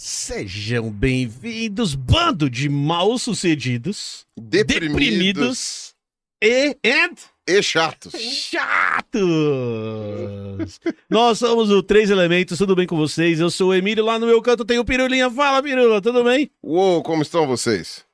Sejam bem-vindos, bando de mal-sucedidos, Deprimidos, deprimidos e, and e chatos. chatos. Nós somos o Três Elementos, tudo bem com vocês? Eu sou o Emílio, lá no meu canto tem o Pirulinha. Fala, Pirula, tudo bem? Uou, como estão vocês?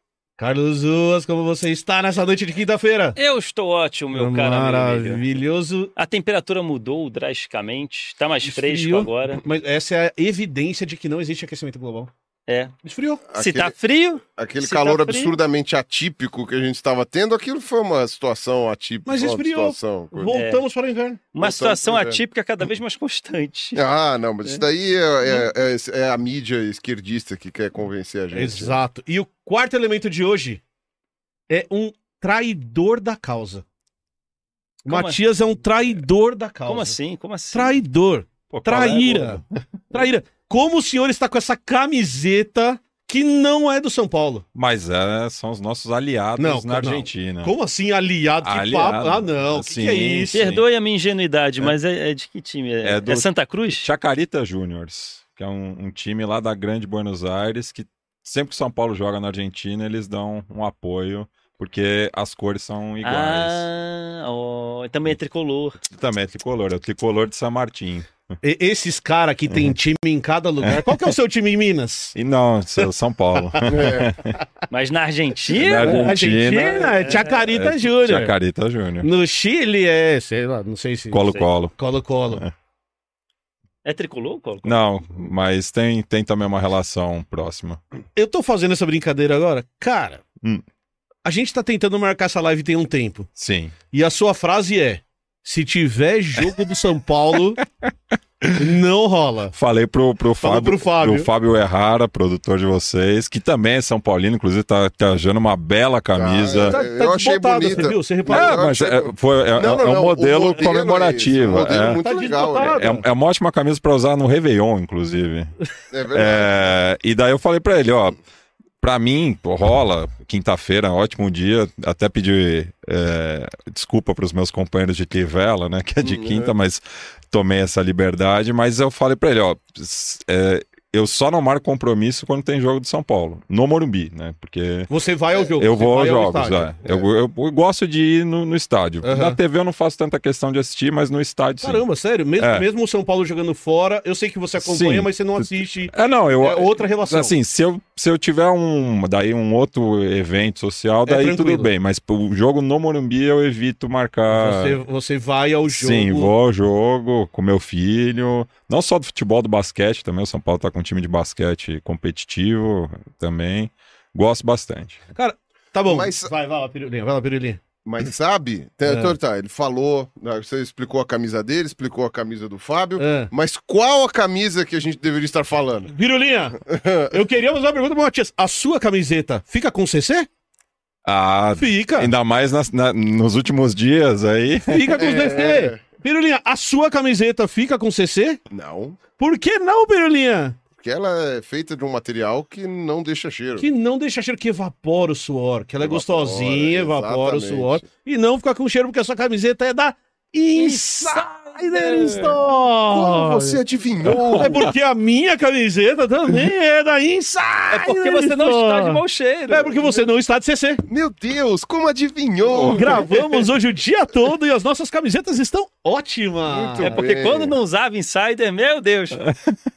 Carlos Ruas, como você está nessa noite de quinta-feira? Eu estou ótimo, meu cara. Emílio. Maravilhoso. A temperatura mudou drasticamente, está mais fresco Esfriou. agora. Mas essa é a evidência de que não existe aquecimento global. É. Esfriou. Se tá frio, Aquele Se calor tá frio. absurdamente atípico que a gente estava tendo, aquilo foi uma situação atípica. Mas uma esfriou. Situação. Voltamos para o inverno. uma Voltamos situação atípica cada vez mais constante. Ah, não, mas isso daí é, é- é- é a mídia esquerdista que quer convencer a gente. Exato. E o quarto elemento de hoje é um traidor da causa. Como Matias é um traidor da causa. Como assim? Como assim? Traidor. Pô, é, Traíra. Traíra. Como o senhor está com essa camiseta que não é do São Paulo? Mas é, são os nossos aliados Não, na não. Argentina. Como assim aliado? Que Aliado. papo? Ah, não. O que, que é Sim. isso? Perdoe a minha ingenuidade, mas é, é de que time? É, É do- é Santa Cruz? Chacarita Juniors, que é um, um time lá da Grande Buenos Aires, que sempre que São Paulo joga na Argentina, eles dão um apoio, porque as cores são iguais. Ah, ó, também é tricolor. Também é tricolor, é o tricolor de São Martim. E- esses caras que tem time em cada lugar. Qual que é o seu time em Minas? E não, é o São Paulo. É, Mas na Argentina? Na Argentina, é Chacarita é Júnior. Chacarita Júnior. No Chile é, sei lá, não sei se... Colo-Colo. Colo-Colo. É tricolor? Colo? Não, mas tem, tem também uma relação próxima. Eu tô fazendo essa brincadeira agora. Cara, Hum. A gente tá tentando marcar essa live tem um tempo. Sim. E a sua frase é: se tiver jogo do São Paulo, não rola. Falei pro, pro, Falou Fábio, pro Fábio. pro Fábio Errara, produtor de vocês, que também é São Paulino, inclusive tá trajando uma bela camisa. Ah, Tá, Eu tá achei desbotado, bonita. você viu? Você É, reparou? mas é, foi, é, Não, não, é um não, modelo, modelo é comemorativo. o modelo é. muito Tá legal. né? É, é uma ótima camisa pra usar no Réveillon, inclusive. É verdade. É, e daí eu falei pra ele, ó, pra mim, rola, quinta-feira, ótimo dia, até pedi é, desculpa pros meus companheiros de Trivela, né, que é de Hum, quinta, mas tomei essa liberdade, mas eu falei pra ele, ó, é, eu só não marco compromisso quando tem jogo de São Paulo, no Morumbi, né, porque... Você vai ao jogo. Eu vou aos vai ao jogos, estádio. é. Eu, eu- eu gosto de ir no, no estádio. Aham. Na TV eu não faço tanta questão de assistir, mas no estádio sim. Caramba, sério? Mesmo, É. mesmo o São Paulo jogando fora, eu sei que você acompanha, Sim. mas você não assiste. É, não, eu... É outra relação. Assim, se eu, se eu tiver um, daí um outro evento social, daí tranquilo. tudo bem. Mas o jogo no Morumbi eu evito marcar. Você, você vai ao jogo. Sim, vou ao jogo com meu filho. Não só do futebol, do basquete também. O São Paulo tá com um time de basquete competitivo também. Gosto bastante. Cara, tá bom. Mas- Vai, vai lá, Pirulinha. Vai lá, Pirulinha. Mas sabe, tá, É. então tá, ele falou, né, você explicou a camisa dele, explicou a camisa do Fábio, É. mas qual a camisa que a gente deveria estar falando? Pirulinha, eu queria fazer uma pergunta pro Matias. A sua camiseta fica com CC? Ah, Fica. ainda mais nas- na- nos últimos dias aí. Fica com É. CC. Pirulinha, a sua camiseta fica com CC? Não, Por que não, Pirulinha? porque ela é feita de um material que não deixa cheiro. Que não deixa cheiro, que evapora o suor. Que ela é Evapora, gostosinha, evapora o exatamente. suor. E não fica com cheiro, porque a sua camiseta é da Insider Store. Como você adivinhou? É porque a minha camiseta também é da Insider É porque você não está de mau cheiro. É porque você não está de CC. Meu Deus, como adivinhou? Gravamos hoje o dia todo e as nossas camisetas estão ótimas. Muito É porque bem. quando não usava Insider, meu Deus.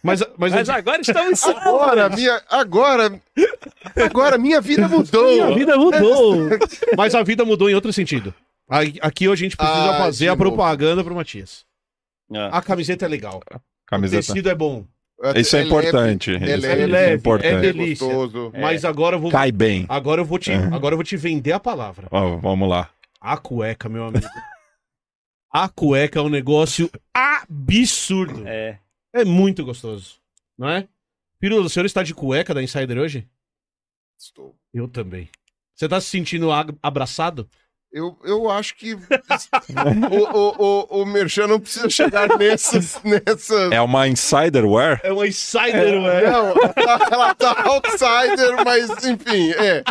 Mas, mas, Mas agora estamos Agora, minha, agora, agora minha vida mudou. a vida mudou. Mas a vida mudou em outro sentido. Aqui hoje a gente precisa Ah, fazer a propaganda pro Matias. Ah, A camiseta é legal. O Camiseta. tecido é bom. Isso é importante. É Isso leve, é leve, é importante. é delícia. gostoso. Mas agora eu vou. Cai bem. Agora eu vou te. Agora eu vou te vender a palavra. Ó, vamos lá. A cueca, meu amigo. A cueca é um negócio absurdo. é. É muito gostoso. Não é? Pirula, o senhor está de cueca da Insider hoje? Estou. Eu também. Você tá se sentindo abraçado? Eu, eu acho que o, o, o, o Merchan não precisa chegar nessas. nessas... É uma insider wear? É uma Insider, ué. Não, ela tá outsider, mas enfim, é.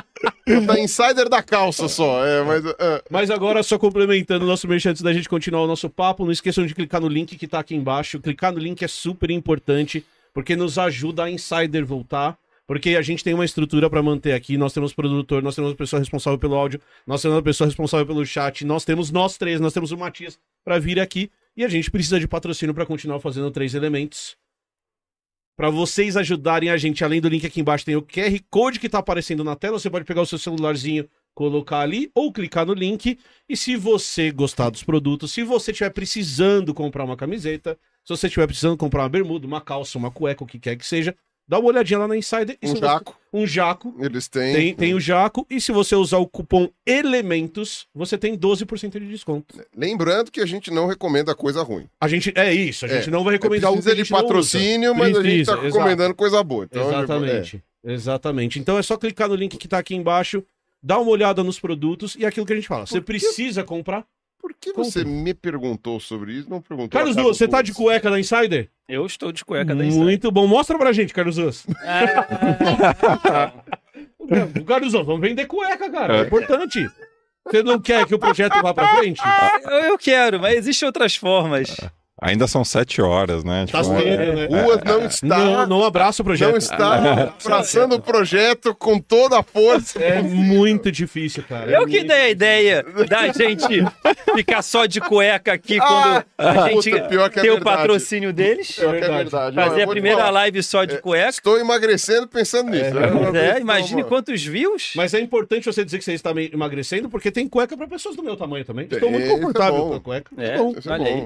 Ela tá insider da calça só. É, mas, é. Mas agora, só complementando o nosso merchan antes da gente continuar o nosso papo, não esqueçam de clicar no link que tá aqui embaixo. Clicar no link é super importante porque nos ajuda a Insider voltar. Porque a gente tem uma estrutura pra manter aqui, nós temos produtor, nós temos uma pessoa responsável pelo áudio, nós temos uma pessoa responsável pelo chat, nós temos nós três, nós temos o Matias pra vir aqui e a gente precisa de patrocínio pra continuar fazendo três elementos. Pra vocês ajudarem a gente, além do link aqui embaixo tem o QR Code que tá aparecendo na tela, você pode pegar o seu celularzinho, colocar ali ou clicar no link. E se você gostar dos produtos, se você estiver precisando comprar uma camiseta, se você estiver precisando comprar uma bermuda, uma calça, uma cueca, o que quer que seja, dá uma olhadinha lá na Insider. E Um você- jaco. Um jaco. Eles têm. Tem, tem o jaco. E se você usar o cupom ELEMENTOS, você tem 12% de desconto. Lembrando que a gente não recomenda coisa ruim. A gente. É isso, a gente É, não vai recomendar algo que Precisa a de gente usa. patrocínio, mas a gente tá Precisa, recomendando coisa boa. Então, Exatamente. Exatamente. Então é só clicar no link que tá aqui embaixo, dá uma olhada nos produtos e é aquilo que a gente fala. Você que- precisa comprar. Por que você me perguntou sobre isso? Não perguntou. Carlos Duas, você tá de cueca da Insider? Eu estou de cueca da Insider. Muito bom. Mostra pra gente, Carlos Duas. Ah, Carlos Duas, vamos vender cueca, cara. É importante. Você não quer que o projeto vá pra frente? eu, eu quero, mas existem outras formas. Ainda são sete horas, né? Tá Tipo, é- né? Ruas não está. Não, não abraça o projeto. Não está abraçando o projeto com toda a força. É muito difícil, cara. Eu que dei a ideia da gente ficar só de cueca aqui quando a gente puta, pior que é tem o patrocínio deles. Pior que é verdade. Fazer a primeira falar. live só de cueca. Estou emagrecendo pensando nisso. né? É, imagine quantos views. Mas é importante você dizer que você está me- emagrecendo, porque tem cueca pra pessoas do meu tamanho também. Estou muito é confortável com a cueca. É,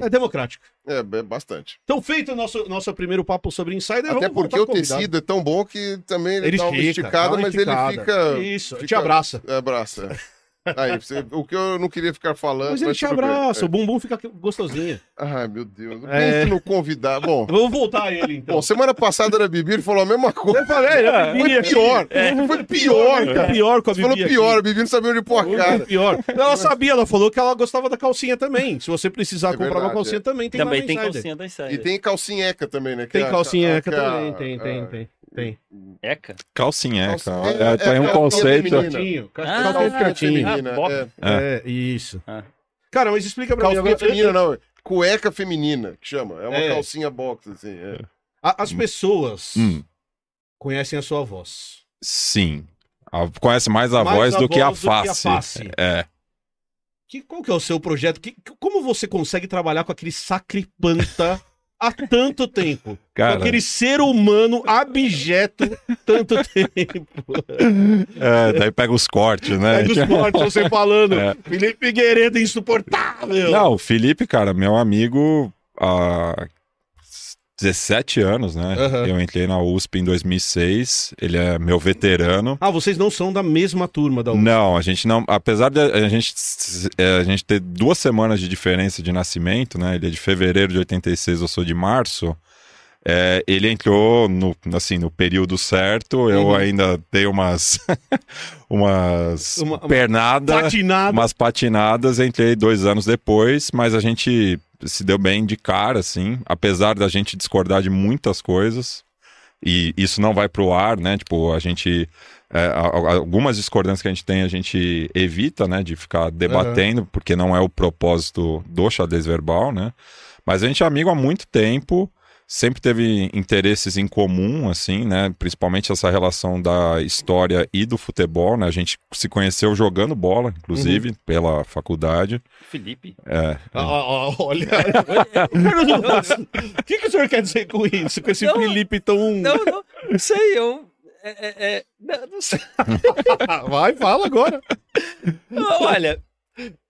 é. É democrático. É, bastante. Então, feito o nosso, nosso primeiro papo sobre Insider, Até vamos porque o convidado. tecido é tão bom que também ele, Ele dá uma estica, esticada, mas esticada. ele fica. Isso, fica- te abraça. É, abraça. é. Aí, você- o que eu não queria ficar falando. Mas ele te abraça, o bumbum fica gostosinho. Ai, meu Deus. É. Pense no convidar. Bom, Vamos voltar a ele, então. bom, semana passada era Bibi, ele falou a mesma coisa. Eu falei, é, Foi pior. Foi pior, Foi cara. pior com a Você Bibi falou aqui. pior, a Bibi não sabia onde pôr a Foi cara. pior. Ela sabia, ela falou que ela gostava da calcinha também. Se você precisar É comprar uma verdade, calcinha é. também, tem Também tem calcinha da Insider. E tem calcinheca também, né? que Tem é a- calcinha a- eca que é a- também, tem, tem, tem, tem. Eca. Calcinha- É, é- tem é um calcinha conceito. Ah, calcinha Calcinha feminina. Ah, é. É, isso. Ah. Cara, mas explica pra mim Calcinha feminina, não. Cueca feminina, que chama. É uma É. calcinha box, assim. é. As pessoas Hum, conhecem a sua voz. sim. A- conhece mais a Mais voz a do que a voz do que a face. face. É. Que, qual que é o seu projeto? Que, que- como você consegue trabalhar com aquele sacripanta há tanto tempo? Cara, Com aquele ser humano abjeto tanto tempo. é, daí pega os cortes, né? É dos cortes, você falando. É. Felipe Figueiredo insuportável. Não, o Felipe, cara, meu amigo há 17 anos, né? Aham. Eu entrei na USP em 2006. Ele é meu veterano. Ah, vocês não são da mesma turma da USP. Não, a gente não. Apesar de a gente, é, a gente ter duas semanas de diferença de nascimento, né? Ele é de fevereiro de 86, eu sou de março. é, ele entrou no, assim, no período certo. Eu Uhum. ainda dei umas. umas Uma- uma pernadas. Patinado. umas patinadas, entrei dois anos depois, mas a gente se deu bem de cara, assim, apesar da gente discordar de muitas coisas, e isso não vai pro ar, né? Tipo, a gente. é, algumas discordâncias que a gente tem, a gente evita, né? De ficar debatendo, porque não é o propósito do xadrez verbal, né? Mas a gente é amigo há muito tempo, sempre teve interesses em comum, assim, né? Principalmente essa relação da história e do futebol, né? A gente se conheceu jogando bola, inclusive, Uhum. pela faculdade. Felipe. É, Ah, ah, olha. O que, que o senhor quer dizer com isso? Com esse Não. Felipe tão. Não, não, não sei, eu. É, é, é, não, não sei. Vai, fala agora. Não, olha,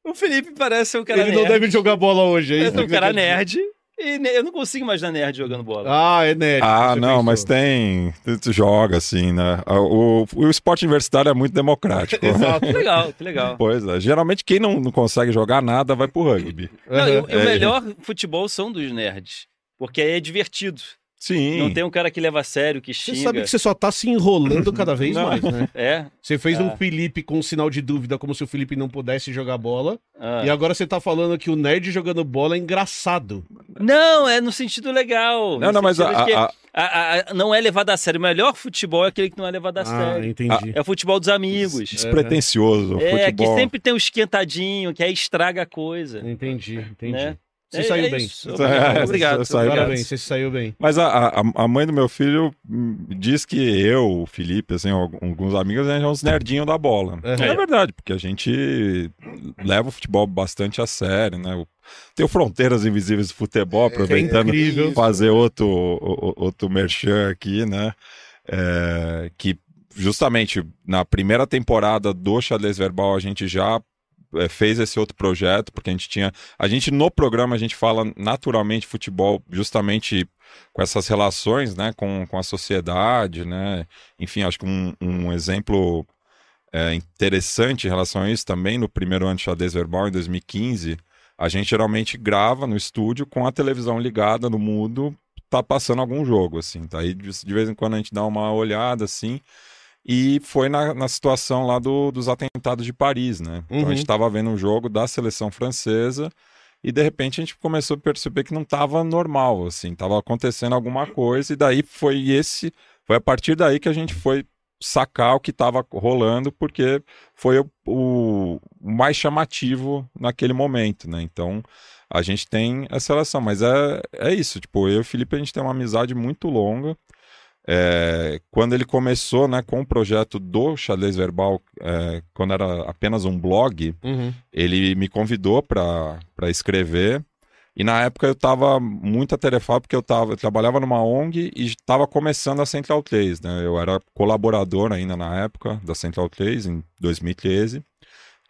o Felipe parece um cara Ele não nerd. deve jogar bola hoje, é isso? Parece um cara nerd. E eu não consigo imaginar nerd jogando bola. Ah, é nerd. Ah, não, pensou. mas tem. Tu, tu joga, assim, né? O, o esporte universitário é muito democrático. Exato. Que legal, que legal. Pois é. Geralmente quem não, não consegue jogar nada vai pro rugby. Não, e, o- e o É. melhor futebol são dos nerds. Porque aí é divertido. Sim. Não tem um cara que leva a sério, que Você xinga. sabe que você só tá se enrolando cada vez Não. mais, né? É. Você fez um Ah. Felipe com um sinal de dúvida, como se o Felipe não pudesse jogar bola. Ah. E agora você tá falando que o nerd jogando bola é engraçado. Não, é no sentido legal. Não, não, mas a, que a- a- a- não é levado a sério. O melhor futebol é aquele que não é levado a Ah, sério. entendi. É o futebol dos amigos. despretensioso. É, futebol. que sempre tem um esquentadinho, que aí estraga a coisa. Entendi, entendi. Né? Você saiu bem. isso. É, Obrigado. Saiu. Parabéns, você saiu bem. Mas a, a, a mãe do meu filho hum, diz que eu, o Felipe, assim, alguns amigos, a gente é uns nerdinhos da bola. É. É verdade, porque a gente leva o futebol bastante a sério, né? O- Tem o Fronteiras Invisíveis do Futebol, aproveitando incrível. fazer outro, outro merchan aqui, né? É, que justamente na primeira temporada do Xadrez Verbal a gente já é, fez esse outro projeto, porque a gente tinha. A gente, no programa, a gente fala naturalmente futebol, justamente com essas relações, né, com, com a sociedade, né? Enfim, acho que um, um exemplo é, interessante em relação a isso também, no primeiro ano de xadrez verbal, em 2015, a gente geralmente grava no estúdio com a televisão ligada no mudo, tá passando algum jogo, assim. Tá? Aí de vez em quando a gente dá uma olhada, assim. E foi na, na situação lá do- dos atentados de Paris, né? Então a Uhum. gente estava vendo um jogo da seleção francesa e de repente a gente começou a perceber que não estava normal, assim, estava acontecendo alguma coisa e daí foi esse, foi a partir daí que a gente foi sacar o que estava rolando porque foi o, o mais chamativo naquele momento, né? Então a gente tem essa relação, mas é, é isso, tipo, eu e o Felipe a gente tem uma amizade muito longa. É, quando ele começou né, com o projeto do xadrez verbal, é, quando era apenas um blog, Uhum. ele me convidou para escrever. E na época eu estava muito atarefado, porque eu, tava, eu trabalhava numa ONG e estava começando a Central 3. Né? Eu era colaborador ainda na época da Central 3, em 2013,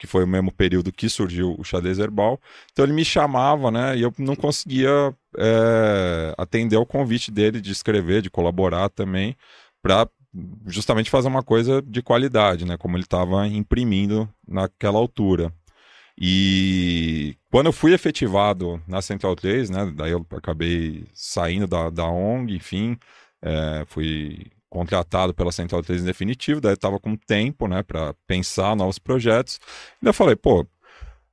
que foi o mesmo período que surgiu o xadrez verbal. Então ele me chamava, né? E eu não conseguia é, atender ao convite dele de escrever, de colaborar também, para justamente fazer uma coisa de qualidade, né? Como ele estava imprimindo naquela altura. E quando eu fui efetivado na Central 3, né? Daí eu acabei saindo da, da ONG, enfim, é, fui contratado pela Central 3 em definitivo, daí eu tava com tempo, né, para pensar novos projetos. E daí eu falei, pô,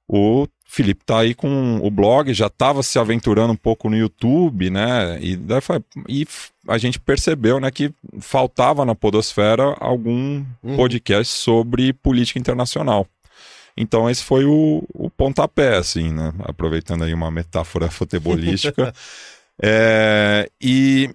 o Felipe tá aí com o blog, já tava se aventurando um pouco no YouTube, né? E daí falei, e a gente percebeu, né, que faltava na podosfera algum Uhum. podcast sobre política internacional. Então esse foi o, o pontapé, assim, né? Aproveitando aí uma metáfora futebolística. É, e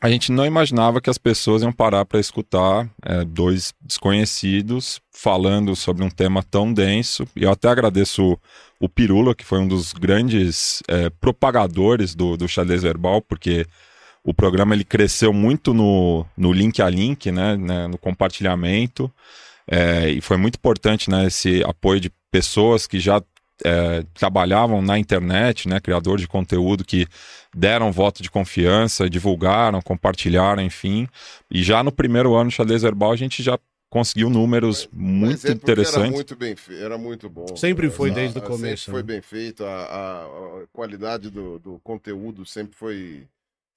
a gente não imaginava que as pessoas iam parar para escutar é, dois desconhecidos falando sobre um tema tão denso. E eu até agradeço o, o Pirula, que foi um dos grandes é, propagadores do, do xadrez verbal, porque o programa ele cresceu muito no, no link a link, né, né, no compartilhamento. É, e foi muito importante né, esse apoio de pessoas que já é, trabalhavam na internet, né, criadores de conteúdo que deram voto de confiança, divulgaram, compartilharam, enfim. E já no primeiro ano do xadrez verbal a gente já conseguiu números Mas muito é porque Era interessantes. muito bem era muito bom. Sempre foi Essa- desde o sempre começo, foi né? bem feito, a, a- a qualidade do, do conteúdo sempre foi.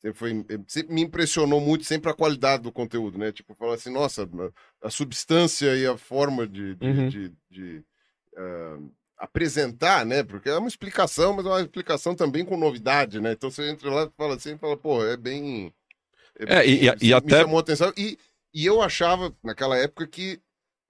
Sempre, foi, sempre me impressionou muito sempre a qualidade do conteúdo, né? Tipo, falar assim, nossa, a substância e a forma de, de, Uhum. de- de, ah, apresentar, né? Porque é uma explicação, mas é uma explicação também com novidade, né? Então você entra lá e fala assim, fala, pô, é bem. É, e- e- e me até- chamou atenção. E, e eu achava, naquela época, que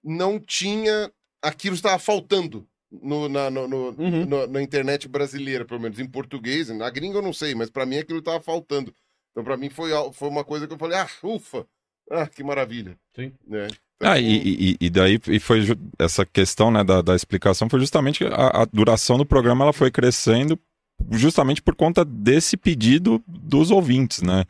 não tinha. Aquilo estava faltando no, na, no- no- Uhum. no- na internet brasileira, pelo menos em português. Na gringa eu não sei, mas para mim aquilo estava faltando. Então, para mim, foi, foi uma coisa que eu falei, ah, ufa! Ah, que maravilha. Sim. Né? Ah, e, e- e daí e foi essa questão né, da, da explicação foi justamente a, a duração do programa ela foi crescendo justamente por conta desse pedido dos ouvintes, né?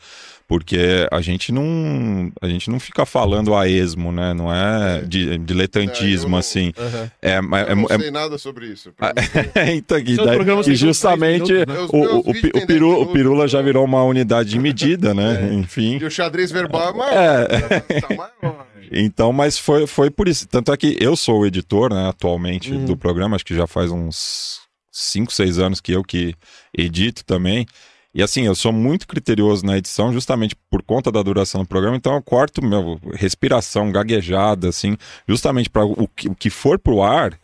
Porque a gente não a gente não fica falando a esmo, né? Não é de diletantismo É, eu assim. Aham. É, mas- eu não é- sei nada sobre isso. É- então, e, daí- e justamente né? o, o, o, o Piru- 10 o Pirula já né? virou uma unidade de medida, né? É. Enfim. E o xadrez verbal é maior. É. Tá maior. Então, mas foi, foi por isso. Tanto é que eu sou o editor, né, atualmente, Uhum. do programa, acho que já faz uns 5, 6 anos que eu que edito também. E assim, eu sou muito criterioso na edição, justamente por conta da duração do programa, então eu corto meu, respiração, gaguejada, assim, justamente para o, que- o que for pro ar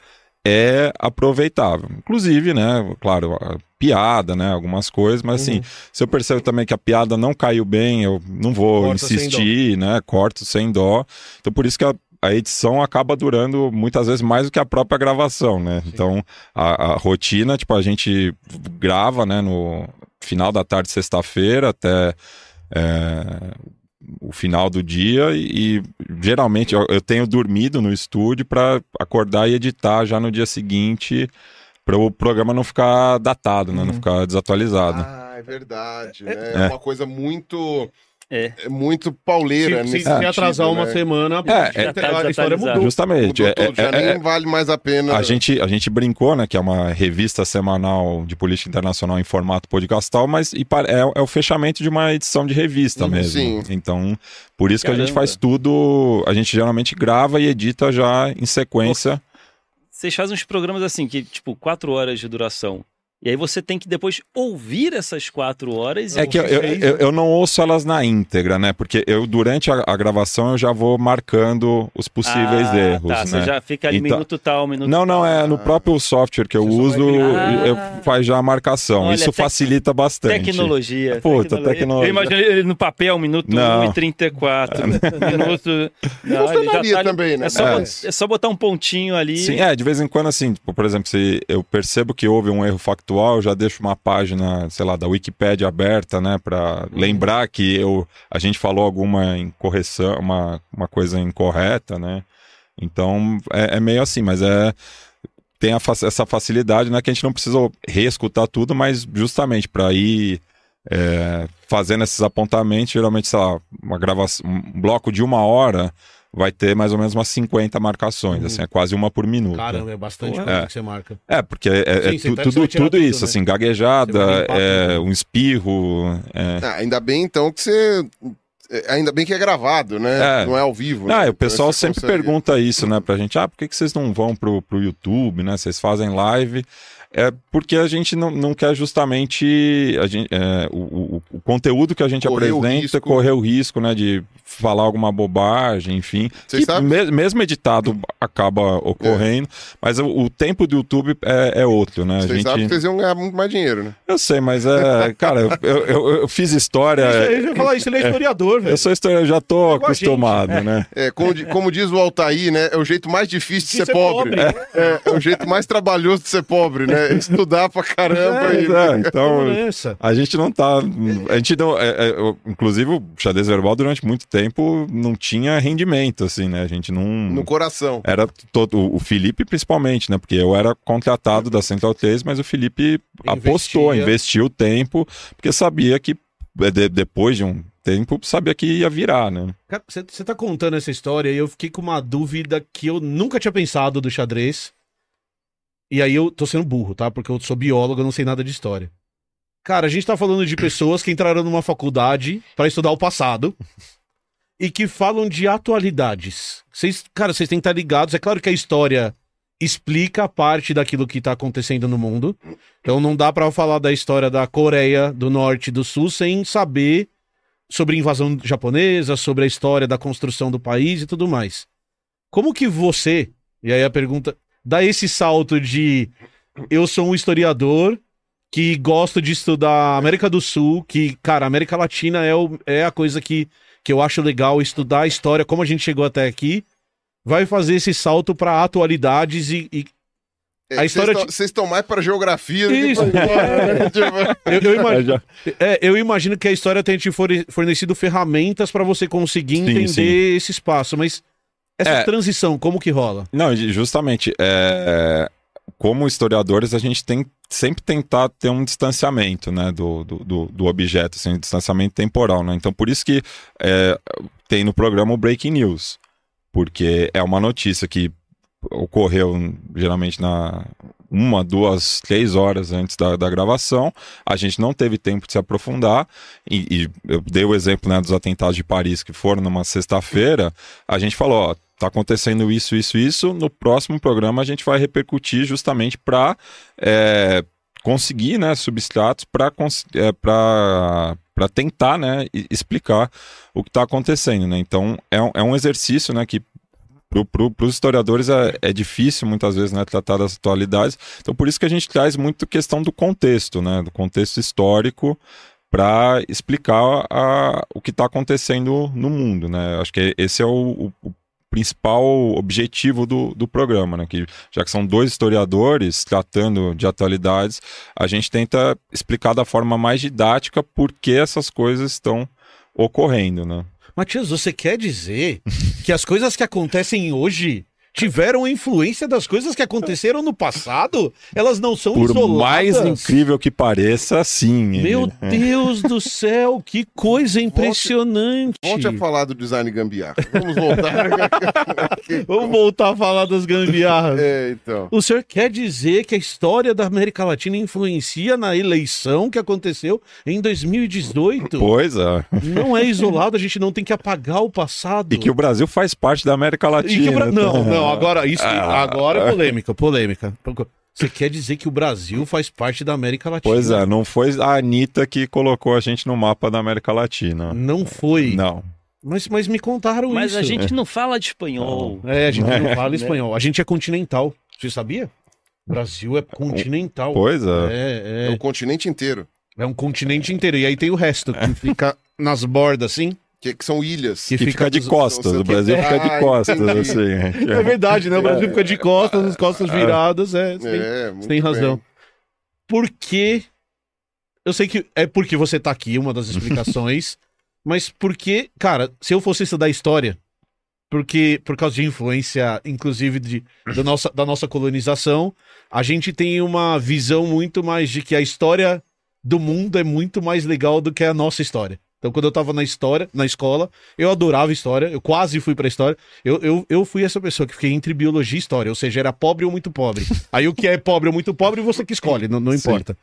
é aproveitável. Inclusive, né, claro, a piada, né, algumas coisas, mas assim, Uhum. se eu percebo também que a piada não caiu bem, eu não vou Corta insistir, né, corto sem dó. Então por isso que a- a edição acaba durando muitas vezes mais do que a própria gravação, né? Então, a, a rotina, tipo, a gente grava, né, no final da tarde, sexta-feira, até é, o final do dia e, e geralmente eu, eu tenho dormido no estúdio para acordar e editar já no dia seguinte para o programa não ficar datado, né? Não ficar desatualizado. Ah, é verdade. né? É. É uma coisa muito. É. É muito pauleira Se, se, nesse se atrasar uma né? semana, É, a- é, tá a história mudou. Justamente. Mudou é- tudo, é- já é- nem vale mais a pena. A gente, a gente brincou, né, que é uma revista semanal de política internacional em formato podcastal, mas e é, é o fechamento de uma edição de revista Uhum, mesmo. sim. Então, por isso que a gente Caramba. faz tudo, a gente geralmente grava e edita já em sequência. Vocês fazem uns programas assim, que, tipo, quatro horas de duração. E aí você tem que depois ouvir essas quatro horas. É e- que eu, eu, eu- eu não ouço elas na íntegra, né? Porque eu, durante a, a gravação, eu já vou marcando os possíveis Ah, erros, Tá, né? você já fica ali Então- minuto tal, minuto Não, não, é no próprio software que eu Você uso, vai criar. eu- faz já a marcação. Olha, Isso tec- facilita bastante. Tecnologia. Puta, tecnologia. Eu imagino ele no papel, minuto Não. 1 e 34. minuto. Não, Funcionaria tá ali- também, né? É só, É. é só botar um pontinho ali. Sim, é, de vez em quando, assim, tipo, por exemplo, se eu percebo que houve um erro factual, eu já deixo uma página, sei lá, da Wikipédia aberta, né, pra lembrar que eu, a gente falou alguma incorreção, uma, uma coisa incorreta, né, então é, é meio assim, mas é, tem a essa facilidade, né, que a gente não precisa reescutar tudo, mas justamente para ir é, fazendo esses apontamentos, geralmente, sei lá, uma gravação, um bloco de uma hora vai ter mais ou menos umas 50 marcações, Uhum. assim, é quase uma por minuto. Caramba, é bastante coisa É. que você marca. É, porque é, é Sim, você tu- tá- tudo, tudo tudo, isso, né? assim, gaguejada, limpar é, um espirro. é. Ah, ainda bem, então, que você. é, Ainda bem que é gravado, né? É. Não é ao vivo. Ah, né? o pessoal Então sempre consegue- pergunta isso, né, pra gente. Ah, por que, que vocês não vão pro, pro YouTube, né? Vocês fazem live. É porque a gente não, não quer justamente a gente, é, o, o, o conteúdo que a gente Correr o apresenta risco. correr o risco, né, de falar alguma bobagem, enfim. Vocês Que sabem? me- mesmo editado acaba ocorrendo, mas o, o tempo do YouTube é, é outro, né? A Vocês gente... sabem que vocês iam ganhar muito mais dinheiro, né? Eu sei, mas é. Cara, eu, eu, eu fiz história. Eu ia falar isso, ele é historiador, velho. Eu sou historiador, eu já tô gente. acostumado, né? É, como, como diz o Altair, né? É o jeito mais difícil de De ser, ser pobre. pobre. É, é o jeito mais trabalhoso de ser pobre, né? Estudar pra caramba. E... é, então, a gente não tá. A gente não. é, é, eu- inclusive, o xadrez verbal durante muito tempo não tinha rendimento, assim, né? A gente não. No coração. Era todo. o- Felipe, principalmente, né? Porque eu era contratado da Central 3, mas o Felipe apostou, Investia. investiu tempo, porque sabia que é, de- depois de um tempo, sabia que ia virar, né? Cara, você você tá contando essa história e eu fiquei com uma dúvida que eu nunca tinha pensado do xadrez. E aí eu tô sendo burro, tá? Porque eu sou biólogo, eu não sei nada de história. Cara, a gente tá falando de pessoas que entraram numa faculdade pra estudar o passado e que falam de atualidades. Vocês, cara, vocês têm que estar ligados. É claro que a história explica parte daquilo que tá acontecendo no mundo. Então não dá pra falar da história da Coreia do Norte e do Sul sem saber sobre a invasão japonesa, sobre a história da construção do país e tudo mais. Como que você, e aí a pergunta, dá esse salto de eu sou um historiador que gosto de estudar a América do Sul, que, cara, a América Latina é, o- é a coisa que, que eu acho legal estudar a história, como a gente chegou até aqui, vai fazer esse salto para atualidades e, e É, A história Vocês estão- mais pra geografia do Isso. que pra né? Tipo, eu, eu É, imagino, já- É, eu imagino que a história tenha te forne- fornecido ferramentas para você conseguir Sim, entender sim. esse espaço, mas essa É. transição, como que rola? Não, justamente, é, como historiadores, a gente tem sempre tentar ter um distanciamento, né, do, do, do, objeto, assim, um distanciamento temporal, né? Então, por isso que é, tem no programa o Breaking News, porque é uma notícia que ocorreu geralmente na uma, duas, três horas antes da, da gravação. A gente não teve tempo de se aprofundar. E, e eu dei o exemplo né, dos atentados de Paris que foram numa sexta-feira. A gente falou, ó, tá acontecendo isso, isso, isso. No próximo programa a gente vai repercutir justamente para conseguir né, substratos para é, para tentar né, explicar o que está acontecendo. Né? Então é é um exercício né, que para os historiadores é, é difícil muitas vezes né, tratar das atualidades. Então por isso que a gente traz muito questão do contexto, né, do contexto histórico para explicar a- o que está acontecendo no mundo, né? Acho que esse é o, o- principal objetivo do, do programa, né? Que, já que são dois historiadores tratando de atualidades, a gente tenta explicar da forma mais didática por que essas coisas estão ocorrendo, né? Matias, você quer dizer que as coisas que acontecem hoje tiveram influência das coisas que aconteceram no passado? Elas não são Por isoladas? mais incrível que pareça, sim. Meu Deus do céu, que coisa impressionante. Volte a falar do design gambiarra. Vamos voltar. Vamos voltar a falar das gambiarras. é, então. O senhor quer dizer que a história da América Latina influencia na eleição que aconteceu em 2018? Pois é. Não é isolado, a gente não tem que apagar o passado. E que o Brasil faz parte da América E Latina. que o Bra- Não, tá? Não, agora isso Ah. agora é polêmica, polêmica. Você quer dizer que o Brasil faz parte da América Latina? Pois é, não foi a Anitta que colocou a gente no mapa da América Latina. Não foi. Não. Mas, mas me contaram Mas isso. a gente não fala de espanhol. É, a gente não fala Né? espanhol. A gente é continental. Você sabia? O Brasil é continental. Pois é. É, É é. o continente inteiro. É um continente inteiro. E aí tem o resto, que fica nas bordas, assim. Que, que são ilhas. Que Que fica de dos- costas. O Brasil fica Ah, de costas, entendi. assim. É verdade, né? O Brasil fica de costas, as costas viradas. É, você tem, É, você tem razão. bem. Por que. Eu sei que é porque você tá aqui, uma das explicações. mas porque, cara, se eu fosse estudar história, porque por causa de influência, inclusive, de, da, nossa, da nossa colonização, a gente tem uma visão muito mais de que a história do mundo é muito mais legal do que a nossa história. Então, quando eu tava na história, na escola, eu adorava história, eu quase fui pra história. Eu, eu, eu fui essa pessoa que fiquei entre biologia e história, ou seja, era pobre ou muito pobre. Aí o que é pobre ou muito pobre, você que escolhe, não, não Sim.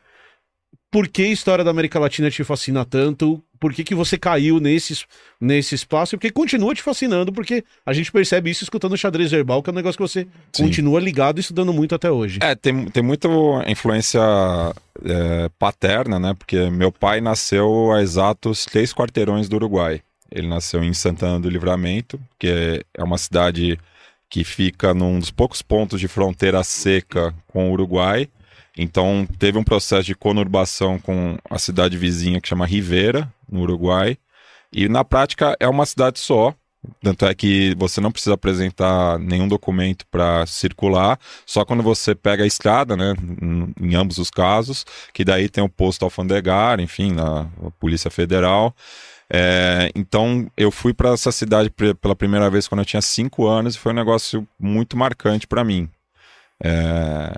Por que a história da América Latina te fascina tanto? Por que, que você caiu nesse, nesse espaço? E porque continua te fascinando, porque a gente percebe isso escutando o xadrez verbal, que é um negócio que você Sim. continua ligado e estudando muito até hoje. É, tem, tem muita influência é, paterna, né? Porque meu pai nasceu a exatos três quarteirões do Uruguai. Ele nasceu em Santana do Livramento, que é uma cidade que fica num dos poucos pontos de fronteira seca com o Uruguai. Então teve um processo de conurbação com a cidade vizinha que chama Rivera, no Uruguai. E na prática é uma cidade só. Tanto é que você não precisa apresentar nenhum documento para circular, só quando você pega a estrada, né? Em, ambos os casos, que daí tem o posto alfandegário, enfim, na a Polícia Federal. É, então eu fui para essa cidade pela primeira vez quando eu tinha cinco anos e foi um negócio muito marcante para mim. É,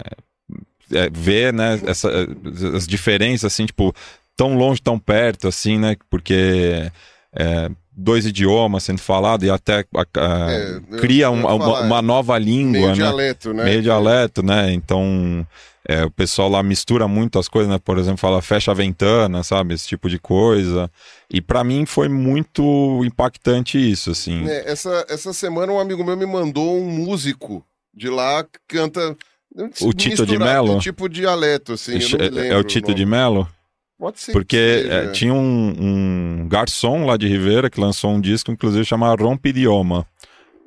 é, ver né, essa, as diferenças, assim, tipo, tão longe, tão perto, assim, né? Porque é, dois idiomas sendo falado e até a- a- É, cria um- uma, uma nova língua, Meio né? dialeto, né? Meio dialeto, né? Então, é, o pessoal lá mistura muito as coisas, né? Por exemplo, fala fecha a ventana, sabe? Esse tipo de coisa. E pra mim foi muito impactante isso, assim. É, essa, essa semana um amigo meu me mandou um músico de lá que canta. O Tito de um Tipo dialeto, assim. eu não me é, lembro é o Tito nome. de Mello? Pode ser. Porque seja. é, tinha um, um garçom lá de Ribeira que lançou um disco, inclusive, chamado Rompidioma.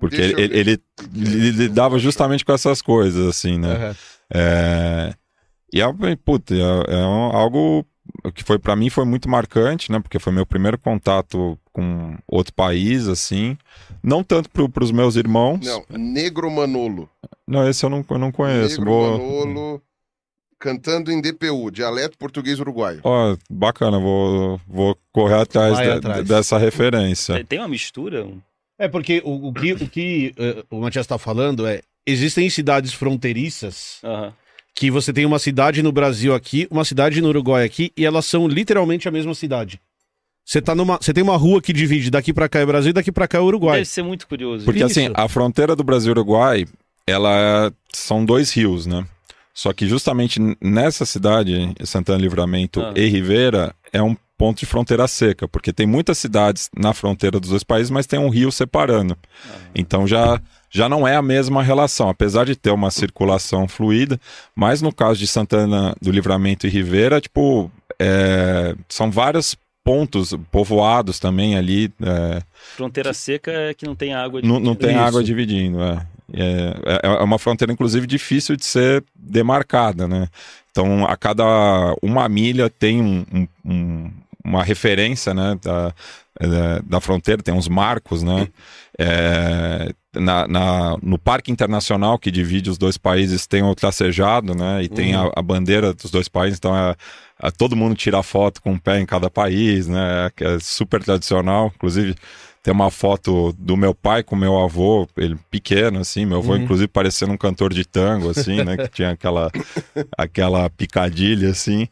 Porque Deixa eu ele, ele, ele, ele lidava justamente com essas coisas, assim, né? Aham. É, E é, puta, é, é algo que foi para mim foi muito marcante, né? Porque foi meu primeiro contato com outro país, assim. Não tanto pro, pros meus irmãos. Não, Negro Manolo. Não, esse eu não, eu não conheço. Negro Vou... Manolo cantando em DPU, dialeto português uruguaio. Ó, bacana, vou, vou correr atrás, de- atrás. dessa referência. Tem- Tem uma mistura? É porque o, o que, o, que eh, o Matias está falando é: existem cidades fronteiriças Aham. que você tem uma cidade no Brasil aqui, uma cidade no Uruguai aqui, e elas são literalmente a mesma cidade. Você tá numa, você tem uma rua que divide daqui pra cá é Brasil e daqui pra cá é Uruguai. Deve ser muito curioso. Porque Isso. assim, a fronteira do Brasil e Uruguai, ela é- são dois rios, né? Só que justamente nessa cidade, Santana Livramento Ah. e Rivera, é um ponto de fronteira seca, porque tem muitas cidades na fronteira dos dois países, mas tem um rio separando. Então já já não é a mesma relação, apesar de ter uma circulação fluida, mas no caso de Santana do Livramento e Rivera, tipo, é, são vários pontos povoados também ali, é, Fronteira seca é que não tem água. não, não tem Isso. água dividindo, é. É, é é uma fronteira, inclusive, difícil de ser demarcada, né? Então, a cada uma milha tem um, um- um- uma referência, né, da, é, da fronteira, tem uns marcos, né, é, na, na- no Parque Internacional que divide os dois países tem o tracejado, né, e tem a, a bandeira dos dois países, então é todo mundo tira foto com um pé em cada país, né, que é super tradicional, inclusive tem uma foto do meu pai com meu avô, ele pequeno, assim, meu avô, inclusive, parecendo um cantor de tango, assim, né? Que tinha aquela, aquela picadilha, assim.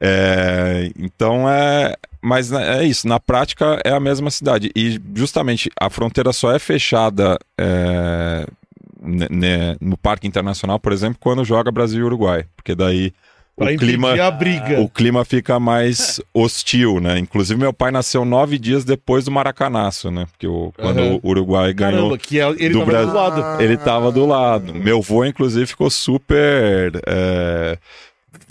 É, então é. Mas é isso, na prática é a mesma cidade. E justamente a fronteira só é fechada é, no Parque Internacional, por exemplo, quando joga Brasil e Uruguai. Porque daí o clima, a briga. o clima fica mais hostil, né? Inclusive, meu pai nasceu nove dias depois do Maracanaço, né? Porque o, quando Aham. o Uruguai ganhou. Caramba, que é- ele do tava Brasil. do lado. Ele tava do lado. Meu avô, inclusive, ficou super. é,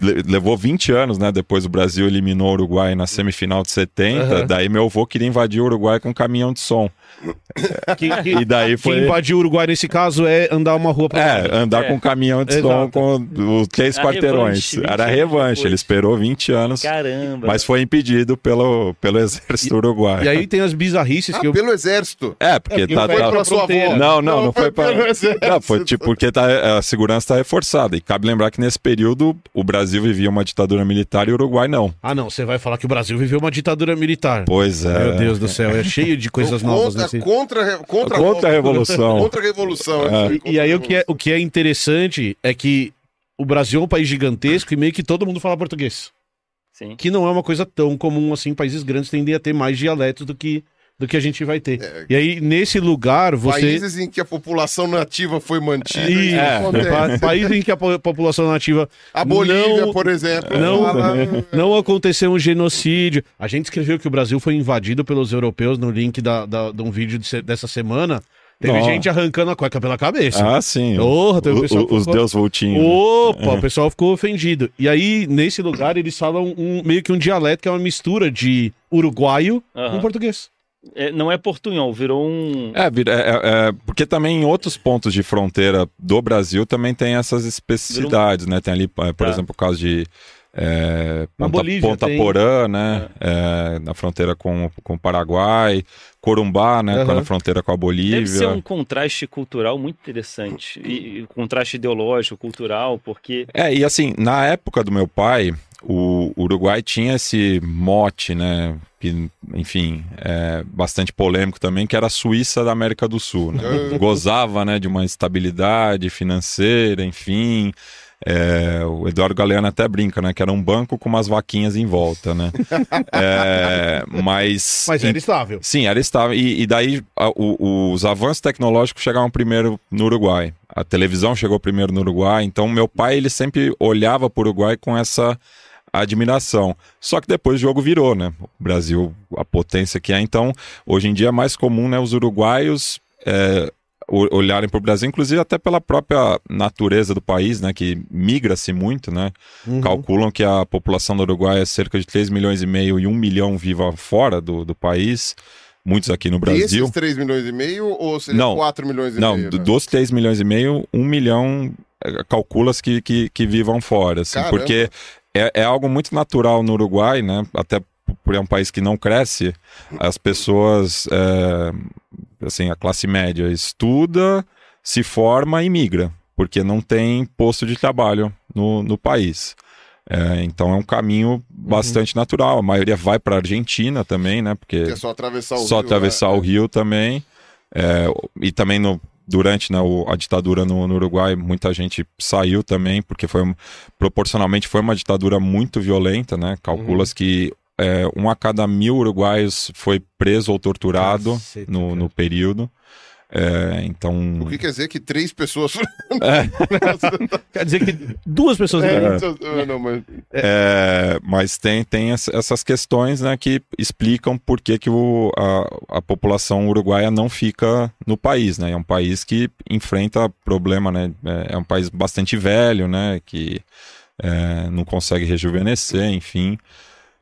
le- Levou 20 anos, né? Depois o Brasil eliminou o Uruguai na semifinal de 70. Aham. Daí meu avô queria invadir o Uruguai com um caminhão de som. Quem, quem- E daí quem foi. invadiu o Uruguai nesse caso é andar uma rua pra É, andar É. com um caminhão de Exato. som com os três quarteirões. revanche, 20 Era anos revanche. Ele esperou 20 anos. Caramba. Mas foi impedido pelo, pelo exército uruguaio. E aí tem as bizarrices Ah, que eu. pelo exército. É, porque É, porque tá. foi tá- pela sua avó. Não, não, não, foi para. pelo exército. Não, foi tipo porque tá, a segurança está reforçada. E cabe lembrar que nesse período o Brasil vivia uma ditadura militar e o Uruguai não. Ah, não, você vai falar que o Brasil viveu uma ditadura militar. Pois é. Meu Deus do céu, é cheio de coisas novas contra, contra, contra, Contra a revolução. Contra a revolução. é aí, E, e aí o contra que, é, o que é interessante é que o Brasil é um país gigantesco e meio que todo mundo fala português. Sim. Que não é uma coisa tão comum assim. Países grandes tendem a ter mais dialetos do que, do que a gente vai ter. É. E aí, nesse lugar, você. Países em que a população nativa foi mantida. Isso, isso É. acontece. pa- países em que a po- população nativa A Bolívia, Não- por exemplo. não- fala- não aconteceu um genocídio. A gente escreveu que o Brasil foi invadido pelos europeus no link da, da- de um vídeo de dessa semana. Teve Nossa. gente arrancando a cueca pela cabeça. Ah, sim. Porra, teve O- pessoal que o- os ficou- Deus voltinhos. Opa, o pessoal ficou ofendido. E aí, nesse lugar, eles falam um, meio que um dialeto que é uma mistura de uruguaio Aham. com português. É, não é portunhol, virou um. É, vira- é, é, é, porque também em outros pontos de fronteira do Brasil também tem essas especificidades, né? Tem ali, é, por Tá. exemplo, o caso de é, Na Ponta, Bolívia Ponta tem. Porã, né? É, na fronteira com, com o Paraguai, Corumbá, né? Aham. Na fronteira com a Bolívia. Deve ser um contraste cultural muito interessante. E, e contraste ideológico, cultural, porque. É, e assim, na época do meu pai, o Uruguai tinha esse mote, né? Que, enfim, é bastante polêmico também, que era a Suíça da América do Sul. Né? Gozava, né, de uma estabilidade financeira, enfim. É, o Eduardo Galeano até brinca, né? Que era um banco com umas vaquinhas em volta, né? É, mas. Mas era estável. Sim, era estável. E, e daí a- o- os avanços tecnológicos chegaram primeiro no Uruguai. A televisão chegou primeiro no Uruguai. Então, meu pai ele sempre olhava para o Uruguai com essa admiração. Só que depois o jogo virou, né? O Brasil, a potência que é. Então, hoje em dia é mais comum, né? Os uruguaios é, olharem para o Brasil, inclusive até pela própria natureza do país, né? Que migra-se muito, né? Uhum. Calculam que a população do Uruguai é cerca de 3 milhões e meio e 1 milhão viva fora do, do país, muitos aqui no Brasil. Desses 3 milhões e meio ou seria Não. 4 milhões e Não, meio? do- né? dos 3 milhões e meio, 1 milhão eh, calcula-se que, que, que vivam fora, assim, Caramba. porque é, é algo muito natural no Uruguai, né? Até por é um país que não cresce, as pessoas, é, assim, a classe média estuda, se forma e migra, porque não tem posto de trabalho no, no país. É, então é um caminho bastante natural. A maioria vai para a Argentina também, né? Porque Que é só atravessar o só rio, atravessar né? o rio também. É, e também no, durante né, a ditadura no, no Uruguai, muita gente saiu também, porque foi proporcionalmente foi uma ditadura muito violenta, né? Calcula-se que é, um a cada mil uruguaios foi preso ou torturado Caceta, no, no período. É, então. O que quer dizer que três pessoas. Quer dizer que duas pessoas. É, ah, não, mas- É, mas tem, tem ess- essas questões né, que explicam por que, que o, a, a população uruguaia não fica no país. Né? É um país que enfrenta problema, né? É, é um país bastante velho, né? Que é, não consegue rejuvenescer, enfim.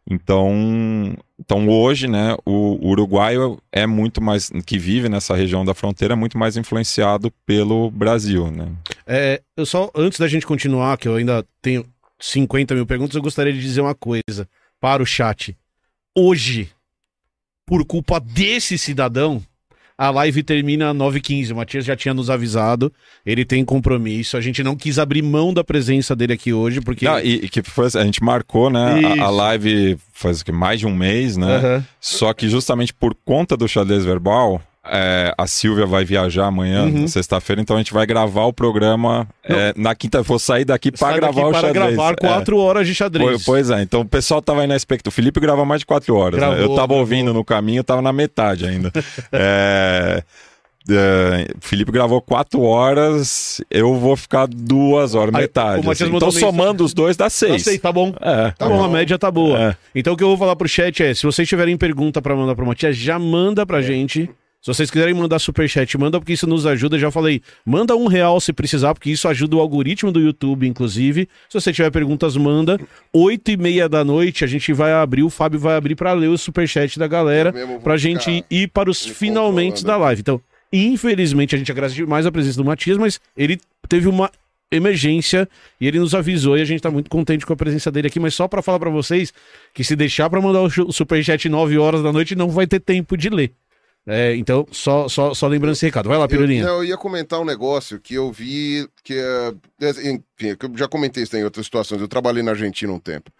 Então, então hoje, né, o, o uruguaio é muito mais, que vive nessa região da fronteira, é muito mais influenciado pelo Brasil, né? É, eu só, antes da gente continuar, que eu ainda tenho 50 mil perguntas, eu gostaria de dizer uma coisa para o chat. hoje, por culpa desse cidadão, a live termina às 9h15. O Matias já tinha nos avisado. Ele tem compromisso. A gente não quis abrir mão da presença dele aqui hoje, porque. Não, e, e que foi, a gente marcou, né? A, a live faz mais de um mês, né? Aham. Só que justamente por conta do xadrez verbal, é, a Silvia vai viajar amanhã, Uhum. sexta-feira, então a gente vai gravar o programa é, na quinta. Vou sair daqui para gravar o para xadrez. gravar É. quatro horas de Pois, xadrez. pois é, então o pessoal tava aí na expectativa. O Felipe grava mais de quatro horas. né? Gravou, Eu tava gravou. ouvindo no caminho, tava na metade ainda. é, é, o Felipe gravou quatro horas, eu vou ficar duas horas, Aí, metade. assim. Então somando os dois dá seis. sei, tá bom. É, Tá bom, a média tá boa. É. Então o que eu vou falar pro chat é, se vocês tiverem pergunta pra mandar pro Matias, já manda pra gente. Se vocês quiserem mandar superchat, manda porque isso nos ajuda. Já falei, manda um real se precisar, porque isso ajuda o algoritmo do YouTube, inclusive. Se você tiver perguntas, manda. Oito e meia da noite, a gente vai abrir, o Fábio vai abrir pra ler o superchat da galera, pra gente ir para os me finalmente da live. Então, infelizmente, a gente agradece demais a presença do Matias, mas ele teve uma emergência e ele nos avisou e a gente tá muito contente com a presença dele aqui, mas só pra falar pra vocês que se deixar pra mandar o superchat 9 horas da noite não vai ter tempo de ler. É, então, só, só, só lembrando esse recado. Vai lá, Eu, Pirulinha. não, eu ia comentar um negócio que eu vi que é. Enfim, que eu já comentei isso em outras situações. Eu trabalhei na Argentina um tempo.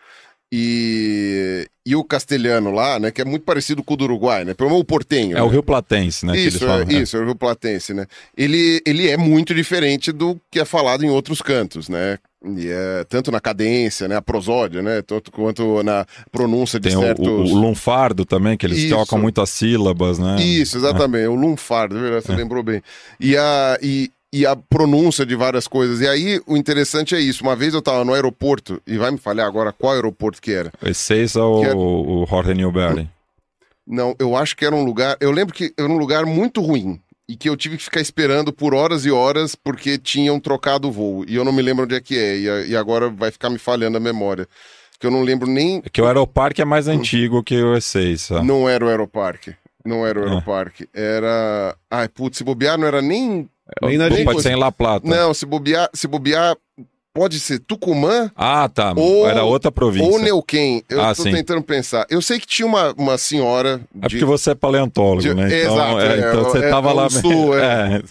E, e o castelhano lá, né, que é muito parecido com o do Uruguai, né? Pelo menos o portenho. É o né? Rio Platense, né? que Isso, eles falam, é, isso, é o Rio Platense, né? Ele, ele é muito diferente do que é falado em outros cantos, né? E é, tanto na cadência, né? A prosódia, né? Tanto quanto na pronúncia de Tem certos... o, o lunfardo também, que eles Isso. tocam muitas sílabas, né? Isso, exatamente. O lunfardo, é você lembrou bem. E a, e, e a pronúncia de várias coisas. E aí, o interessante é isso. Uma vez eu tava no aeroporto, e vai me falhar agora qual aeroporto que era. Esse é o, Que é- o Jorge Newbery. Não, eu acho que era um lugar. Eu lembro que era um lugar muito ruim. E que eu tive que ficar esperando por horas e horas porque tinham trocado o voo. E eu não me lembro onde é que é. E, a- e agora vai ficar me falhando a memória. Que eu não lembro nem. É que o Aeroparque é mais antigo que o E6. Não era o Aeroparque. Não era o Ah. Aeroparque. Era. Ai, putz, se bobear, não era nem. Nem na Pode gente. ser em La Plata. Não, se bobear, se bobear, pode ser Tucumã Ah, tá. Ou- Era outra província. ou Neuquén. Eu Ah, tô sim. tentando pensar. Eu sei que tinha uma, uma senhora. É de- porque você é paleontólogo, de- né? Então, Exato, é, é, então você é, tava é lá. o sul, é. É.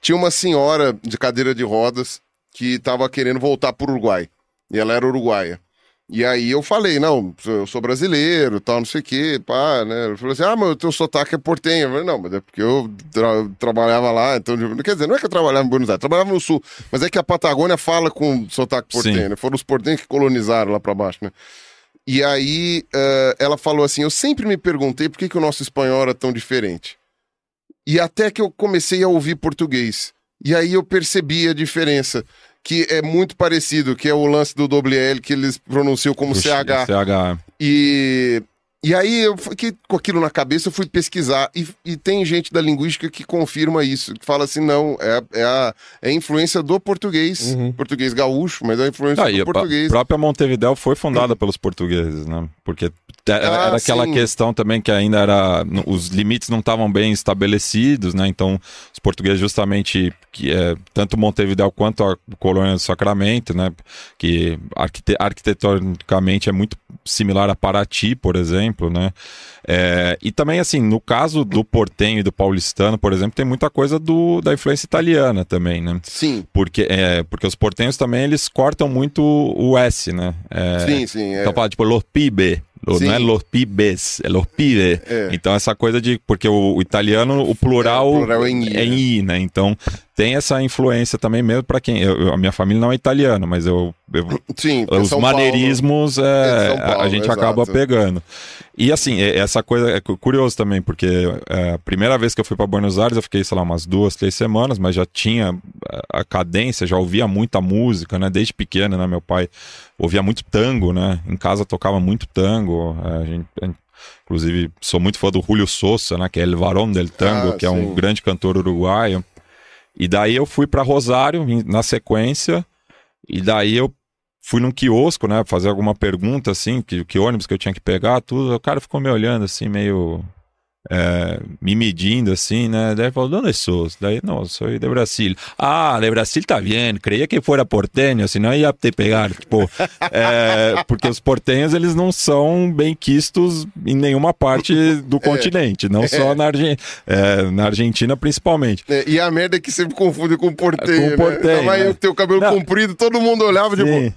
Tinha uma senhora de cadeira de rodas que tava querendo voltar pro Uruguai. E ela era uruguaia. E aí eu falei, não, eu sou brasileiro, tal, não sei o quê, pá, né? Ela falou assim, ah, mas o teu sotaque é portenho. Eu falei, não, mas é porque eu tra- trabalhava lá, então, quer dizer, não é que eu trabalhava em Buenos Aires, trabalhava no sul, mas é que a Patagônia fala com sotaque Sim. portenho, né? Foram os portenhos que colonizaram lá pra baixo, né? E aí eh, ela falou assim, eu sempre me perguntei por que, que o nosso espanhol era tão diferente. E até que eu comecei a ouvir português. E aí eu percebi a diferença, que é muito parecido, que é o lance do WL que eles pronunciam como Puxa, CH. CH. E, e aí eu fiquei com aquilo na cabeça, eu fui pesquisar. E, e tem gente da linguística que confirma isso, que fala assim, não, é, é, a, é a influência do português, Uhum. português gaúcho, mas é a influência Ah, do português. a própria Montevidéu foi fundada pelos portugueses, né? Porque era, Ah, aquela sim. questão também que ainda era. Os limites não estavam bem estabelecidos, né? Então, os portugueses, justamente, que é, tanto Montevidéu quanto a colônia do Sacramento, né? Que arquite- arquitetonicamente é muito similar a Paraty, por exemplo, né? É, e também, assim, no caso do portenho e do paulistano, por exemplo, tem muita coisa do, da influência italiana também, né? Sim, Porque, é, porque os portenhos também, eles cortam muito o S, né? É, sim, sim. É. Então fala tipo los pibe, lo- Sim. não é los pibes, é los pibe. É. Então essa coisa de, porque o, o italiano, o plural, É, o plural é em I, é em I, né? Então tem essa influência também mesmo para quem, eu- a minha família não é italiana, mas eu, eu- Sim, é os São Paulo. maneirismos é, É de São a- a Paulo, gente exato. acaba pegando. E assim, é- essa coisa é cu- curioso também, porque é, a primeira vez que eu fui para Buenos Aires, eu fiquei, sei lá, umas duas, três semanas, mas já tinha a- cadência, já ouvia muita música, né? Desde pequeno, né? Meu pai ouvia muito tango, né? Em casa tocava muito tango. é, a gente- a gente- inclusive, sou muito fã do Julio Sousa, né? Que é El Varón del Tango, Ah, que é um grande cantor uruguaio. E daí eu fui para Rosário na sequência, e daí eu fui num quiosco, né, fazer alguma pergunta assim, que, que ônibus que eu tinha que pegar, tudo. O cara ficou me olhando assim, meio é, me medindo assim, né? Daí falou, onde sos? Daí, não, sou de Brasil. Ah, de Brasil tá bem, creia que fora portenho, senão ia te pegar. Tipo, é, porque os portenhos, eles não são bem quistos em nenhuma parte do continente, não só na, Argen é, na Argentina principalmente. É, e a merda é que sempre confunde com porteio, Com porteio, né? Tava né? eu tenho o cabelo Não. comprido, todo mundo olhava, tipo... Sim.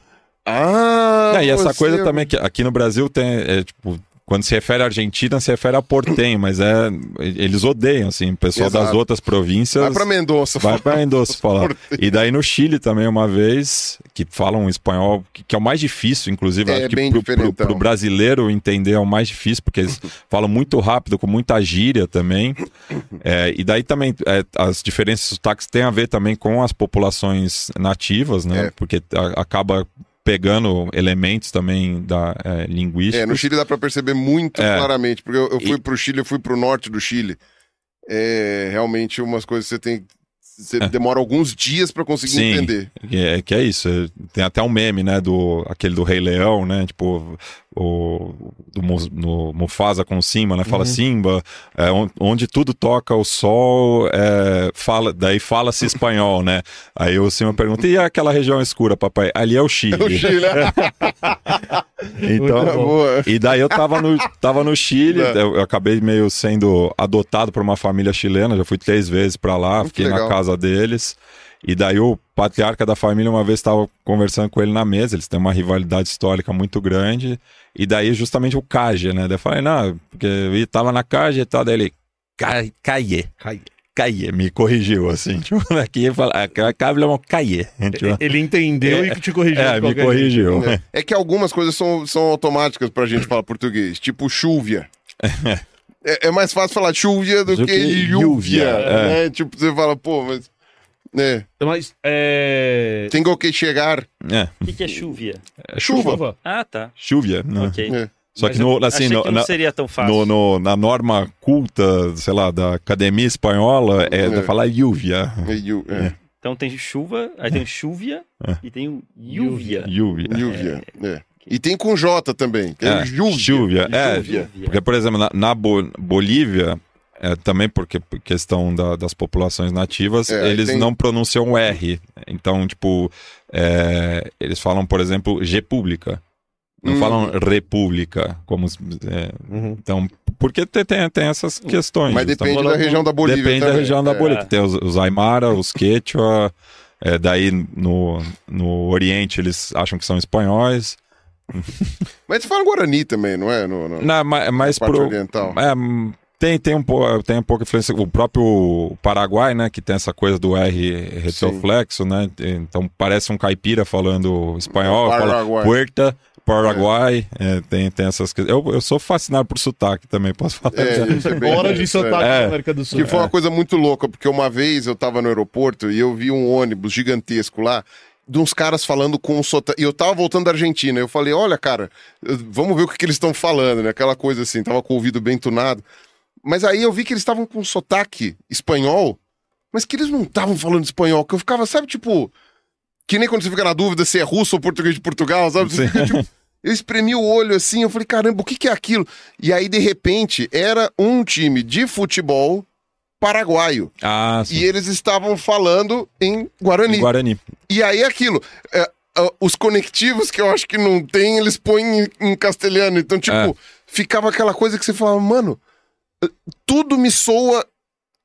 Ah, Não, e essa coisa também que aqui no Brasil tem, é, tipo, quando se refere à Argentina, se refere a portenho, mas é, eles odeiam, assim, o pessoal das Exato. outras províncias. Vai pra Mendonça. Vai pra Mendoza falar. E daí no Chile também, uma vez, que falam espanhol, que, que é o mais difícil, inclusive, É, acho que bem pro, pro, pro brasileiro entender é o mais difícil, porque eles falam muito rápido, com muita gíria também. É, e daí também é, as diferenças de sotaques têm a ver também com as populações nativas, né? É. Porque a- acaba pegando elementos também da é, linguística. É, no Chile dá pra perceber muito É. claramente, porque eu, eu fui E- pro Chile, eu fui pro norte do Chile. É realmente umas coisas que você tem. Você demora alguns dias pra conseguir Sim. entender. É, que é isso. é, Tem até um meme, né? Do, aquele do Rei Leão, né? Tipo, o, do no Mufasa com Simba, né? Fala Simba, é, on- onde tudo toca o sol, é, fala, daí fala-se espanhol, né? Aí o Simba pergunta, e aquela região escura, papai? Ali é o Chile. O Chile, né? então, e daí eu tava no, tava no Chile, É. eu, eu acabei meio sendo adotado por uma família chilena, já fui três vezes pra lá, que fiquei na casa deles. E daí o patriarca da família uma vez estava conversando com ele na mesa, eles têm uma rivalidade histórica muito grande. E daí justamente o Cage, né? Daí eu falei, não, porque eu tava na Cage e tal, daí ele, "Ca- Caie, Cai. Caie, me corrigiu assim, tipo, aqui ele fala, Cable é uma Caie. Tipo, Ele entendeu e te corrigiu. é, me corrigiu. É. É que algumas coisas são, são automáticas pra gente falar português, tipo chúvia. É, é mais fácil falar chúvia do Do que que lluvia, lluvia, é. né? Tipo, você fala, pô, mas... Né? jeito. Mas, é... Tenho que chegar. É, O que, que é chuvia? é chuva, Ah, tá. chúvia, né? Ok. É. Só Mas que no, assim, no, que não na, seria tão fácil. no, no- na norma culta, sei lá, da academia espanhola, é, É. falar lluvia. É, llu- é. Então tem chuva, aí tem chuvia É. e tem lluvia. Lluvia. Lluvia. É. E tem com J também. que É, É, lluvia. Chúvia. É, Lluvia. porque, por exemplo, na, na Bo- Bolívia, é, também porque por questão da- das populações nativas, É, eles tem- não pronunciam R. Então, tipo, é, eles falam, por exemplo, república. Não Hum. falam república, como... é, Uhum. então, porque tem, tem, tem essas questões. Mas depende justamente. da região da Bolívia Depende da também. região da É. Bolívia. Tem os, os Aymara, os Quechua, é, daí no, no Oriente eles acham que são espanhóis. Mas você fala Guarani também, não é? No, no, Na, ma- mais parte pro, oriental. é, tem, tem, um, tem um pouco influência. O próprio Paraguai, né, que tem essa coisa do R retroflexo, né? Então parece um caipira falando espanhol, fala Paraguai. Puerta, Paraguai, é, tem, tem essas coisas. Eu, eu sou fascinado por sotaque também, posso falar. É, isso é bem Hora de sotaque É. da América do Sul. Que foi uma coisa muito louca, porque uma vez eu tava no aeroporto e eu vi um ônibus gigantesco lá, de uns caras falando com um sotaque. E eu tava voltando da Argentina. Eu falei, olha, cara, vamos ver o que, que eles estão falando, né? Aquela coisa assim, tava com o ouvido bem tunado. Mas aí eu vi que eles estavam com sotaque espanhol, mas que eles não estavam falando espanhol, que eu ficava, sabe, tipo. Que nem quando você fica na dúvida se é russo ou português de Portugal, sabe? Você fica, tipo, eu espremi o olho assim, eu falei, caramba, o que, que é aquilo? E aí, de repente, era um time de futebol paraguaio. Ah, sim. E eles estavam falando em Guarani. Guarani. E aí, aquilo. é, é, os conectivos que eu acho que não tem, eles põem em, em castelhano. Então, tipo, É. ficava aquela coisa que você falava, mano, é, tudo me soa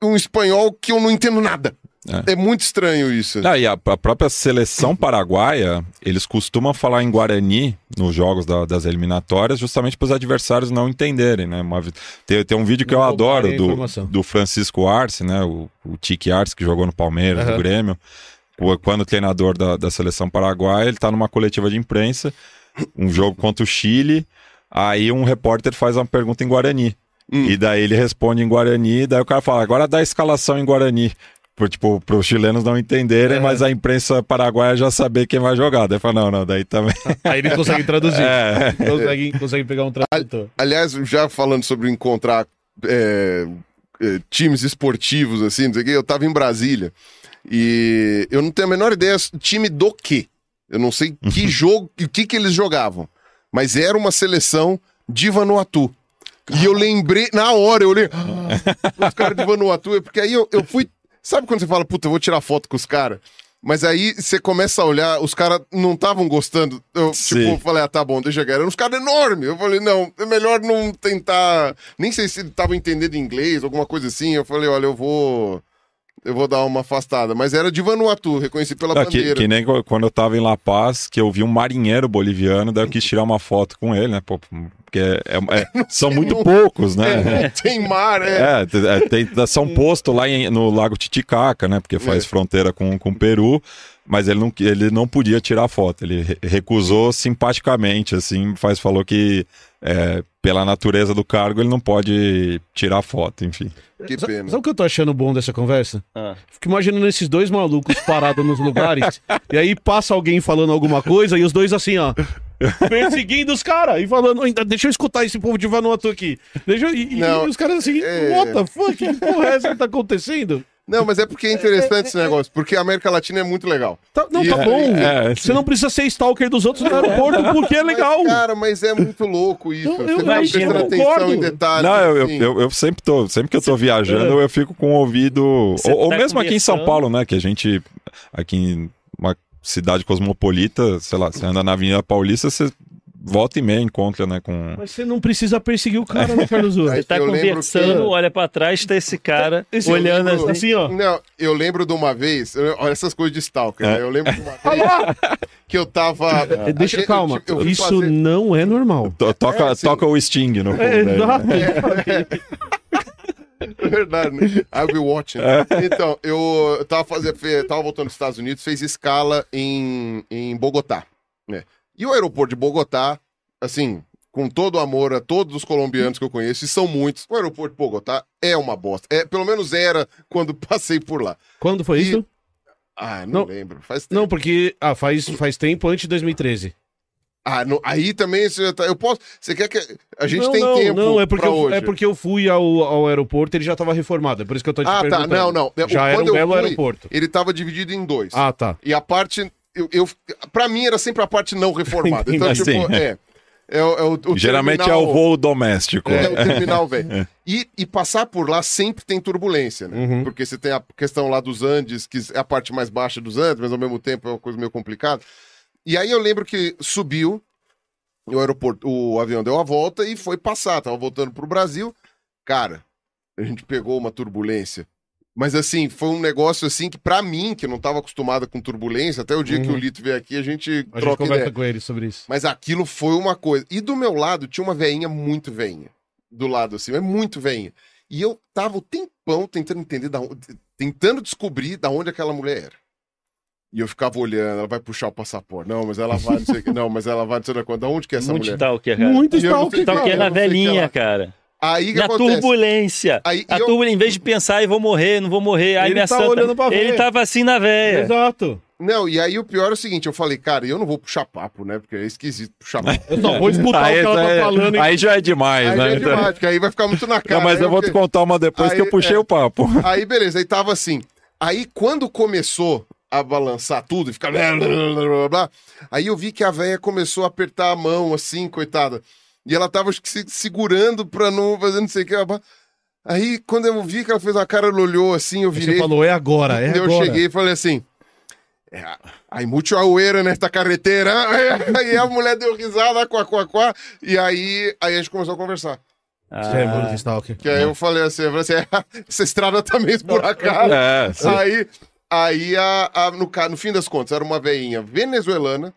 um espanhol que eu não entendo nada. É, muito estranho isso. Ah, e a, a própria seleção paraguaia, eles costumam falar em Guarani nos jogos da- das eliminatórias, justamente para os adversários não entenderem, né? Uma tem, tem um vídeo que eu adoro do, do Francisco Arce, né? O, o Tique Arce, que jogou no Palmeiras, Aham. no Grêmio. O- Quando treinador da, da seleção paraguaia, ele tá numa coletiva de imprensa, um jogo contra o Chile, aí um repórter faz uma pergunta em Guarani. Hum. E daí ele responde em Guarani, daí o cara fala, agora dá a escalação em Guarani. Por, tipo, para os chilenos não entenderem, É. mas a imprensa paraguaia já saber quem vai jogar. Daí fala, não, não, daí também. Aí eles conseguem traduzir. É. Conseguem, conseguem pegar um tradutor. Aliás, já falando sobre encontrar é, é, times esportivos, assim, não sei o quê, eu tava em Brasília e eu não tenho a menor ideia time do quê. Eu não sei que jogo, o que que eles jogavam. Mas era uma seleção de Vanuatu. E eu lembrei, na hora, eu olhei. "Ah, os caras de Vanuatu, porque aí eu, eu fui. Sabe quando você fala, puta, eu vou tirar foto com os caras? Mas aí você começa a olhar, os caras não estavam gostando. Eu, Sim. tipo, falei, ah, tá bom, deixa eu ver. Eram uns caras enormes. Eu falei, não, é melhor não tentar. Nem sei se ele tava entendendo inglês, alguma coisa assim. Eu falei, olha, eu vou. Eu vou dar uma afastada. Mas era de Vanuatu, reconheci pela Ah, que, bandeira. que nem co- quando eu tava em La Paz, que eu vi um marinheiro boliviano, daí eu quis tirar uma foto com ele, né? Pô, porque é- é- é- são muito poucos, né? É, não tem mar, é. É, é, tem, são posto lá em- no Lago Titicaca, né? Porque faz É. fronteira com, com o Peru, mas ele não, ele não podia tirar foto. Ele re- recusou simpaticamente, assim, faz, falou que é, pela natureza do cargo ele não pode tirar foto, enfim. Que pena. Sabe o que eu tô achando bom dessa conversa? Ah. Fico imaginando esses dois malucos parados nos lugares, e aí passa alguém falando alguma coisa, e os dois assim, ó. Perseguindo os caras e falando, ainda deixa eu escutar esse povo de Vanuatu aqui. Deixa eu... e, Não, e os caras assim, é- what the fuck? Que porra é essa que tá acontecendo? Não, mas é porque é interessante esse negócio, porque a América Latina é muito legal. Tá- não, E- tá bom. é, Você não precisa ser stalker dos outros no aeroporto, porque é legal. Mas, cara, mas é muito louco isso. Eu- Você eu- fica eu prestando concordo. atenção em detalhes. Não, eu, eu, assim. eu, eu sempre tô, sempre que eu tô viajando, eu fico com o ouvido. Você Ou, ou tá mesmo aqui em São. Paulo, né? Que a gente. Aqui em uma cidade cosmopolita, sei lá, você anda na Avenida Paulista, você volta e meia encontra, né? Com. Mas você não precisa perseguir o cara, né, Carlos? Aí- Tá Eu conversando, que- olha pra trás, tá esse cara Esse- olhando eu lembro- assim. Assim, ó. Não, eu lembro de uma vez, eu- olha essas coisas de stalker, É. né? Eu lembro de uma vez que eu tava. É, Deixa, gente- calma. eu fui Isso fazer- não é normal. To- Toca, É, sim. toca o Sting no fundo. É. É verdade, né? I'll be watching. Então, eu tava fazendo, tava voltando dos Estados Unidos, fez escala em, em Bogotá, né? E o aeroporto de Bogotá, assim, com todo o amor a todos os colombianos que eu conheço, e são muitos, o aeroporto de Bogotá é uma bosta. É, pelo menos era quando passei por lá. Quando foi E- isso? Ah, não, Não. lembro. Faz tempo. Não, porque ah, faz, faz tempo antes de 2013. Ah, não- aí também você já tá, eu posso. Você quer que a gente não, tem não, tempo não, é porque, pra eu, hoje? é porque eu fui ao, ao aeroporto e ele já tava reformado. É por isso que eu tô te Ah, tá. perguntando. Não, não. É, Já era quando um eu belo fui, aeroporto. Ele tava dividido em dois. Ah, tá. E a parte. Eu, eu, pra mim era sempre a parte não reformada. Então, tipo, Assim. é. É, o- é o, o Geralmente terminal- é o voo doméstico. É, o terminal, velho. E, e passar por lá sempre tem turbulência, né? Uhum. Porque você tem a questão lá dos Andes, que é a parte mais baixa dos Andes, mas ao mesmo tempo é uma coisa meio complicada. E aí eu lembro que subiu, o aeroporto, o avião deu a volta e foi passar. Tava voltando pro Brasil. Cara, a gente pegou uma turbulência. Mas assim, foi um negócio assim que pra mim, que não tava acostumada com turbulência, até o dia que Uhum. o Lito veio aqui, a gente A gente troca conversa ideia. com ele sobre isso. Mas aquilo foi uma coisa. E do meu lado tinha uma veinha muito veinha. Do lado assim, é muito veinha. E eu tava o tempão tentando entender, da onde, tentando descobrir da onde aquela mulher era. E eu ficava olhando, ela vai puxar o passaporte. Não, mas ela vai, não sei o que. Não, mas ela vai, não sei da quanto. Da onde que é essa Muito mulher? stalker, cara. Muito eu stalker, cara. Stalker eu na que velhinha, lá. cara. Aí que Na acontece? turbulência. Aí a eu- turbulência, em vez de pensar, eu vou morrer, não vou morrer. Ai, Ele minha tá santa. olhando pra Ele ver. tava assim na véia. Exato. Não, e aí o pior é o seguinte, eu falei, cara, eu não vou puxar papo, né? Porque é esquisito puxar papo. Eu só vou escutar Aí, o que ela tá aí- falando. e- aí já é demais, Aí né? é demais, porque aí vai ficar muito na cara. Não, mas né? eu vou te contar uma depois que Aí, eu puxei é. o papo. Aí, beleza, aí tava assim. Aí, quando começou a balançar tudo e ficar. Blá, blá, blá, blá, blá, blá, aí eu vi que a véia começou a apertar a mão, assim, coitada. E ela tava acho que, se segurando pra não fazer não sei o que. Aí, quando eu vi que ela fez uma cara, ela olhou assim, eu virei. Você falou, é agora, é eu agora. cheguei e falei assim. "É, Aí, muito aueira nesta carreteira. Aí a mulher deu risada, quá, quá, quá. E aí, aí a gente começou a conversar. É Ah, muito stalker. Que aí eu falei assim, eu falei assim essa estrada tá meio esburacada. É, sim. Aí, aí a, a- no, no fim das contas, era uma veinha venezuelana.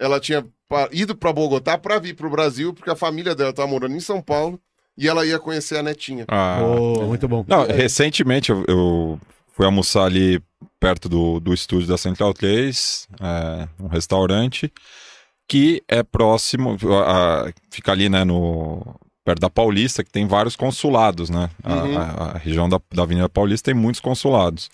Ela tinha ido pra Bogotá pra vir pro Brasil, porque a família dela tava morando em São Paulo e ela ia conhecer a netinha. Ah. Oh, muito bom. Não, recentemente eu, eu fui almoçar ali perto do, do estúdio da Central 3, é, um restaurante que é próximo, a- a- fica ali, né, no, perto da Paulista, que tem vários consulados, né? A, Uhum. a- a região da, da Avenida Paulista tem muitos consulados.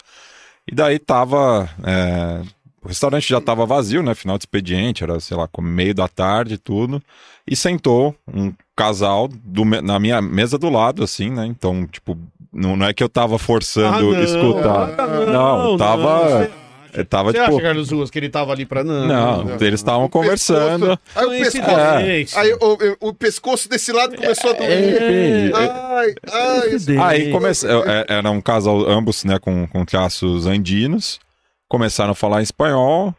E daí tava. é, o restaurante já tava vazio, né? Final de expediente, era, sei lá, como meio da tarde e tudo. E sentou um casal do na minha mesa do lado, assim, né? Então, tipo, não, não é que eu tava forçando Ah, não, escutar. ah, Não, tava- você Eu tava, Você tipo. acha, Carlos Ruas, que ele tava ali pra... Não, Não, não, eles estavam pescoço- conversando. Aí o pescoço. Coincidência. Aí o, o pescoço desse lado começou a doer. É, Ai, ai. esse- Aí comece... é- Era um casal, ambos, né, com, com traços andinos. Começaram a falar em espanhol.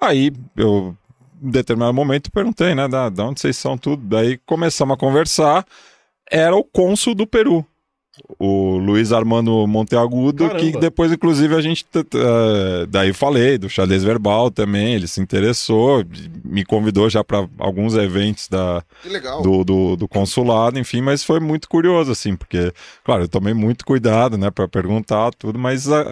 Aí eu, em determinado momento, perguntei, né, da, da onde vocês são tudo. Daí começamos a conversar. Era o cônsul do Peru. O Luiz Armando Monteagudo, Caramba. que depois, inclusive, a gente. eh, daí falei do xadrez verbal também, ele se interessou, me convidou já para alguns eventos da, do, do, do consulado, enfim, mas foi muito curioso, assim, porque, claro, eu tomei muito cuidado, né, para perguntar tudo, mas a-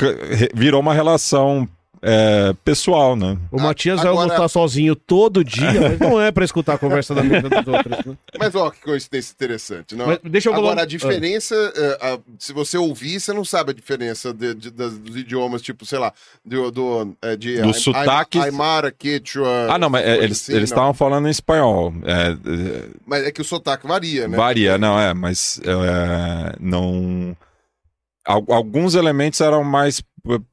re- virou uma relação é, pessoal, né? O Matias vai Agora- almoçar sozinho todo dia, mas não é pra escutar a conversa da vida dos outros. né? Mas ó, que coincidência interessante. Não? Mas deixa eu falar- Agora, a Ah. diferença, é, a- se você ouvir, você não sabe a diferença de- de- das- dos idiomas, tipo, sei lá, do, do, é, de Dos Aim- sotaques. Aymara, Quechua. Ah, não, mas é, eles assim, estavam falando em espanhol. É, Mas é que o sotaque varia, né? Varia, não é, mas não. Al- Alguns elementos eram mais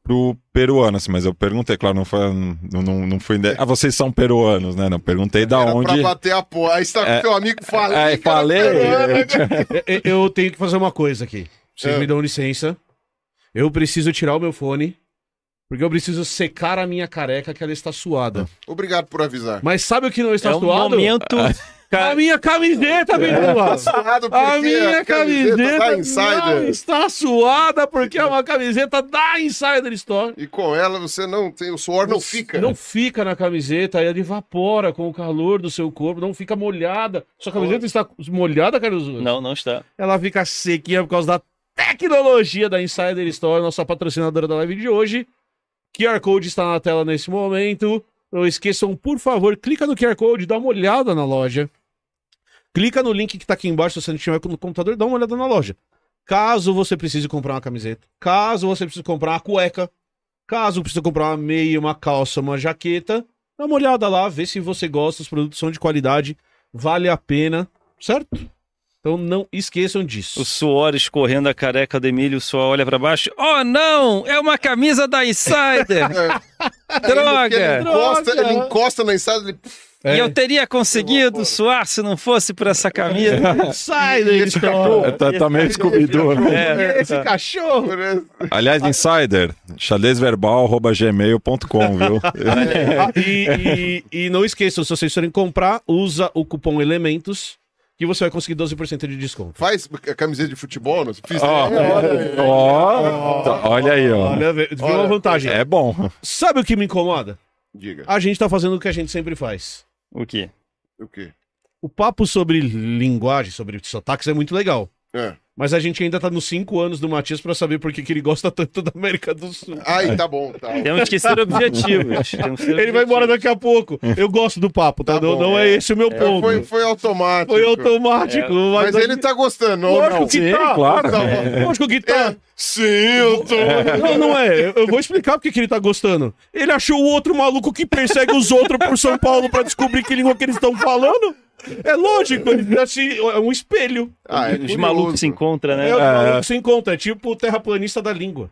pro peruano, assim, mas eu perguntei, claro, não foi, não, não, não fui. Ah, vocês são peruanos, né? Não perguntei da Era onde. pra bater a porra. Aí você tá com É. teu amigo falando. É, falei. Eu- Eu tenho que fazer uma coisa aqui. Vocês É. me dão licença. Eu preciso tirar o meu fone. Porque eu preciso secar a minha careca, que ela está suada. Obrigado por avisar. Mas sabe o que não está É um suado? Momento. A minha camiseta, Biruba! Suado A porque minha camiseta, da não Insider. está suada porque é uma camiseta da Insider Store. E com ela você não tem. O suor não fica. Não fica na camiseta, ela evapora com o calor do seu corpo, não fica molhada. Sua camiseta está molhada, Carlos? Não, não está. Ela fica sequinha por causa da tecnologia da Insider Store, nossa patrocinadora da live de hoje. QR Code está na tela nesse momento. Não esqueçam, por favor, clica no QR Code, dá uma olhada na loja. Clica no link que está aqui embaixo, se você não tiver no computador, dá uma olhada na loja. Caso você precise comprar uma camiseta, caso você precise comprar uma cueca, caso precise comprar uma meia, uma calça, uma jaqueta, dá uma olhada lá, vê se você gosta, os produtos são de qualidade, vale a pena, certo? Então não esqueçam disso. O suor escorrendo a careca do Emílio, só olha pra baixo. Oh, não! É uma camisa da Insider! Ele Droga! encosta, Droga. ele encosta na Insider, ele E eu teria conseguido suar se não fosse por essa camisa. Sai E daí, esse Store. Tá, tá meio Scooby-Doo, né? É, Esse cachorro. Aliás, Insider, xadrezverbal.gmail.com, viu? Ah, e, e- e não esqueçam, se vocês forem comprar, usa o cupom Elementos, que você vai conseguir 12% de desconto. faz a camiseta de futebol, não? Fiz É, olha, ó, tá, olha aí, ó. Olha, viu Olha, uma vantagem. É bom. Sabe o que me incomoda? Diga. A gente tá fazendo o que a gente sempre faz. O quê? O quê? O papo sobre linguagem, sobre sotaques é muito legal. É. Mas a gente ainda tá nos 5 anos do Matias pra saber por que, que ele gosta tanto da América do Sul. Ai, tá bom, tá. Temos que ser objetivos. Temos que ser Ele vai embora objetivos. daqui a pouco. Eu gosto do papo, tá? Tá não bom, não é. é. esse o meu É, ponto. foi, foi automático. Foi automático. Mas ele tá gostando, Lógico não? que Sim, tá. claro. Tá bom. Lógico que tá. É, sim, eu tô. Não, não é. Eu- vou explicar porque que ele tá gostando. Ele achou o outro maluco que persegue os outros por São Paulo pra descobrir que língua que eles estão falando. É lógico, ele assim, é um espelho. Ah, é Os curioso. malucos se encontram, né? É, os malucos se encontram. É tipo o terraplanista da língua.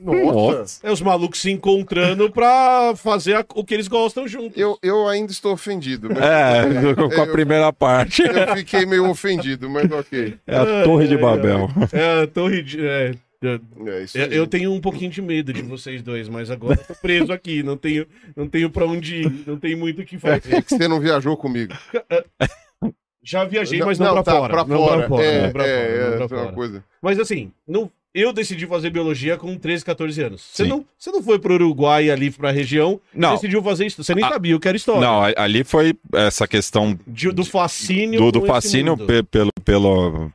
Nossa. É os malucos se encontrando pra fazer a- o que eles gostam juntos. Eu, eu ainda estou ofendido. Mas É, com a primeira parte. Eu fiquei meio ofendido, mas ok. É a Torre de Babel. É, a torre de. é, é, É isso eu, eu tenho um pouquinho de medo de vocês dois, mas agora eu tô preso aqui. Não tenho, não tenho pra onde ir. Não tenho muito o que fazer. É que você não viajou comigo. Já viajei, mas não, pra tá, fora. Pra não fora. pra fora. É, não pra é, fora, não é, pra é uma fora. coisa. Mas assim, não, eu decidi fazer biologia com 13, 14 anos. Você Sim. não, você não foi pro Uruguai ali pra região, Não. decidiu fazer isso. Você nem Ah, sabia o que era história. Não, a- ali foi essa questão De- do fascínio. do, do fascínio pelo, pelo,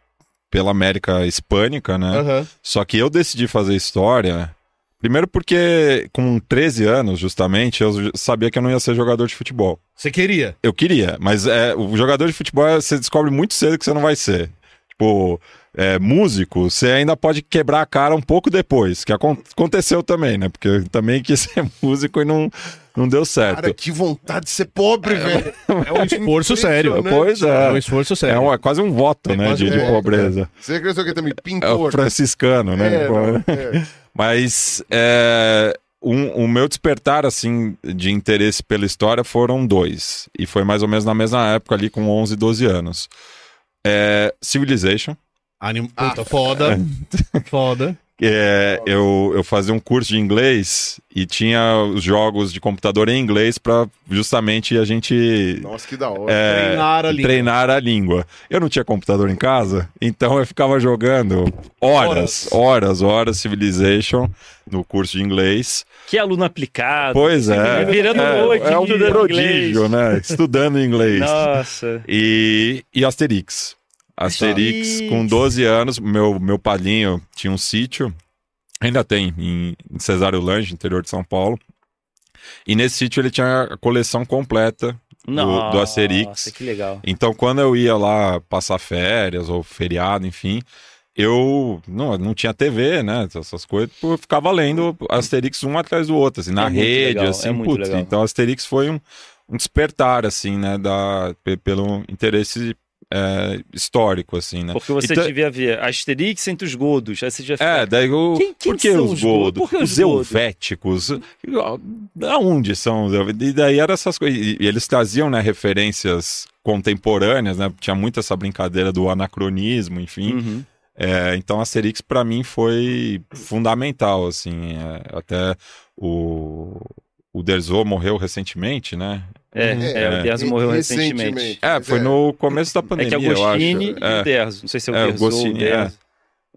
pela América hispânica, né? Aham. Só que eu decidi fazer história. Primeiro porque com 13 anos, justamente, eu sabia que eu não ia ser jogador de futebol. Você queria? Eu queria, mas é, o jogador de futebol é- você descobre muito cedo que você não vai ser. Tipo, é, músico, você ainda pode quebrar a cara um pouco depois, que acon- aconteceu também, né? Porque eu também quis ser músico e não, não deu certo. Cara, que vontade de ser pobre, velho. É um esforço sério. Pois É um é. esforço É, sério. um- é quase um voto, É né, de, um de voto, pobreza. Você acreditou que também É o pintor? franciscano, né? É, não, é. Mas é, um- o meu despertar, assim, de interesse pela história foram dois. E foi mais ou menos na mesma época, ali com 11, 12 anos. É, Civilization. Anim... Puta, foda. foda. É, eu, eu fazia um curso de inglês e tinha os jogos de computador em inglês para justamente a gente Nossa, que da hora. é, Treinar a língua. treinar a língua. Eu não tinha computador em casa, então eu ficava jogando horas, horas, horas Civilization no curso de inglês. Que aluno aplicado. Pois é, Virando é, noite, é um estudando prodígio, inglês. né? Estudando inglês. Nossa. E, e Asterix. Asterix, com 12 anos, meu, meu padrinho tinha um sítio, ainda tem, em, Cesário Lange, interior de São Paulo. E nesse sítio ele tinha a coleção completa Nossa, do Asterix. que legal. Então, quando eu ia lá passar férias ou feriado, enfim, eu não, não tinha TV, né? Essas coisas, eu ficava lendo Asterix um atrás do outro, assim, na É rede, legal, assim, é putz. Então, Asterix foi um, um despertar, assim, né? Da, pe- pelo interesse é, histórico, assim, né? Porque você Então- devia ver Asterix entre os godos. Aí você já É, daí o. Quem- quem por que são os os godos? Por que os os helvéticos? Aonde são? E daí eram essas coisas. E, e eles traziam, né, referências contemporâneas, né? Tinha muito essa brincadeira do anacronismo, enfim. Uhum. É, então, Asterix para mim foi fundamental, assim. é, até o. O Derzo morreu recentemente, né? É, Uhum. é, o Derzo Re- morreu recentemente. É, foi no começo da É pandemia, que é o eu acho. E É. o Derzo. Não sei se é o É, o Derzo ou o Derzo.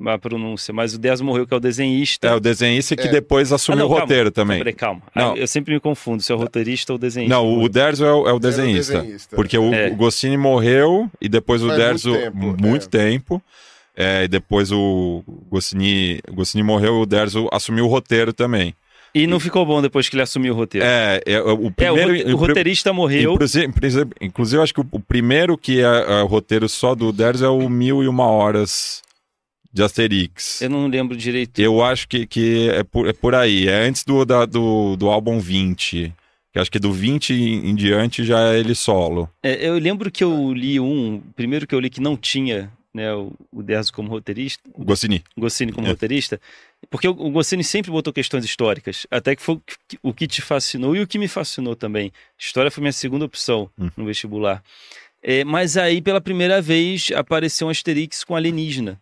A pronúncia. Mas o Derzo morreu, que é o desenhista. É, o desenhista que É. depois assumiu Ah, não, o roteiro também. Peraí, calma. Não. Ah, Eu sempre me confundo se é o roteirista ou o desenhista. Não, o Derzo é o, é o desenhista. desenhista. Porque o, É. o morreu e depois o Faz Derzo. muito tempo, muito é. tempo. É, e depois o Goscini, o Goscini morreu e o Derzo assumiu o roteiro também. E não ficou bom depois que ele assumiu o roteiro. É, é, o É, o, primeiro. rote- o roteirista morreu. Inclusive, inclusive- acho que o, primeiro que é, é o roteiro só do Derzo é o Mil e Uma Horas de Asterix. Eu não lembro direito. Eu acho que, que é, por, é por aí. É antes do, da- do, do álbum 20. Que acho que do 20 em, em diante já é ele solo. É, eu lembro que eu li um, primeiro que eu li que não tinha né, o, o Derzo como roteirista, O Goscini. o Goscini como É. roteirista, porque o, o Goscini sempre botou questões históricas, até que foi o que- o que te fascinou e o que me fascinou também. História foi minha segunda opção Hum. no vestibular. É, mas aí, pela primeira vez, apareceu um Asterix com alienígena.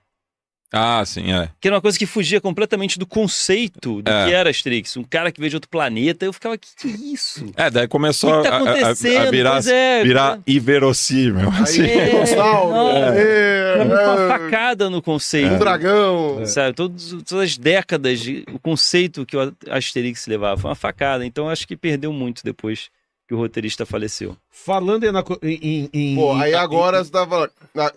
Ah, sim, é. Que era uma coisa que fugia completamente do conceito do É. que era Asterix. Um cara que veio de outro planeta. Eu ficava, que que é isso? É, daí começou que, que tá a- a- a, acontecendo? a virar, é, virar inverossímil. assim. Aí, É, é, uma é, facada no conceito. um dragão. Sabe, todos, todas as décadas, de- o conceito que o Asterix levava foi uma facada. Então acho que perdeu muito depois que o roteirista faleceu. Falando em, em, em- Pô, aí em- agora você tava. na-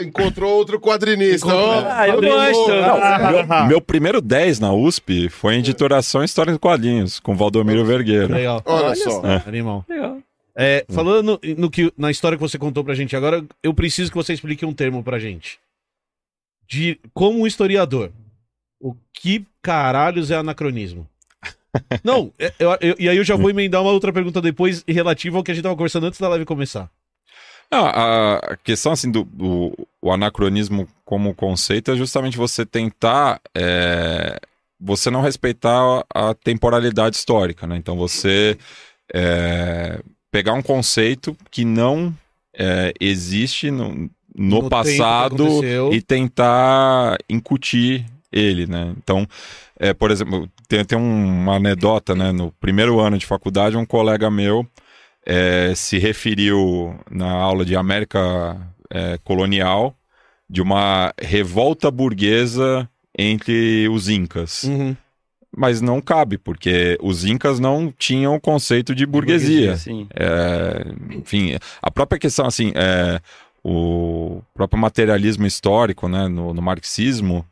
encontrou outro quadrinista. Encontrou-. Ah, eu gosto. Ah, Meu primeiro 10 na USP foi em editoração história de quadrinhos, com Valdomiro Vergueiro. Legal. Olha só. Animal. Legal. É, falando no, no que, na história que você contou pra gente agora, eu preciso que você explique um termo pra gente. De como historiador, o que caralhos é anacronismo? Não, é- eu- eu- e aí eu já vou emendar uma outra pergunta depois relativa ao que a gente tava conversando antes da live começar. Não, a a questão assim do, do- o anacronismo como conceito é justamente você tentar é, você não respeitar a temporalidade histórica, né? Então você é, pegar um conceito que não é, existe no, no, No passado e tentar incutir ele, né? Então, é, por exemplo, tem, tem uma anedota, né? No primeiro ano de faculdade, um colega meu é, se referiu na aula de América é, colonial de uma revolta burguesa entre os incas. Uhum. Mas não cabe, porque os incas não tinham o conceito de burguesia. Sim. É, enfim, a própria questão, assim, é, o próprio materialismo histórico, né, no, no marxismo,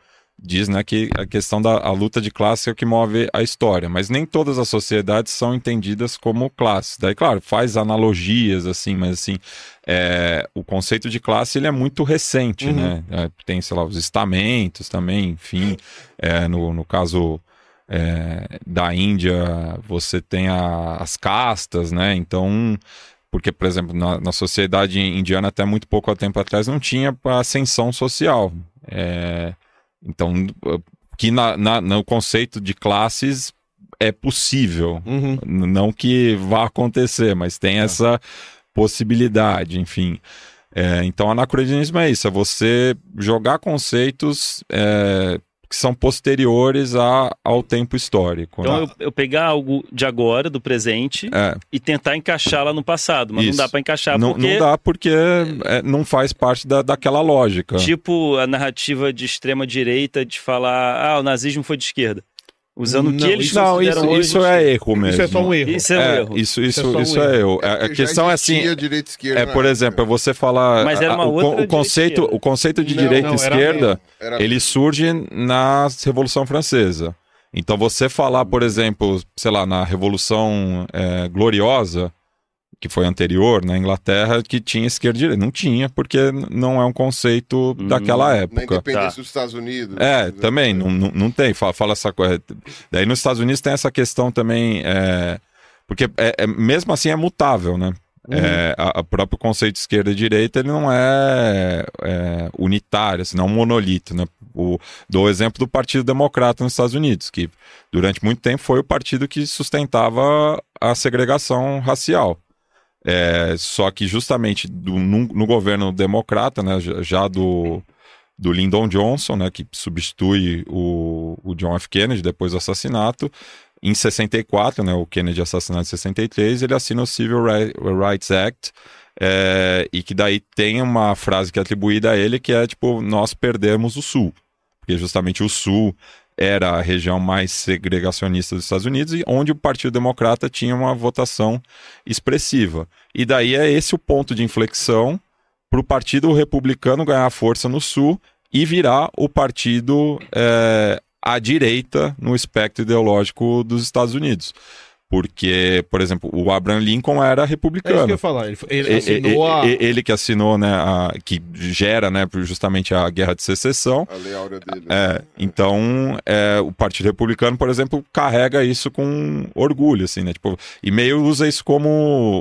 diz, né, que a questão da a luta de classe é o que move a história, mas nem todas as sociedades são entendidas como classes. Daí, claro, faz analogias, assim, mas, assim, é, o conceito de classe, ele é muito recente, Uhum. né, É, tem, sei lá, os estamentos também, enfim, é, no, no caso é, da Índia, você tem a- as castas, né? Então, porque, por exemplo, na, na sociedade indiana, até muito pouco tempo atrás, não tinha ascensão social. É, então, que na, na- no conceito de classes é possível. Uhum. Não que vá acontecer, mas tem essa possibilidade, enfim. É, então, anacronismo é isso: é você jogar conceitos é, que são posteriores a- ao tempo histórico. Então né? eu, eu pegar algo de agora, do presente, É, e tentar encaixar lá no passado. Mas Isso. não dá pra encaixar não, porque, não dá porque é, não faz parte da, daquela lógica. tipo, a narrativa de extrema direita de falar, ah, o nazismo foi de esquerda. Usando o que eles isso- não, consideram isso, hoje isso é erro mesmo. Isso é só um erro. Isso é um É, erro. Isso, Isso isso, é um isso é erro. A- A Porque já questão é assim. É, por exemplo, é você falar. Mas era a- uma o, outra o conceito, o conceito de Não, direita não, e esquerda, Era- ele surge na Revolução Francesa. Então você falar, por exemplo, sei lá, na Revolução é, Gloriosa, que foi anterior na Inglaterra, que tinha esquerda e direita. Não tinha, porque não é um conceito Hum, daquela Na época. independência Tá. dos Estados Unidos. É, também, não, não, não tem, fala, fala essa coisa. Daí nos Estados Unidos tem essa questão também, é, porque é, é- mesmo assim é mutável, né? É, a, a próprio conceito de esquerda e direita ele não é, é unitário, assim, não é um monolito, né? O, dou o exemplo do Partido Democrata nos Estados Unidos, que durante muito tempo foi o partido que sustentava a segregação racial. É, só que justamente do- no, no governo democrata, né, já- do, do Lyndon Johnson, né, que substitui o, o John F. Kennedy depois do assassinato, em 64, né, o Kennedy assassinado em 63, ele assina o Civil Ri- Rights Act, é, e que daí tem uma frase que é atribuída a ele que é tipo, nós perdemos o Sul, porque justamente o Sul era a região mais segregacionista dos Estados Unidos e onde o Partido Democrata tinha uma votação expressiva. E daí é esse o ponto de inflexão para o Partido Republicano ganhar força no Sul e virar o partido é, à direita no espectro ideológico dos Estados Unidos. Porque, por exemplo, o Abraham Lincoln era É isso republicano. que eu ia falar. Ele, ele assinou a. ele que assinou, né, a- que gera, né, justamente a Guerra de Secessão. A lei áurea dele. É, então, é, o Partido Republicano, por exemplo, carrega isso com orgulho, assim, né? Tipo, e meio usa isso como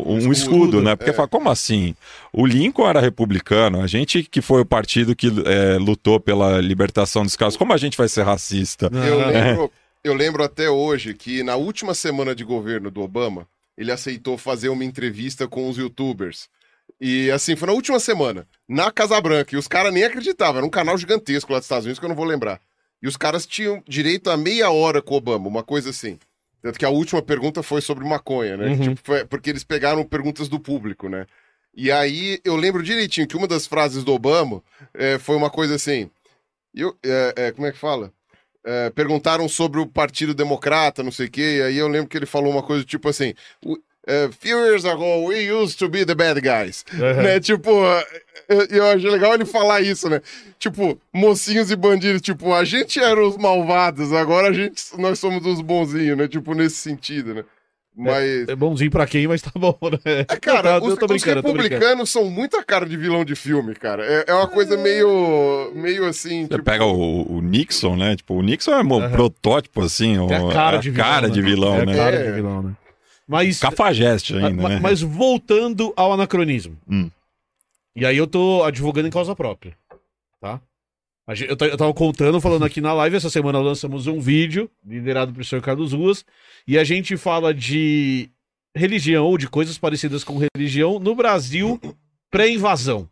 um, Um escudo, escudo, né? Porque é. fala, como assim? O Lincoln era republicano, a gente que foi o partido que é, lutou pela libertação dos caras, como a gente vai ser racista? Eu lembro, eu lembro até hoje que na última semana de governo do Obama, ele aceitou fazer uma entrevista com os youtubers. E assim, foi na última semana, na Casa Branca, e os caras nem acreditavam, era um canal gigantesco lá dos Estados Unidos que eu não vou lembrar. E os caras tinham direito a meia hora com o Obama, uma coisa assim. Tanto que a última pergunta foi sobre maconha, né? Uhum. Tipo, foi- porque eles pegaram perguntas do público, né? E aí eu lembro direitinho que uma das frases do Obama eh, foi uma coisa assim. Eu, é, é, como é que fala? É, perguntaram sobre o Partido Democrata, não sei o quê, e aí eu lembro que ele falou uma coisa tipo assim: "We- é, Few years ago, we used to be the bad guys. Uhum. Né? Tipo, eu, eu achei legal ele falar isso, né? Tipo, mocinhos e bandidos, tipo, a gente era os malvados, agora a gente, nós somos os bonzinhos, né? Tipo, nesse sentido, né? Mas. É bonzinho pra quem, mas tá bom, né? É, cara, eu os, tô os eu brincando. republicanos são muita cara de vilão de filme, cara. É, é uma coisa meio. meio assim. Você tipo, pega o, o Nixon, né? Tipo, o Nixon é um Aham. protótipo, assim. É a cara é de vilão. cara né? de vilão, é né? cara É. de vilão, né? Mas, Cafajeste ainda, ma- né? mas voltando ao anacronismo. Hum. E aí eu tô advogando em causa própria, tá? Eu, ta- eu tava contando, falando aqui na live, essa semana lançamos um vídeo, liderado pelo senhor Carlos Ruas, e a gente fala de religião ou de coisas parecidas com religião no Brasil pré-invasão.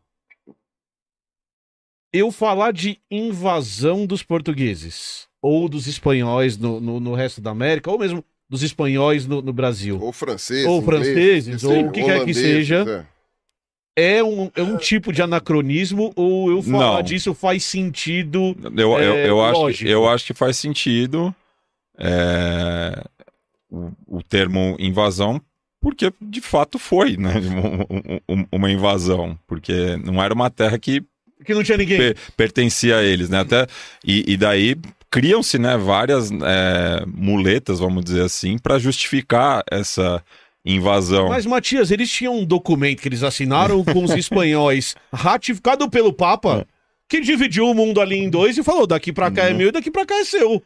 Eu falar de invasão dos portugueses ou dos espanhóis no, no, no resto da América, ou mesmo dos espanhóis no, no Brasil, Ou franceses. Ou franceses, ou o que quer que seja. é. É um, é um tipo de anacronismo ou eu falar Não. disso faz sentido? Eu, eu, É, eu, acho, que- lógico. eu acho que faz sentido é, o, o termo invasão, porque de fato foi né, um- um- uma invasão, porque não era uma terra que Que não tinha ninguém. per- pertencia a eles, né? Até, e, e daí criam-se né, várias é, muletas, vamos dizer assim, para justificar essa invasão. Mas, Matias, eles tinham um documento que eles assinaram com os espanhóis, ratificado pelo Papa, que dividiu o mundo ali em dois e falou: daqui pra cá é Uhum. meu e daqui pra cá é seu.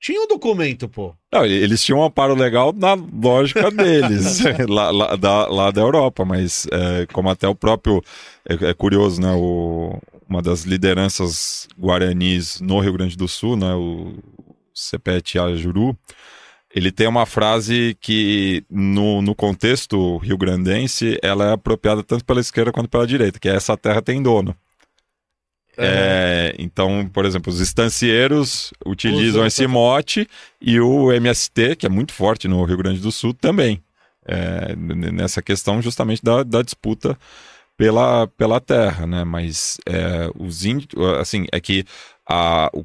Tinha um documento, pô. Não, eles tinham um amparo legal na lógica deles, lá, lá da, lá da Europa, mas é, como até o próprio. É, é curioso, né? O, uma das lideranças guaranis no Rio Grande do Sul, né? O Sepete Ajuru, ele tem uma frase que, no, no contexto rio-grandense, ela é apropriada tanto pela esquerda quanto pela direita, que é essa terra tem dono. É, então, por exemplo, os estancieiros utilizam esse mote e o MST, que é muito forte no Rio Grande do Sul, também. É, nessa questão justamente da, da disputa pela, pela terra, né? Mas é, os índios, assim, é que a, o,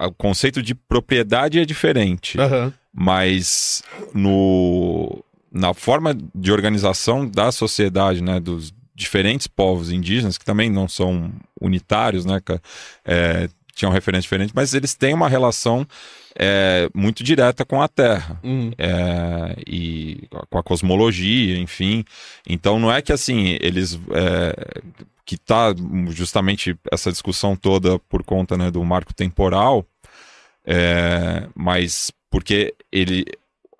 o conceito de propriedade é diferente Aham. mas no, na forma de organização da sociedade, né, dos diferentes povos indígenas, que também não são unitários, né, é, tinham referências diferentes, mas eles têm uma relação é, muito direta com a Terra Uhum. é, e com a cosmologia, enfim. Então não é que assim eles é, que tá justamente essa discussão toda por conta né, do marco temporal, é, mas porque ele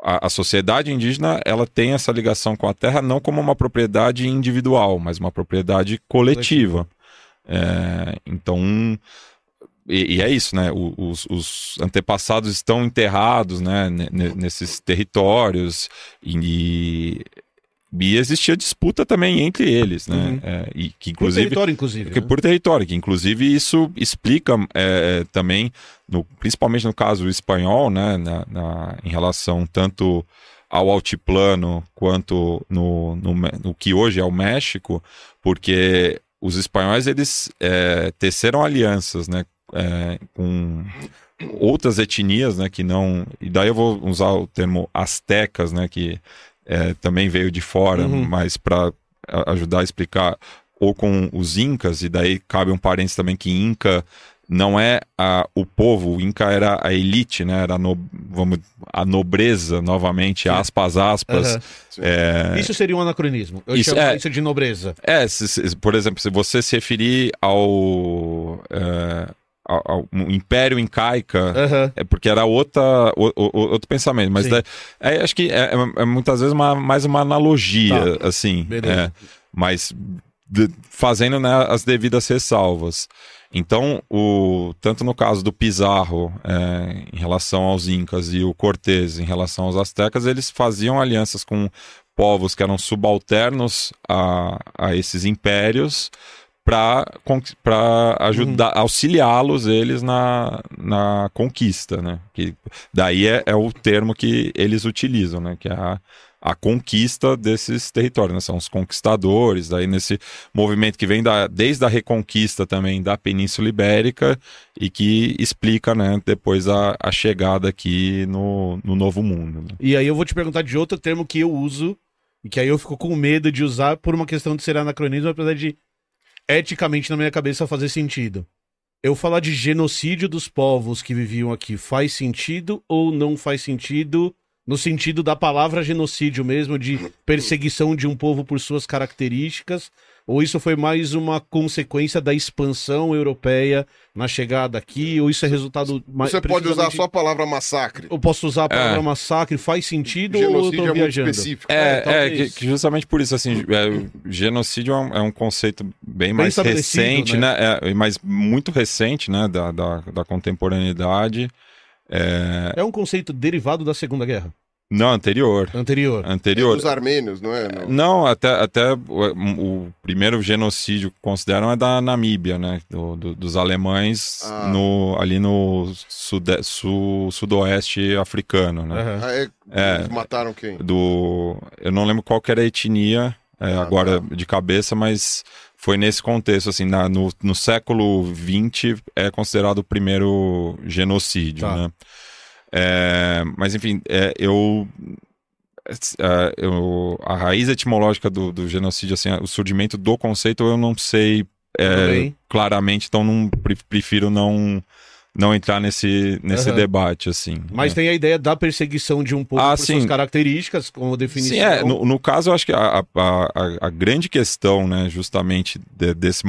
a, a sociedade indígena ela tem essa ligação com a terra não como uma propriedade individual, mas uma propriedade coletiva. É, então e, e é isso, né? Os, os antepassados estão enterrados, né? ne- ne- Nesses territórios e, e existia disputa também entre eles, né? Uhum. É, e que Por inclusive território, inclusive. que né? por território, que inclusive isso explica é, também, no- principalmente no caso espanhol, né, na, na- em relação tanto ao altiplano quanto no, no, no que hoje é o México, porque os espanhóis eles é, teceram alianças, né, é, com outras etnias, né, que não, e daí eu vou usar o termo astecas, né, que é, também veio de fora, Uhum. mas para ajudar a explicar ou com os incas, e daí cabe um parênteses também que Inca não é a, o povo, o Inca era a elite, né? Era a, no, vamos, a nobreza, novamente, aspas, aspas. Aham. É, Isso seria um anacronismo. Eu Isso, chamo é. isso de nobreza. é, se- se- por exemplo, se você se referir ao, é, ao, ao Império Incaica, Aham. é porque era outra, o- o- outro pensamento, mas daí- é, acho que é, é- é muitas vezes uma, mais uma analogia, assim, Beleza. é, mas de- fazendo né, as devidas ressalvas. Então, o, tanto no caso do Pizarro é, em relação aos Incas e o Cortés em relação aos Aztecas, eles faziam alianças com povos que eram subalternos a, a esses impérios para ajudar, auxiliá-los eles na, na conquista, né? Que daí é, é o termo que eles utilizam, né? Que é a, a conquista desses territórios, né? São os conquistadores, daí nesse movimento que vem da, desde a reconquista também da Península Ibérica e que explica, né? Depois a, a chegada aqui no, no Novo Mundo. né? E aí eu vou te perguntar de outro termo que eu uso, e que aí eu fico com medo de usar por uma questão de ser anacronismo, apesar de eticamente na minha cabeça fazer sentido. Eu falar de genocídio dos povos que viviam aqui faz sentido ou não faz sentido? No sentido da palavra genocídio mesmo, de perseguição de um povo por suas características? Ou isso foi mais uma consequência da expansão europeia na chegada aqui? Ou isso é resultado mais. Você pode usar só a palavra massacre. Eu posso usar a palavra É. massacre? Faz sentido ou eu Genocídio tô é muito viajando? específico. É, é, talvez. que, que justamente por isso, assim, é, genocídio é um, é um conceito bem, mais estabelecido, recente, né? né? É, mas muito recente, né, da, da, da contemporaneidade. É, É um conceito derivado da Segunda Guerra, não, anterior. anterior. Anterior. Os armênios, não é? Não. Não, até, até o, o primeiro genocídio que consideram é da Namíbia, né? Do- do- dos alemães Ah. no, ali no sude, su, sudoeste africano, né? Aham. Ah, é, É. Eles mataram quem? do. Eu não lembro qual que era a etnia é, Ah, agora tá. de cabeça, mas foi nesse contexto, assim, na- no, no século XX é considerado o primeiro genocídio, Tá. né? É, mas enfim, é, eu, é, eu- a raiz etimológica do, do genocídio, assim, o surgimento do conceito eu não sei é, claramente, então não pre- prefiro não não entrar nesse nesse Aham. debate, assim. Mas é. tem a ideia da perseguição de um povo Ah, por suas sim. características, como definição. Sim, é, no, no caso, eu acho que a, a, a, grande questão, né, justamente de- desse,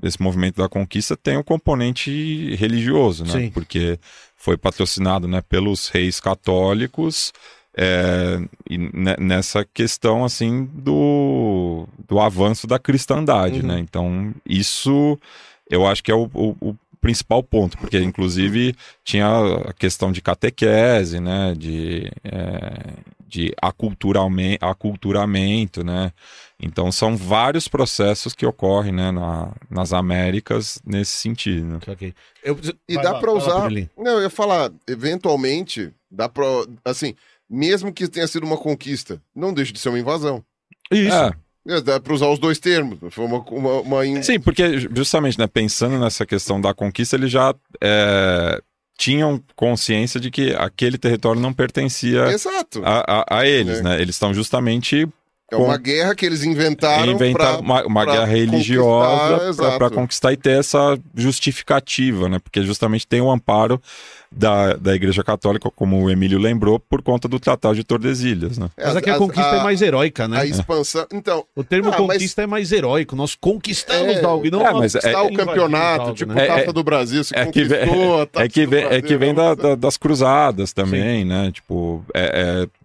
desse movimento da conquista tem o componente religioso, né? Sim. Porque foi patrocinado né, pelos reis católicos é, ne- nessa questão, assim, do, do avanço da cristandade, Uhum. né? Então, isso eu acho que é o, o- o principal ponto, porque inclusive tinha a questão de catequese, né, de, é, de aculturamento, aculturamento, né, então são vários processos que ocorrem, né, na, nas Américas nesse sentido. Né? Ok. Eu- E vai dá lá, lá, usar. Pirelli. Não, eu ia falar, eventualmente, dá pra. Assim, mesmo que tenha sido uma conquista, não deixa de ser uma invasão. Isso. É, É, Dá pra usar os dois termos. Foi uma. uma, uma in- Sim, porque justamente, né, pensando nessa questão da conquista, eles já é, tinham consciência de que aquele território não pertencia Exato. a, a, a eles, É. né? Eles estão justamente É uma guerra que eles inventaram. inventaram pra- uma, uma pra guerra conquistar, religiosa para conquistar e ter essa justificativa, né? Porque justamente tem o amparo da, da Igreja Católica, como o Emílio lembrou, por conta do Tratado de Tordesilhas, né? Mas aqui a conquista a- é mais heróica, né? A expansão. Então, O termo Ah, mas- conquista é mais heróico. Nós conquistamos É, algo e não é, mas é- está o campeonato, algo, tipo né? o Taça É- do Brasil, se é que vem- conquistou. a Taça É que do vem, é Brasil, que vem da- da- das cruzadas também, né? Tipo, é, é-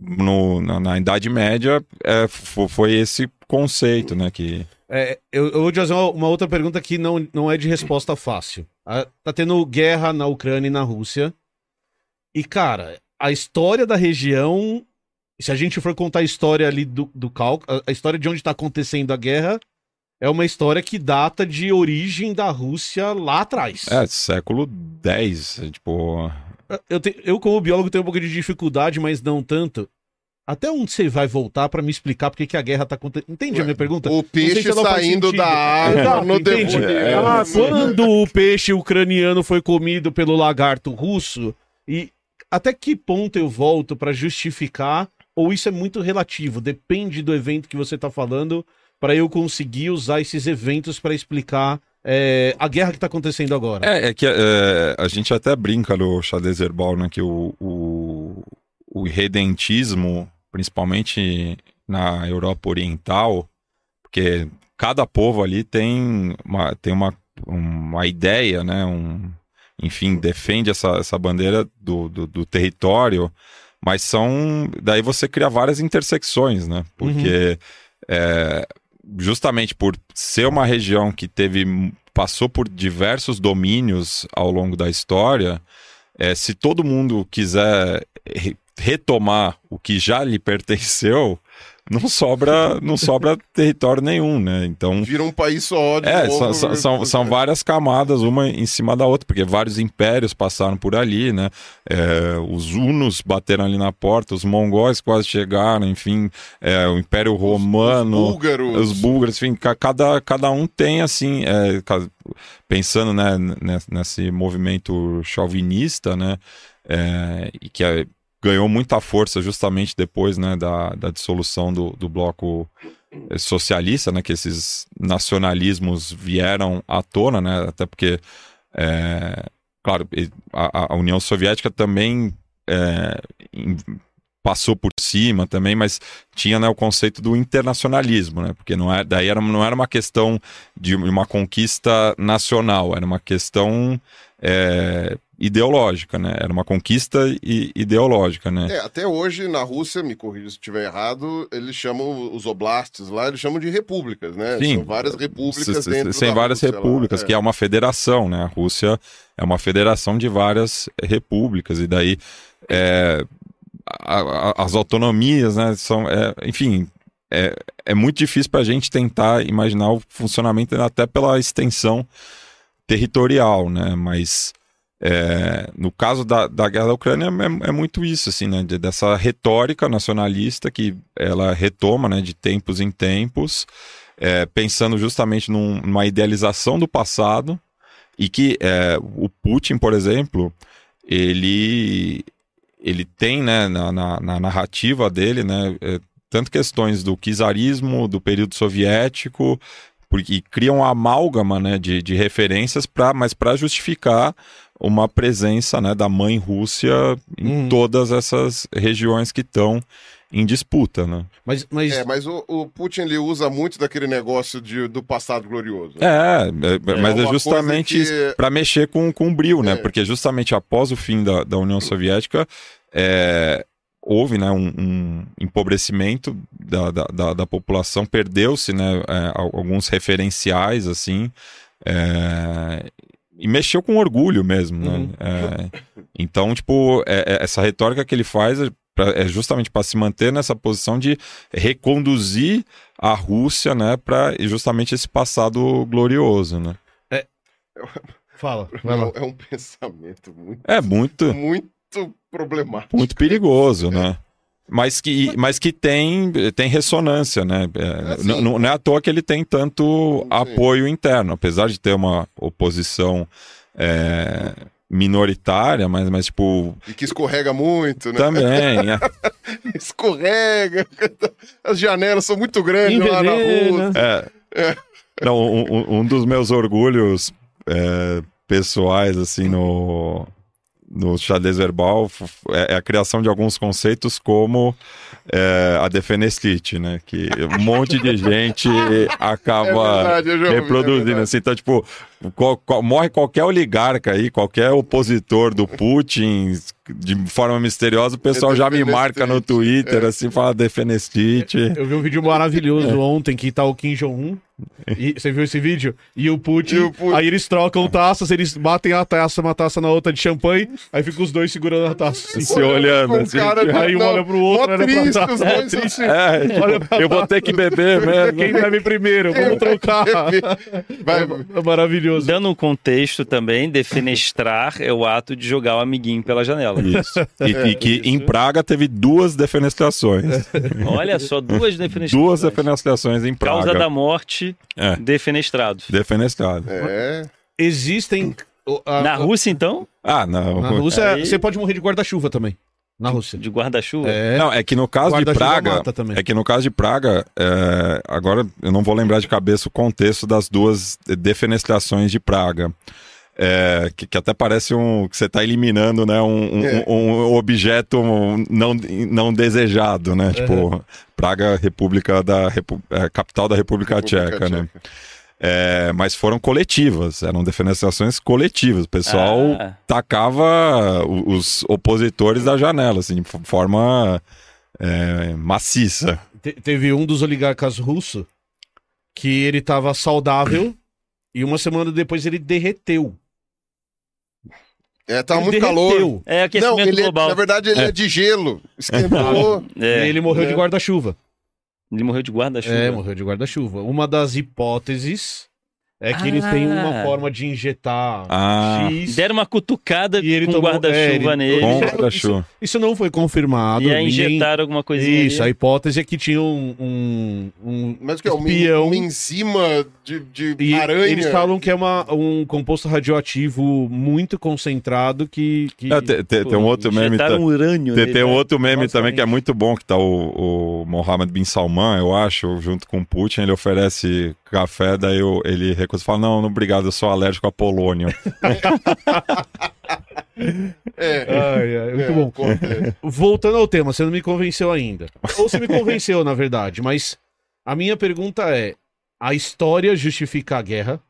no, na, na Idade Média é, fo- foi esse conceito, né? Que É, eu, eu vou te fazer uma, uma outra pergunta que não, não é de resposta fácil. Ah, tá tendo guerra na Ucrânia e na Rússia. E, cara, a história da região. Se a gente for contar a história ali do, do Cáucaso, a- a história de onde tá acontecendo a guerra, é uma história que data de origem da Rússia lá atrás. é século X, tipo. Eu, te- eu, como biólogo, tenho um pouco de dificuldade, mas não tanto. Até onde você vai voltar pra me explicar por que a guerra tá acontecendo? Entende a minha pergunta? O peixe se saindo da água Exato, no entende? É, Ah, sim. quando o peixe ucraniano foi comido pelo lagarto russo, e até que ponto eu volto pra justificar, ou isso é muito relativo, depende do evento que você tá falando, pra eu conseguir usar esses eventos pra explicar é, a guerra que tá acontecendo agora. É, é que é, a gente até brinca no xadrez herbal, né? Que o, o, o redentismo, principalmente na Europa Oriental, porque cada povo ali tem uma, tem uma, uma ideia, né? Um, enfim, defende essa, essa bandeira do, do, do território, mas são. Daí você cria várias intersecções, né? Porque é, justamente por ser uma região que teve passou por diversos domínios ao longo da história, é, se todo mundo quiser re- retomar o que já lhe pertenceu, não sobra não sobra território nenhum, né? Então Vira um país só. é, novo. são, são, são, são várias camadas, uma em cima da outra, porque vários impérios passaram por ali, né? É, os hunos bateram ali na porta, os mongóis quase chegaram, enfim, é, o Império Romano, Os búlgaros. os búlgaros, enfim, ca- cada, cada um tem, assim, é, pensando né, ne- nesse movimento chauvinista, né? é, e que é, ganhou muita força justamente depois né, da, da dissolução do, do bloco eh, socialista, né, que esses nacionalismos vieram à tona, né, até porque, é, claro, a, a União Soviética também é, passou por cima também, mas tinha né, o conceito do internacionalismo, né, porque não era, daí era, não era uma questão de uma conquista nacional, era uma questão é, ideológica, né, era uma conquista ideológica, né. É, até hoje na Rússia, me corrija se estiver errado, eles chamam os oblastes lá, eles chamam de repúblicas, né? Sim. São várias repúblicas dentro várias Rússia lá, repúblicas, é. que é uma federação, né? A Rússia é uma federação de várias repúblicas, e daí é, a- a- as autonomias, né? São, é, enfim, é, é muito difícil para a gente tentar imaginar o funcionamento até pela extensão territorial, né? Mas é, no caso da, da guerra da Ucrânia é, é muito isso, assim, né? de- dessa retórica nacionalista que ela retoma, né? De tempos em tempos, é, pensando justamente num- numa idealização do passado e que é, o Putin, por exemplo, ele ele tem, né? Na, na, na narrativa dele, né? é, tanto questões do czarismo, do período soviético, porque cria uma amálgama né, de, de referências, pra, mas para justificar uma presença né, da mãe Rússia em Uhum. todas essas regiões que estão em disputa. Né? Mas, mas É, mas o, o Putin ele usa muito daquele negócio de, do passado glorioso. É, é, mas é justamente que- para mexer com, com o brilho, né? É. Porque justamente após o fim da, da União Soviética, é, houve né, um, um empobrecimento da, da, da, da população, perdeu-se né, é, al- alguns referenciais, assim, É, e mexeu com orgulho mesmo, né? Uhum. É, então, tipo, é- é- essa retórica que ele faz é, pra- é justamente para se manter nessa posição de reconduzir a Rússia, né, para justamente esse passado glorioso, né? Fala, vai lá. É um pensamento muito, É muito, muito problemático. muito perigoso, né? Mas que, mas que tem, tem ressonância, né? É, É, sim. não, não é à toa que ele tem tanto Sim. apoio interno, apesar de ter uma oposição é, minoritária, mas, mas tipo, E que escorrega muito, né? também. é. Escorrega. As janelas são muito grandes lá na rua. É. Não, um, um- um dos meus orgulhos é, pessoais, assim, no, no xadrez verbal é, é a criação de alguns conceitos como é, a defenestrite, né? Que um monte de gente É acaba verdade, é reproduzindo, verdade. assim. Então, tipo, qual- qual- morre qualquer oligarca aí, qualquer opositor do Putin de forma misteriosa, o pessoal já me marca no Twitter, é. assim, fala defenestrite. Eu vi um vídeo maravilhoso ontem que tá o Kim Jong-un. E, você viu esse vídeo? E o Putin. E o Putin. Aí eles trocam taças, eles batem a taça, uma taça na outra de champanhe, aí ficam os dois segurando a taça. assim. Se olhando, Um assim, cara de- aí um olha pro outro, olha pra triste, É triste. assim. É, tipo, Olha pra eu vou ter que beber mesmo. Quem bebe primeiro? Vamos trocar. Vai, É maravilhoso. Dando um contexto também, defenestrar é o ato de jogar o amiguinho pela janela. Isso. E, e que em Praga teve duas defenestrações. Olha só, duas defenestrações. Duas defenestrações em Praga. Causa da morte, É, defenestrados. defenestrado. É. Existem. Na Rússia, então, Ah, não. Na Rússia, Aí- você pode morrer de guarda-chuva também. Na Rússia. de guarda-chuva. É. Não, é que no caso de Praga. É que no caso de Praga, é, agora eu não vou lembrar de cabeça o contexto das duas defenestrações de Praga. É, que, que até parece um que você está eliminando né, um, um- É. um objeto não, não desejado, né? Tipo, Praga, República da Repu- é, capital da República, República Tcheca, né? É, mas foram coletivas, eram defenestrações coletivas. O pessoal Ah. tacava os opositores da janela, assim, de forma é, maciça. Te- teve um dos oligarcas russos que ele tava saudável e uma semana depois ele derreteu. É, tava Ele muito calor. derreteu. É aquecimento Não, ele é- global. na verdade ele é, de gelo. Esquentou. É, E ele morreu de É. guarda-chuva. Ele morreu de guarda-chuva. É, morreu de guarda-chuva. Uma das hipóteses é que eles têm uma Ah. forma de injetar Ah. X. Deram uma cutucada E ele com tomou- é, guarda-chuva ele- nele. Com Isso- guarda-chuva. Isso não foi confirmado. E aí injetaram alguma coisinha Isso, a ali. hipótese é que tinha um, um, um Mas o que é? Uma, espião. uma enzima de, de E aranha. eles falam que é uma, um composto radioativo muito concentrado que. que É, tem, tem- tem um outro meme. tá- urânio Tem, nele, tem um né? outro meme também que é muito bom, que tá o, o Mohammed bin Salman, eu acho, junto com o Putin, ele oferece café, daí ele e fala, não, não, obrigado, eu sou alérgico a polônio. É, Ai, ai, muito é, bom. acontece. Voltando ao tema, você não me convenceu ainda. Ou você me convenceu, na verdade, mas a minha pergunta é: a história justifica a guerra?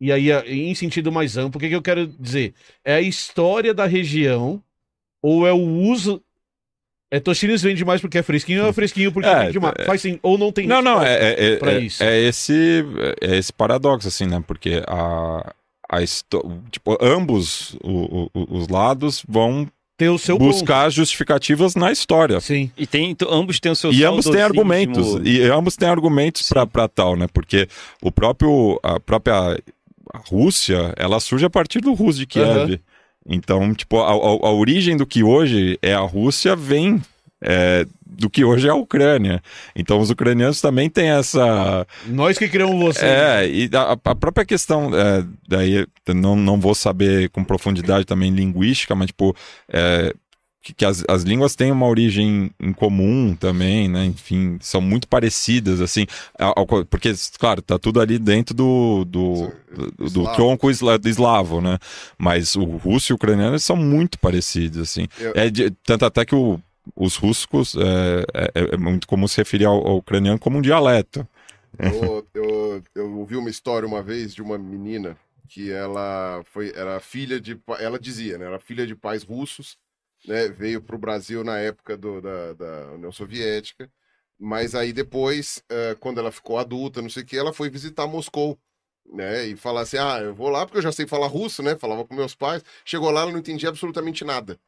E aí, em sentido mais amplo, o que, que eu quero dizer? É a história da região ou é o uso. É Toshines vende mais porque é fresquinho ou é fresquinho porque É, vende mais? é- Faz sim, ou não tem não, não, é, é, pra é, isso. é esse, é esse paradoxo, assim, né? Porque a, a tipo, ambos o- o- os lados vão Ter o seu buscar justificativas na história. ponto. Sim. E tem, ambos têm o seu E ambos têm argumentos. E ambos têm argumentos para tal, né? Porque o próprio, a própria Rússia, ela surge a partir do Rus de Kiev. Aham. Então, tipo, a, a- a origem do que hoje é a Rússia vem é, do que hoje é a Ucrânia. Então, os ucranianos também têm essa. Nós que criamos você. É, e a, a própria questão, é, daí não, não vou saber com profundidade também linguística, mas tipo, é, que, que as, as línguas têm uma origem em comum também, né? Enfim, são muito parecidas, assim, ao- porque, claro, tá tudo ali dentro do, do, do, do tronco isla- eslavo, né? Mas o russo e o ucraniano são muito parecidos, assim. Eu- É de- tanto até que o- os russos é, é- é muito comum se referir ao, ao ucraniano como um dialeto. Eu, eu, eu ouvi uma história uma vez de uma menina que ela foi era filha de ela dizia né era filha de pais russos né veio para o Brasil na época do, da, da União Soviética mas aí depois eh, quando ela ficou adulta não sei o que ela foi visitar Moscou né? E falar assim, ah, eu vou lá porque eu já sei falar russo, né? Falava com meus pais. Chegou lá, ela não entendia absolutamente nada.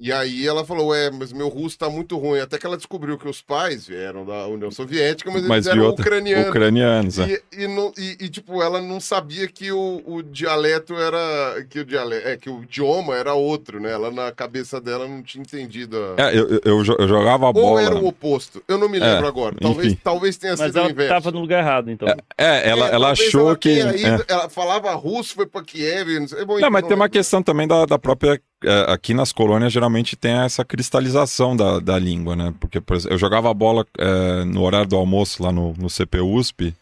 E aí ela falou, ué, mas meu russo tá muito ruim. Até que ela descobriu que os pais vieram da União Soviética, mas, Mas eles eram outra- ucranianos. Ucranianos, é. E, e, não- e- e, tipo, ela não sabia que o, o dialeto era. Que o, diale, é, que o idioma era outro, né? Ela na cabeça dela não tinha entendido. a- É, eu, eu- eu jo- eu jogava a Ou bola. era o oposto. Eu não me lembro É, agora. Talvez, enfim. talvez tenha Mas sido o ela inverso. tava no lugar errado, então. É, ela, É, ela achou ela que. é. ido- Ela falava russo, foi pra Kiev. Não, sei, bom, Não, enfim, mas tem uma lembro. questão também da, da própria. É, aqui nas colônias geralmente tem essa cristalização da, da língua, né? Porque, por exemplo, eu jogava bola é, no horário do almoço lá no, no CPUSP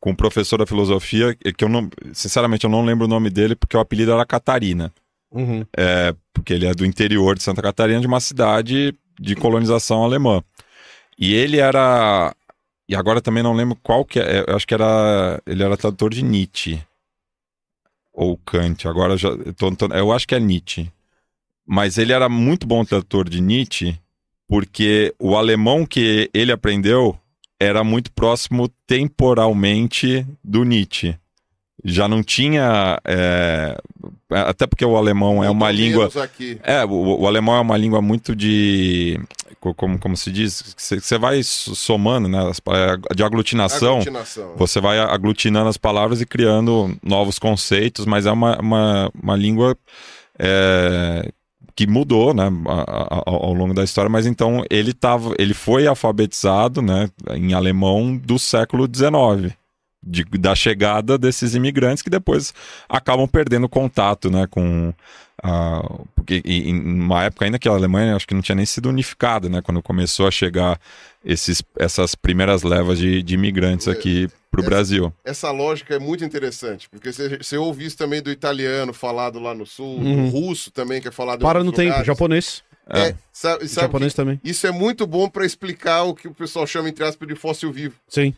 com um professor da filosofia, que eu não. Sinceramente, eu não lembro o nome dele, porque o apelido era Catarina. Uhum. É, porque ele é do interior de Santa Catarina, de uma cidade de colonização alemã. E ele era. E agora também não lembro qual que é. Eu acho que era. Ele era tradutor de Nietzsche. Ou Kant. Agora já. tô- eu acho que é Nietzsche. Mas ele era muito bom tradutor de Nietzsche, porque o alemão que ele aprendeu era muito próximo temporalmente do Nietzsche. Já não tinha. é, até porque o alemão é uma Muito língua. É, o, o alemão é uma língua muito de. co- Como, como se diz? Você vai so- somando, né? pa- de aglutinação. Aglutinação. Você vai aglutinando as palavras e criando novos conceitos, mas é uma, uma, uma língua é, que mudou, né, ao longo da história. Mas então ele tava, ele foi alfabetizado, né, em alemão do século XIX. de- da chegada desses imigrantes que depois acabam perdendo contato, né, com a, porque em uma época ainda que a Alemanha acho que não tinha nem sido unificada, né, quando começou a chegar esses, essas primeiras levas de, de imigrantes aqui para o Brasil. Essa lógica é muito interessante, porque você, ouve isso também do italiano falado lá no sul, Uhum. do russo também, que é falado Para no outros tempo, lugares. japonês. É, sabe, sabe japonês também. isso é muito bom para explicar o que o pessoal chama, entre aspas, de fóssil vivo. Sim.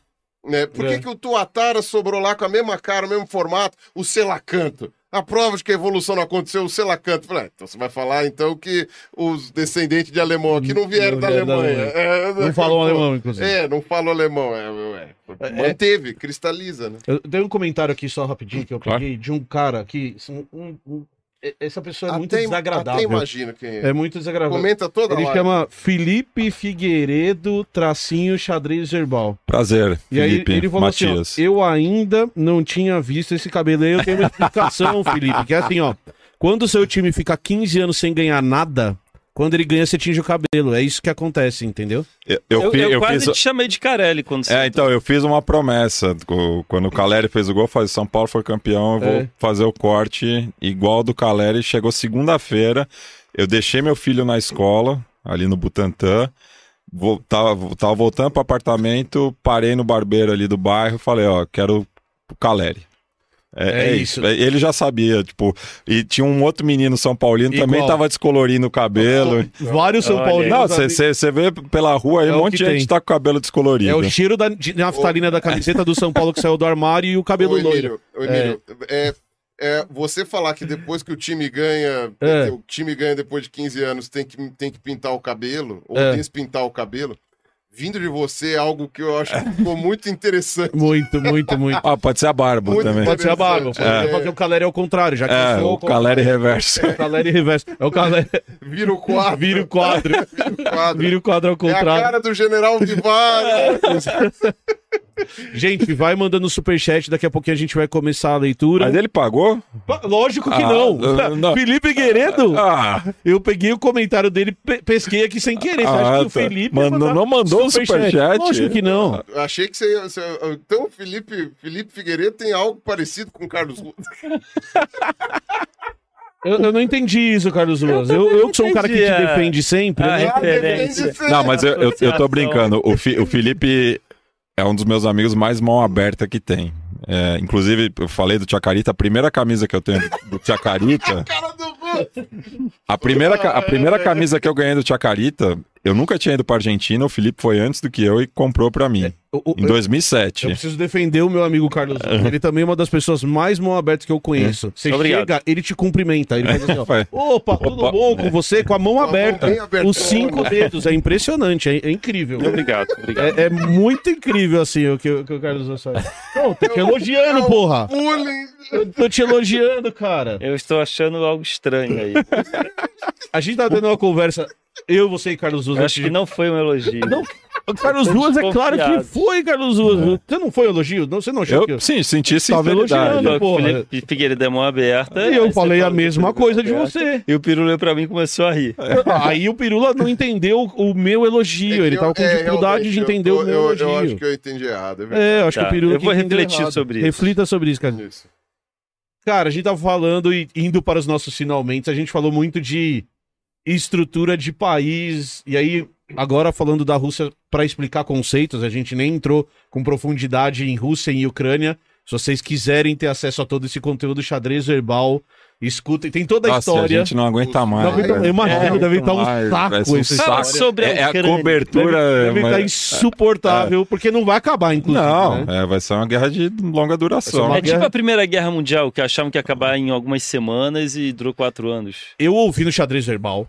Né? Por É. que, que o Tuatara sobrou lá com a mesma cara, o mesmo formato, o Selacanto? A prova de que a evolução não aconteceu, o Selacanto. Falei, ah, então você vai falar então que os descendentes de alemão aqui não vieram Não da vieram da Alemanha. Alemanha. É, Não falam alemão, inclusive. É, não falam alemão. É, é, manteve, cristaliza, né? Eu dei um comentário aqui só rapidinho que eu Claro. peguei de um cara que. um- um- essa pessoa é muito Até- desagradável. Até imagino quem é. É muito desagradável. Comenta toda Ele live. chama Felipe Figueiredo, tracinho xadrez herbal. Prazer, E aí Felipe ele falou Matias. assim, ó, eu ainda não tinha visto esse cabelo. Aí eu tenho uma explicação, Felipe, que é assim, ó. Quando o seu time fica 15 anos sem ganhar nada, quando ele ganha, você tinge o cabelo. É isso que acontece, entendeu? Eu, Eu, eu, eu quase fiz... te chamei de Carelli quando você. É, então, eu fiz uma promessa. Quando o Caleri fez o gol, eu falei, São Paulo foi campeão, eu vou É. fazer o corte igual do Caleri. Chegou segunda-feira, eu deixei meu filho na escola, ali no Butantã, vou, tava, tava voltando pro apartamento, parei no barbeiro ali do bairro, falei, ó, quero o Caleri. É, É é isso. isso. É, Ele já sabia, tipo, e tinha um outro menino São Paulino também Igual. tava descolorindo o cabelo. Vários São Paulinos. Não, você vê pela rua aí, É um monte que de gente tem. tá com o cabelo descolorido. É o cheiro da de naftalina da camiseta do São Paulo que saiu do armário e o cabelo Ô, loiro. Emílio, ô, Emílio, é. é, você falar que depois que o time ganha, É. o time ganha depois de 15 anos, tem que, tem que pintar o cabelo, ou É. despintar o cabelo, vindo de você é algo que eu acho que ficou muito interessante. Muito, muito, muito. Ah, pode ser a barba Muito também. Pode ser a barba. É. fazer o Caleri ao contrário, já que É, eu sou o Caleri reverso. É o Caleri reverso. É o Caleri. Vira o quadro. Vira o quadro. vira o quadro. Vira o quadro ao É a contrário. cara do General Vivar. Gente, vai mandando superchat, daqui a pouquinho a gente vai começar a leitura. Mas ele pagou? Pa- Lógico que Ah, não. não, não. Felipe Guerreiro, Ah, eu peguei o comentário dele, pe- pesquei aqui sem querer. Acha ah que o tá. Felipe Mandou- não mandou o superchat? Lógico que não. Eu achei que você, ia- você- Então, Felipe, Felipe Figueiredo tem algo parecido com o Carlos. Eu, eu não entendi isso, Carlos Luas. Eu, eu que sou um cara que te a- defende sempre. a né? referência. Não, mas eu, eu, eu tô brincando. O, Fi- o Felipe é um dos meus amigos mais mão aberta que tem. É, inclusive, eu falei do Chacarita, a primeira camisa que eu tenho do Chacarita, a primeira, a primeira camisa que eu ganhei do Chacarita, eu nunca tinha ido pra Argentina, o Felipe foi antes do que eu e comprou pra mim. O- Em 2007. Eu preciso defender o meu amigo Carlos. Ele também é uma das pessoas mais mão abertas que eu conheço. Você Obrigado. chega, ele te cumprimenta. Ele faz assim, ó. Opa, tudo Opa. bom com você? Com a mão Com a mão aberta. Os cinco dedos. É impressionante. É, é incrível. Obrigado, obrigado. É, é muito incrível, assim, o que, o que o Carlos faz. Não, tô te elogiando, porra. Eu tô te elogiando, cara. Eu estou achando algo estranho aí. A gente tá tendo uma conversa, eu, você e Carlos. Eu acho que não foi um elogio. Não, Carlos Ruas, é claro que foi, Carlos Ruas. Você não foi elogio? Não, você não achou que Eu, sim, senti Tava sinceridade. elogiando. O Felipe Figueiredo é mão aberta. E eu falei a mesma coisa de é você. E o Pirula pra mim começou a rir. Aí o Pirula não entendeu o meu elogio. Ele tava com É, dificuldade de entender eu, o meu eu, elogio. eu acho que eu entendi errado. É verdade. É, eu acho Tá, que o Pirula eu vou refletir errado. sobre isso. Reflita sobre isso, cara. Isso. Cara, a gente tava falando e indo para os nossos finalmente, a gente falou muito de estrutura de país, e aí, agora falando da Rússia, para explicar conceitos, a gente nem entrou com profundidade em Rússia e Ucrânia. Se vocês quiserem ter acesso a todo esse conteúdo xadrez verbal, escutem, tem toda a Nossa, história. a gente não aguenta mais. Não, eu imagino, É, deve estar um ai, saco um essa saco. sobre a É, é a cobertura. Deve mas- estar insuportável, porque não vai acabar, inclusive. Não, né? é, vai ser uma guerra de longa duração. uma É tipo guerra- a Primeira Guerra Mundial, que achavam que ia acabar em algumas semanas e durou quatro anos. Eu ouvi no xadrez verbal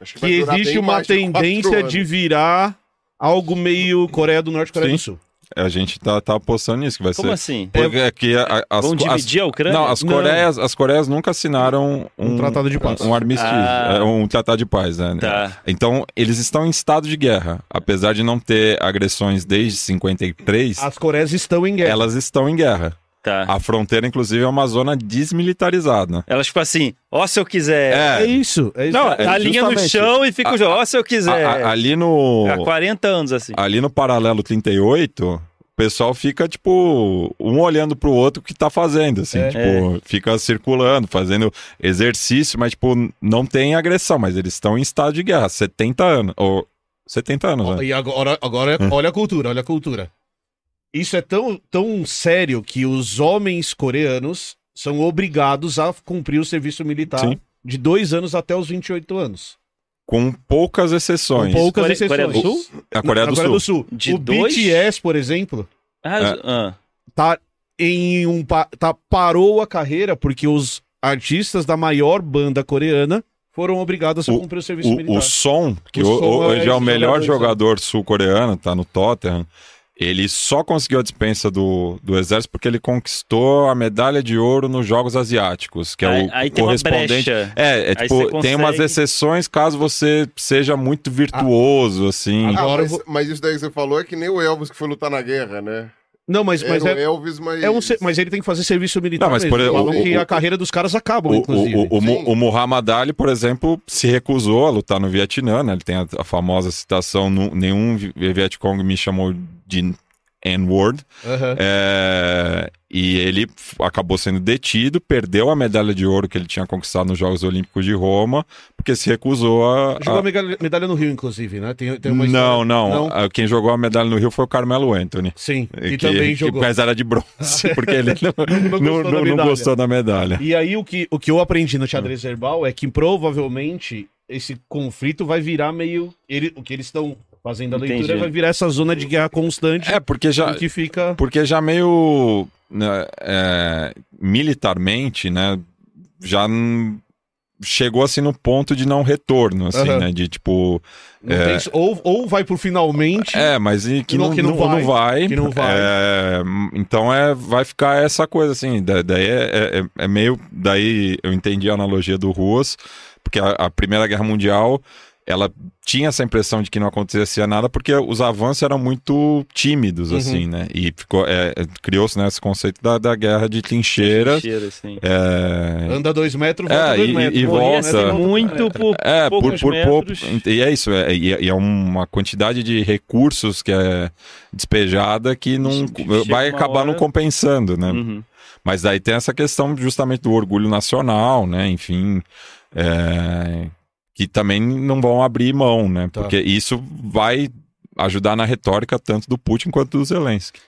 Acho que durar existe uma de tendência de virar algo meio Coreia do Norte e Coreia Sim. do Sul. A gente tá, tá apostando nisso, que vai Como ser. assim? Porque é que a- a- as, Vão as- dividir a Ucrânia? Não, as Não. Coreias, as Coreias nunca assinaram um, Um tratado de paz. Um, um armistício, Ah. é, um tratado de paz, né? Tá. Então, eles estão em estado de guerra. Apesar de não ter agressões desde 53, As Coreias estão em guerra. elas estão em guerra. Tá. A fronteira, inclusive, é uma zona desmilitarizada. Elas ficam assim, ó se eu quiser. É isso. É isso. Não, a é linha no chão e fica o jogo, ó se eu A- quiser. a- ali no. Há 40 anos assim. Ali no paralelo 38, o pessoal fica, tipo, um olhando pro outro o que tá fazendo, assim, É. tipo, fica circulando, fazendo exercício, mas, tipo, não tem agressão, mas eles estão em estado de guerra, 70 anos, ou 70 anos, né? E agora, agora olha a cultura, olha a cultura. Isso é tão, tão sério que os homens coreanos são obrigados a cumprir o serviço militar Sim. de dois anos até os 28 anos. Com poucas exceções. Com poucas Coreia- exceções. Coreia do Sul? A Coreia Na do Sul. De o dois? BTS, por exemplo, Ah, É. ah. tá em um tá parou a carreira porque os artistas da maior banda coreana foram obrigados a O- cumprir o serviço O, militar. o Som, que O o- o- hoje é é o melhor jogador, jogador sul-coreano, tá no Tottenham, ele só conseguiu a dispensa do, do exército porque ele conquistou a medalha de ouro nos Jogos Asiáticos, que é aí, o aí tem uma correspondente. É, é tipo, você tem umas consegue- exceções caso você seja muito virtuoso, assim. Ah, Agora eu mas, mas isso daí que você falou é que nem o Elvis que foi lutar na guerra, né? Não, mas, mas é, Elvis, mas... é um mas ele tem que fazer serviço militar. Não, mas mesmo. por exemplo, Falam o- que o- a carreira dos caras acaba, O, inclusive. o, o, Muhammad Ali, por exemplo, se recusou a lutar no Vietnã, né? Ele tem a, a famosa citação, "Nu- nenhum Vi- Vietcong me chamou de N-word. Aham. É, e ele acabou sendo detido, perdeu a medalha de ouro que ele tinha conquistado nos Jogos Olímpicos de Roma, porque se recusou a... Jogou a- a medalha, medalha no Rio, inclusive, né? Tem, tem uma Não, não, Não? Quem jogou a medalha no Rio foi o Carmelo Anthony. Sim, e que, também que- jogou. Mas era de bronze, porque ele não, Não gostou da não- não medalha. gostou da medalha. E aí o que, o que eu aprendi no xadrez verbal é que provavelmente esse conflito vai virar meio. Ele, o que eles estão fazendo a leitura Entendi. vai virar essa zona de guerra constante É, porque já, que fica. porque já meio né, é, militarmente, né, já chegou assim no ponto de não retorno, assim, Aham. né, de tipo, é. tem- ou, ou vai pro finalmente. é, mas e que, não- que não não, não vai, que não vai. é, então é, vai ficar essa coisa assim, da- daí é, é- é meio, daí eu entendi a analogia do Ruas, porque a, a Primeira Guerra Mundial ela tinha essa impressão de que não acontecia nada porque os avanços eram muito tímidos, Uhum. assim, né? E ficou, é, é, criou-se né, esse conceito da, da guerra de trincheiras. Assim. É, Anda dois metros, volta É, dois e- metros. e volta. assim, muito por é, por, poucos por pouco. metros. E é isso, é, e é, e é uma quantidade de recursos que é despejada que não Chega vai acabar hora- não compensando, né? Uhum. Mas daí tem essa questão justamente do orgulho nacional, né? Enfim, é, que também não vão abrir mão, né? Tá. Porque isso vai ajudar na retórica tanto do Putin quanto do Zelensky.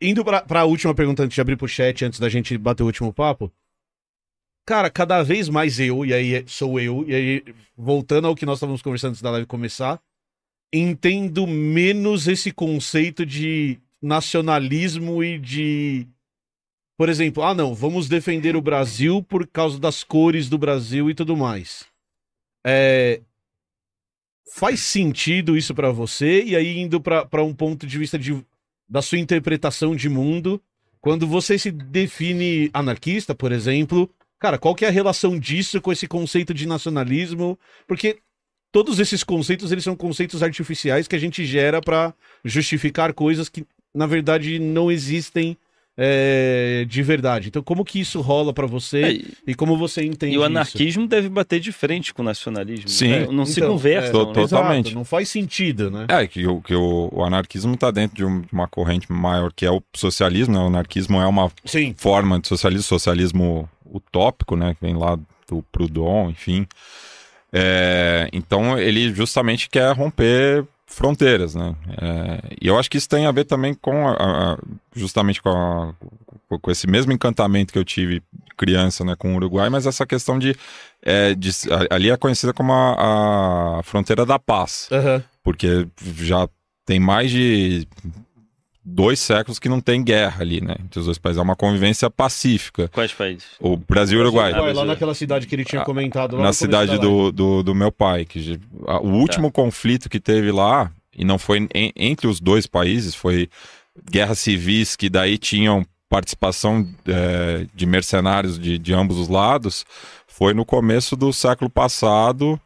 Indo pra, pra última pergunta antes de abrir pro chat, antes da gente bater o último papo. Cara, cada vez mais eu, e aí sou eu, e aí voltando ao que nós estávamos conversando antes da live começar, entendo menos esse conceito de nacionalismo e de. Por exemplo, ah, não, vamos defender o Brasil por causa das cores do Brasil e tudo mais. É, faz sentido isso pra você? E aí, indo pra um ponto de vista de, da sua interpretação de mundo, quando você se define anarquista, por exemplo, cara, qual que é a relação disso com esse conceito de nacionalismo? Porque todos esses conceitos, eles são conceitos artificiais que a gente gera pra justificar coisas que, na verdade, não existem é, de verdade. Então, como que isso rola pra você É, e- como você entende E o isso? anarquismo deve bater de frente com o nacionalismo. Sim. né? Não se Então, conversam. Tô- né? tô- Totalmente. Exato, não faz sentido, né? É, que, o, que o, o anarquismo está dentro de, um- de uma corrente maior que é o socialismo, né? O anarquismo é uma Sim. forma de socialismo, socialismo utópico, né? Que vem lá do Proudhon, enfim. É, então ele justamente quer romper fronteiras, né? É, e eu acho que isso tem a ver também com a- a- justamente com, a- com esse mesmo encantamento que eu tive criança, né, com o Uruguai, mas essa questão de, é, de ali é conhecida como a, fronteira da paz Aham. porque já tem mais de dois séculos que não tem guerra ali, né? Entre os dois países. É uma convivência pacífica. Quais países? O Brasil e o Uruguai. Uruguai, lá naquela cidade que ele tinha Ah, comentado. Lá Na cidade do, do, do meu pai. Que, a- o último conflito que teve lá, e não foi en- entre os dois países, foi guerras civis que daí tinham participação eh, de mercenários de, de ambos os lados, foi no começo do século passado,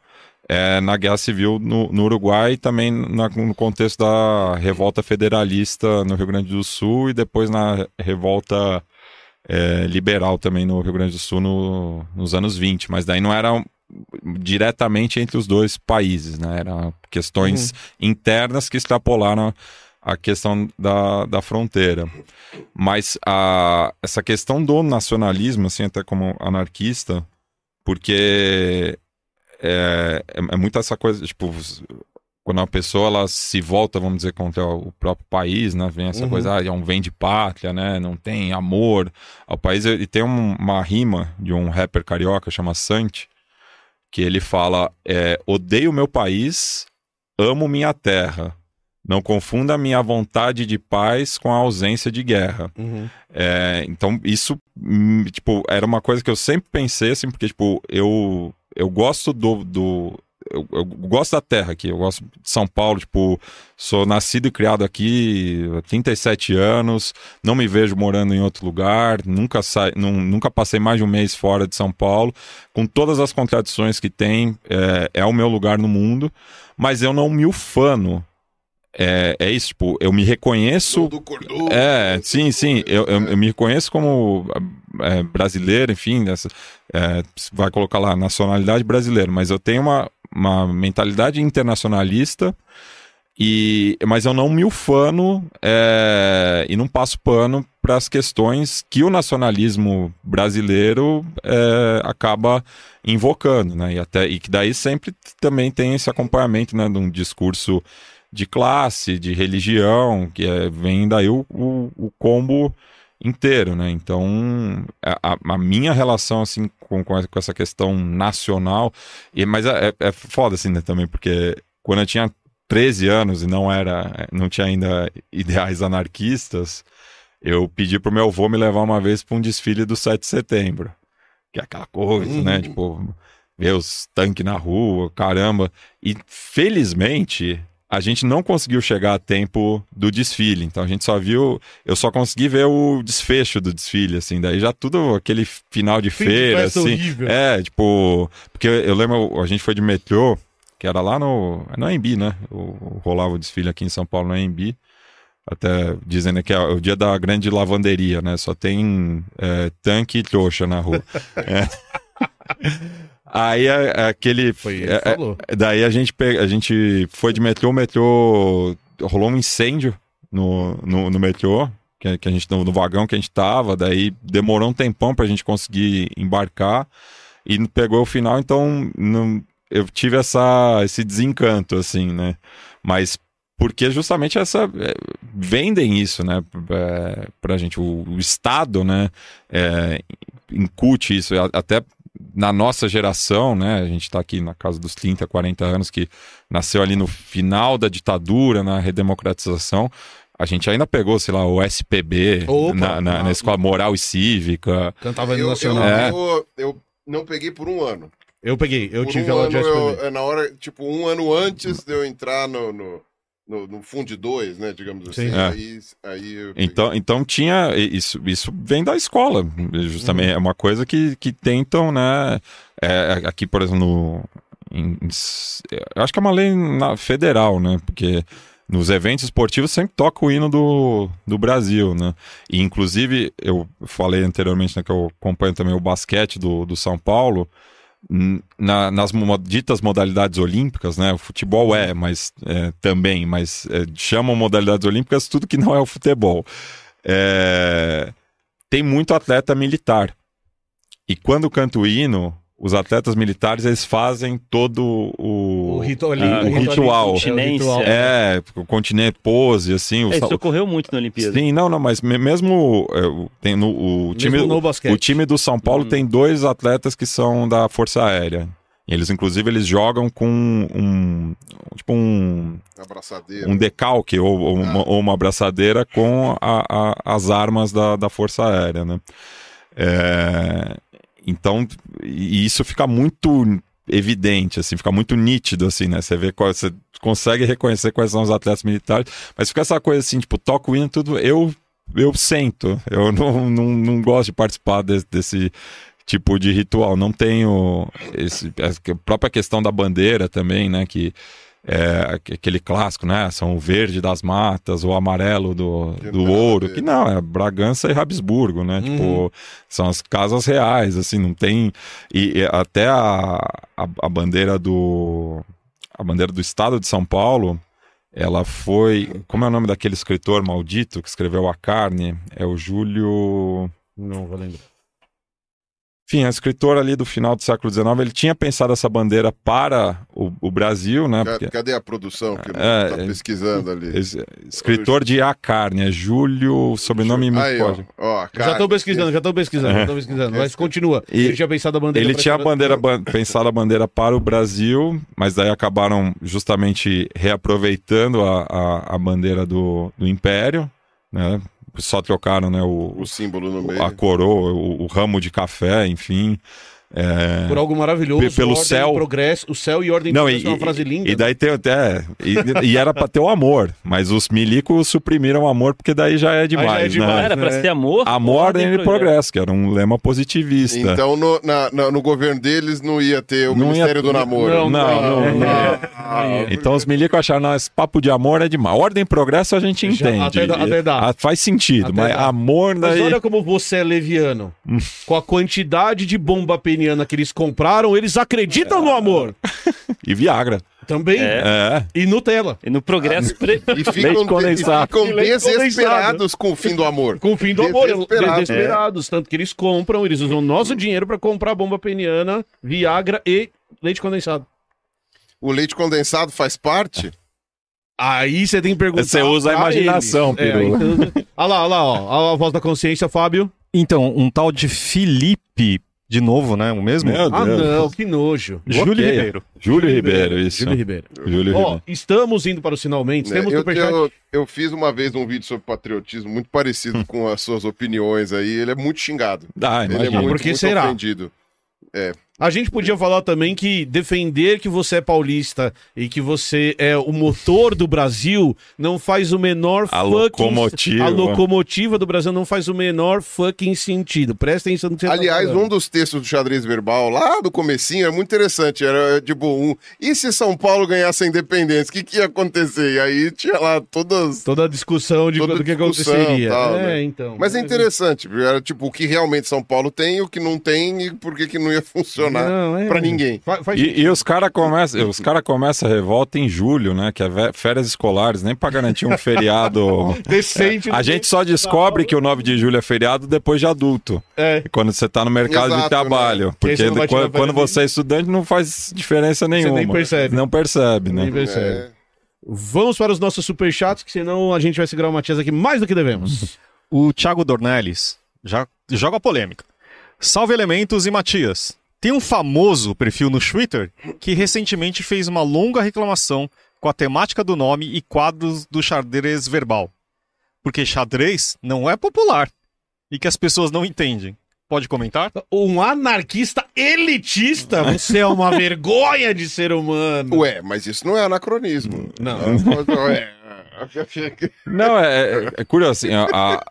eh, na Guerra Civil no, no Uruguai e também na- no contexto da revolta federalista no Rio Grande do Sul e depois na revolta eh, liberal também no Rio Grande do Sul no- nos anos 20, mas daí não era um- diretamente entre os dois países, né? Eram questões internas que extrapolaram a questão da, da fronteira. Mas a, essa questão do nacionalismo, assim, até como anarquista, porque é, é, é muito essa coisa, tipo, quando uma pessoa ela se volta, vamos dizer, contra o próprio país, né? Vem essa Uhum. coisa, ah, é um vem de pátria, né? Não tem amor ao país. E tem um- uma rima de um rapper carioca, chama Santi, que ele fala, é, odeio meu país, amo minha terra. Não confunda minha vontade de paz com a ausência de guerra. Uhum. É, então, isso, hum, tipo, era uma coisa que eu sempre pensei, assim, porque, tipo, eu, eu gosto do... do eu, eu gosto da terra aqui, eu gosto de São Paulo, tipo, sou nascido e criado aqui há 37 anos, não me vejo morando em outro lugar, nunca, sa... nun- nunca passei mais de um mês fora de São Paulo, com todas as contradições que tem, é, é o meu lugar no mundo, mas eu não me ufano. É, é isso, tipo, eu me reconheço do Cordoba. é, sim, sim. Eu, eu, eu me reconheço como é, brasileiro, enfim, é, vai colocar lá nacionalidade brasileira, mas eu tenho uma, uma mentalidade internacionalista. E, mas eu não me ufano é, e não passo pano para as questões que o nacionalismo brasileiro é, acaba invocando, né? E, até, e que daí sempre também tem esse acompanhamento né, de um discurso de classe, de religião, que é, vem daí o, o, o combo inteiro, né? Então, a, a minha relação, assim, com, com essa questão nacional, e, mas é, é foda, assim, né, também, porque quando eu tinha 13 anos e não era, não tinha ainda ideais anarquistas, eu pedi pro meu avô me levar uma vez para um desfile do 7 de setembro, que é aquela coisa, Uhum. né? Tipo, ver os tanques na rua, caramba. E felizmente a gente não conseguiu chegar a tempo do desfile, então a gente só viu, eu só consegui ver o desfecho do desfile, assim, daí já tudo aquele final de Fim de feira, festa assim. horrível. É, tipo, porque eu lembro, a gente foi de metrô, que era lá no, no AMB, né? O, rolava o desfile aqui em São Paulo no AMB. Até dizendo que é o dia da grande lavanderia, né? Só tem é, tanque e trouxa na rua. É. Aí é, é aquele. Foi ele é- que falou. é- daí a gente, pe- a gente foi de metrô, o metrô rolou um incêndio no, no, no metrô, que, que a gente no, no vagão que a gente tava, daí demorou um tempão pra gente conseguir embarcar e pegou o final, então não, eu tive essa, esse desencanto, assim, né? Mas porque justamente essa é, vendem isso, né, é, pra gente o, Estado, né, é, incute isso a- até na nossa geração, né? A gente está aqui na casa dos 30, 40 anos, que nasceu ali no final da ditadura, na redemocratização. A gente ainda pegou, sei lá, o SPB Opa! na, na- na escola moral e cívica. Cantava no Eu, Nacional. eu, É. eu, eu não peguei por um ano. Eu peguei, eu por tive um aula ano, de eu- SPB. é na hora, tipo, um ano antes de eu entrar no, no, no, no Fundo 2, né, digamos assim. Sim. É. Aí, aí eu. Então, então tinha. Isso, isso vem da escola. Justamente. Uhum. É uma coisa que, que tentam, né? é, aqui, por exemplo, no. em- em- eu acho que é uma lei na- federal, né? Porque nos eventos esportivos sempre toca o hino do, do Brasil, né? E, inclusive, eu falei anteriormente né, que eu acompanho também o basquete do, do São Paulo. Na- nas ditas modalidades olímpicas, né? O futebol é, mas é, também, mas é, chamam modalidades olímpicas tudo que não é o futebol. É, tem muito atleta militar. E quando canta o hino, os atletas militares eles fazem todo o, O ritual. Ah, o ritual. É, o ritual. É, o continente pose, assim. O, É, isso ocorreu muito na Olimpíada. Sim, não, não, mas me- mesmo é, o- tem no, o time, Mesmo no basquete. o time do São Paulo Hum. tem dois atletas que são da Força Aérea. Eles, inclusive, eles jogam com um tipo um, Abraçadeira. um decalque ou, ou uma, ou uma abraçadeira com a- a- as armas da, da Força Aérea, né? É, então, e isso fica muito evidente, assim, fica muito nítido, assim, né? Você vê qual, você consegue reconhecer quais são os atletas militares, mas fica essa coisa assim, tipo, toca o hino, tudo, eu, eu sento, eu não, não, não gosto de participar desse, desse tipo de ritual, não tenho esse, a própria questão da bandeira também, né, que é aque- aquele clássico, né? São o verde das matas, o amarelo do, do ouro, que não, é Bragança e Habsburgo, né? Uhum. Tipo, são as casas reais, assim, não tem. E, e até a, a, a bandeira do. A bandeira do estado de São Paulo, ela foi. Como é o nome daquele escritor maldito que escreveu A Carne? É o Júlio. Não, vou lembrar. Enfim, é um escritor ali do final do século XIX, ele tinha pensado essa bandeira para o, o Brasil, né? Ca- Porque- Cadê a produção que É, tá é- pesquisando ali? Escritor de A Carne, é Júlio, sobrenome me Aí, ó, ó, Já estou pesquisando, já estou pesquisando, já pesquisando. Mas continua. E- ele tinha pensado a bandeira. Ele tinha a bandeira, ban- pensado a bandeira para o Brasil, mas daí acabaram justamente reaproveitando a, a, a bandeira do, do Império, né? Só trocaram né, o, o símbolo no meio. a coroa, o, o ramo de café, enfim. É, Por algo maravilhoso. Pe- pelo ordem, céu. progresso. O céu e ordem e Não, progresso e, é uma frase linda. e daí tem até. E, e era pra ter o amor, mas os milicos suprimiram o amor, porque daí já é demais. já é né? demais. Era pra ser amor. Amor, ordem ordem e progresso. progresso, que era um lema positivista. Então no, na- na- no governo deles não ia ter o Não ia- Ministério do Namoro. Não, não, não, não. Ah, Então os milicos acharam, não, esse papo de amor é demais. Ordem e progresso a gente Já- entende. até dá- até dá. Ah, Faz sentido, Até mas dá. amor Mas daí... olha como você é leviano. Com a quantidade de bomba peniana que eles compraram, eles acreditam no amor. E Viagra. Também. É. É. E Nutella. E no progresso. pre- E ficam, Leite condensado. e ficam desesperados com o fim do amor. Com o fim do amor. Desesperados. Desesperados. Tanto que eles compram, eles usam nosso dinheiro pra comprar bomba peniana, Viagra e leite condensado. O leite condensado faz parte? Aí você tem que perguntar. Você usa a imaginação, eles. É, então... Olha lá, olha lá, ó. Olha a voz da consciência, Fábio. Então, um tal de Felipe, de novo, né? O mesmo? Meu Ah, Deus. não, que nojo. Júlio Bloqueia. Ribeiro. Júlio Ribeiro, isso. Júlio Ribeiro. Júlio Ó, Ribeiro. estamos indo para os finalmente. né? Temos eu, eu, eu fiz uma vez um vídeo sobre patriotismo muito parecido com as suas opiniões aí. Ele é muito xingado. Ah, Ele é muito, Por que muito será? ofendido. A gente podia falar também que defender que você é paulista e que você é o motor do Brasil não faz o menor A fucking... locomotiva. A locomotiva do Brasil não faz o menor fucking sentido. Presta atenção no que você tá Aliás, falando. um dos textos do xadrez verbal lá do comecinho é muito interessante. Era tipo um. E se São Paulo ganhasse a independência? O que, que ia acontecer? E aí tinha lá todas. Toda a discussão de Toda do que aconteceria. tal, é, né? então. Mas é interessante, era tipo o que realmente São Paulo tem, o que não tem e por que, que não ia funcionar Não, é- pra ninguém. Fa- faz E, e os caras começam os cara começam a revolta em julho, né? Que é férias escolares, nem pra garantir um feriado. decente. A gente só descobre que o 9 de julho é feriado depois de adulto. É. Quando você tá no mercado de Exato, trabalho. né? Porque Porque você não vai tirar quando, quando você é estudante não faz diferença nenhuma. nem percebe. Não percebe, né? Nem percebe. É. Vamos para os nossos superchats, que senão a gente vai segurar o Matias aqui mais do que devemos. O Thiago Dornelles já joga a polêmica. Salve Elementos e Matias. Tem um famoso perfil no Twitter que recentemente fez uma longa reclamação com a temática do nome e quadros do xadrez verbal. Porque xadrez não é popular e que as pessoas não entendem. Pode comentar? Um anarquista elitista, você é uma vergonha de ser humano. Ué, mas isso não é anacronismo. Não. Ué. Não, é, é- é curioso, assim, a-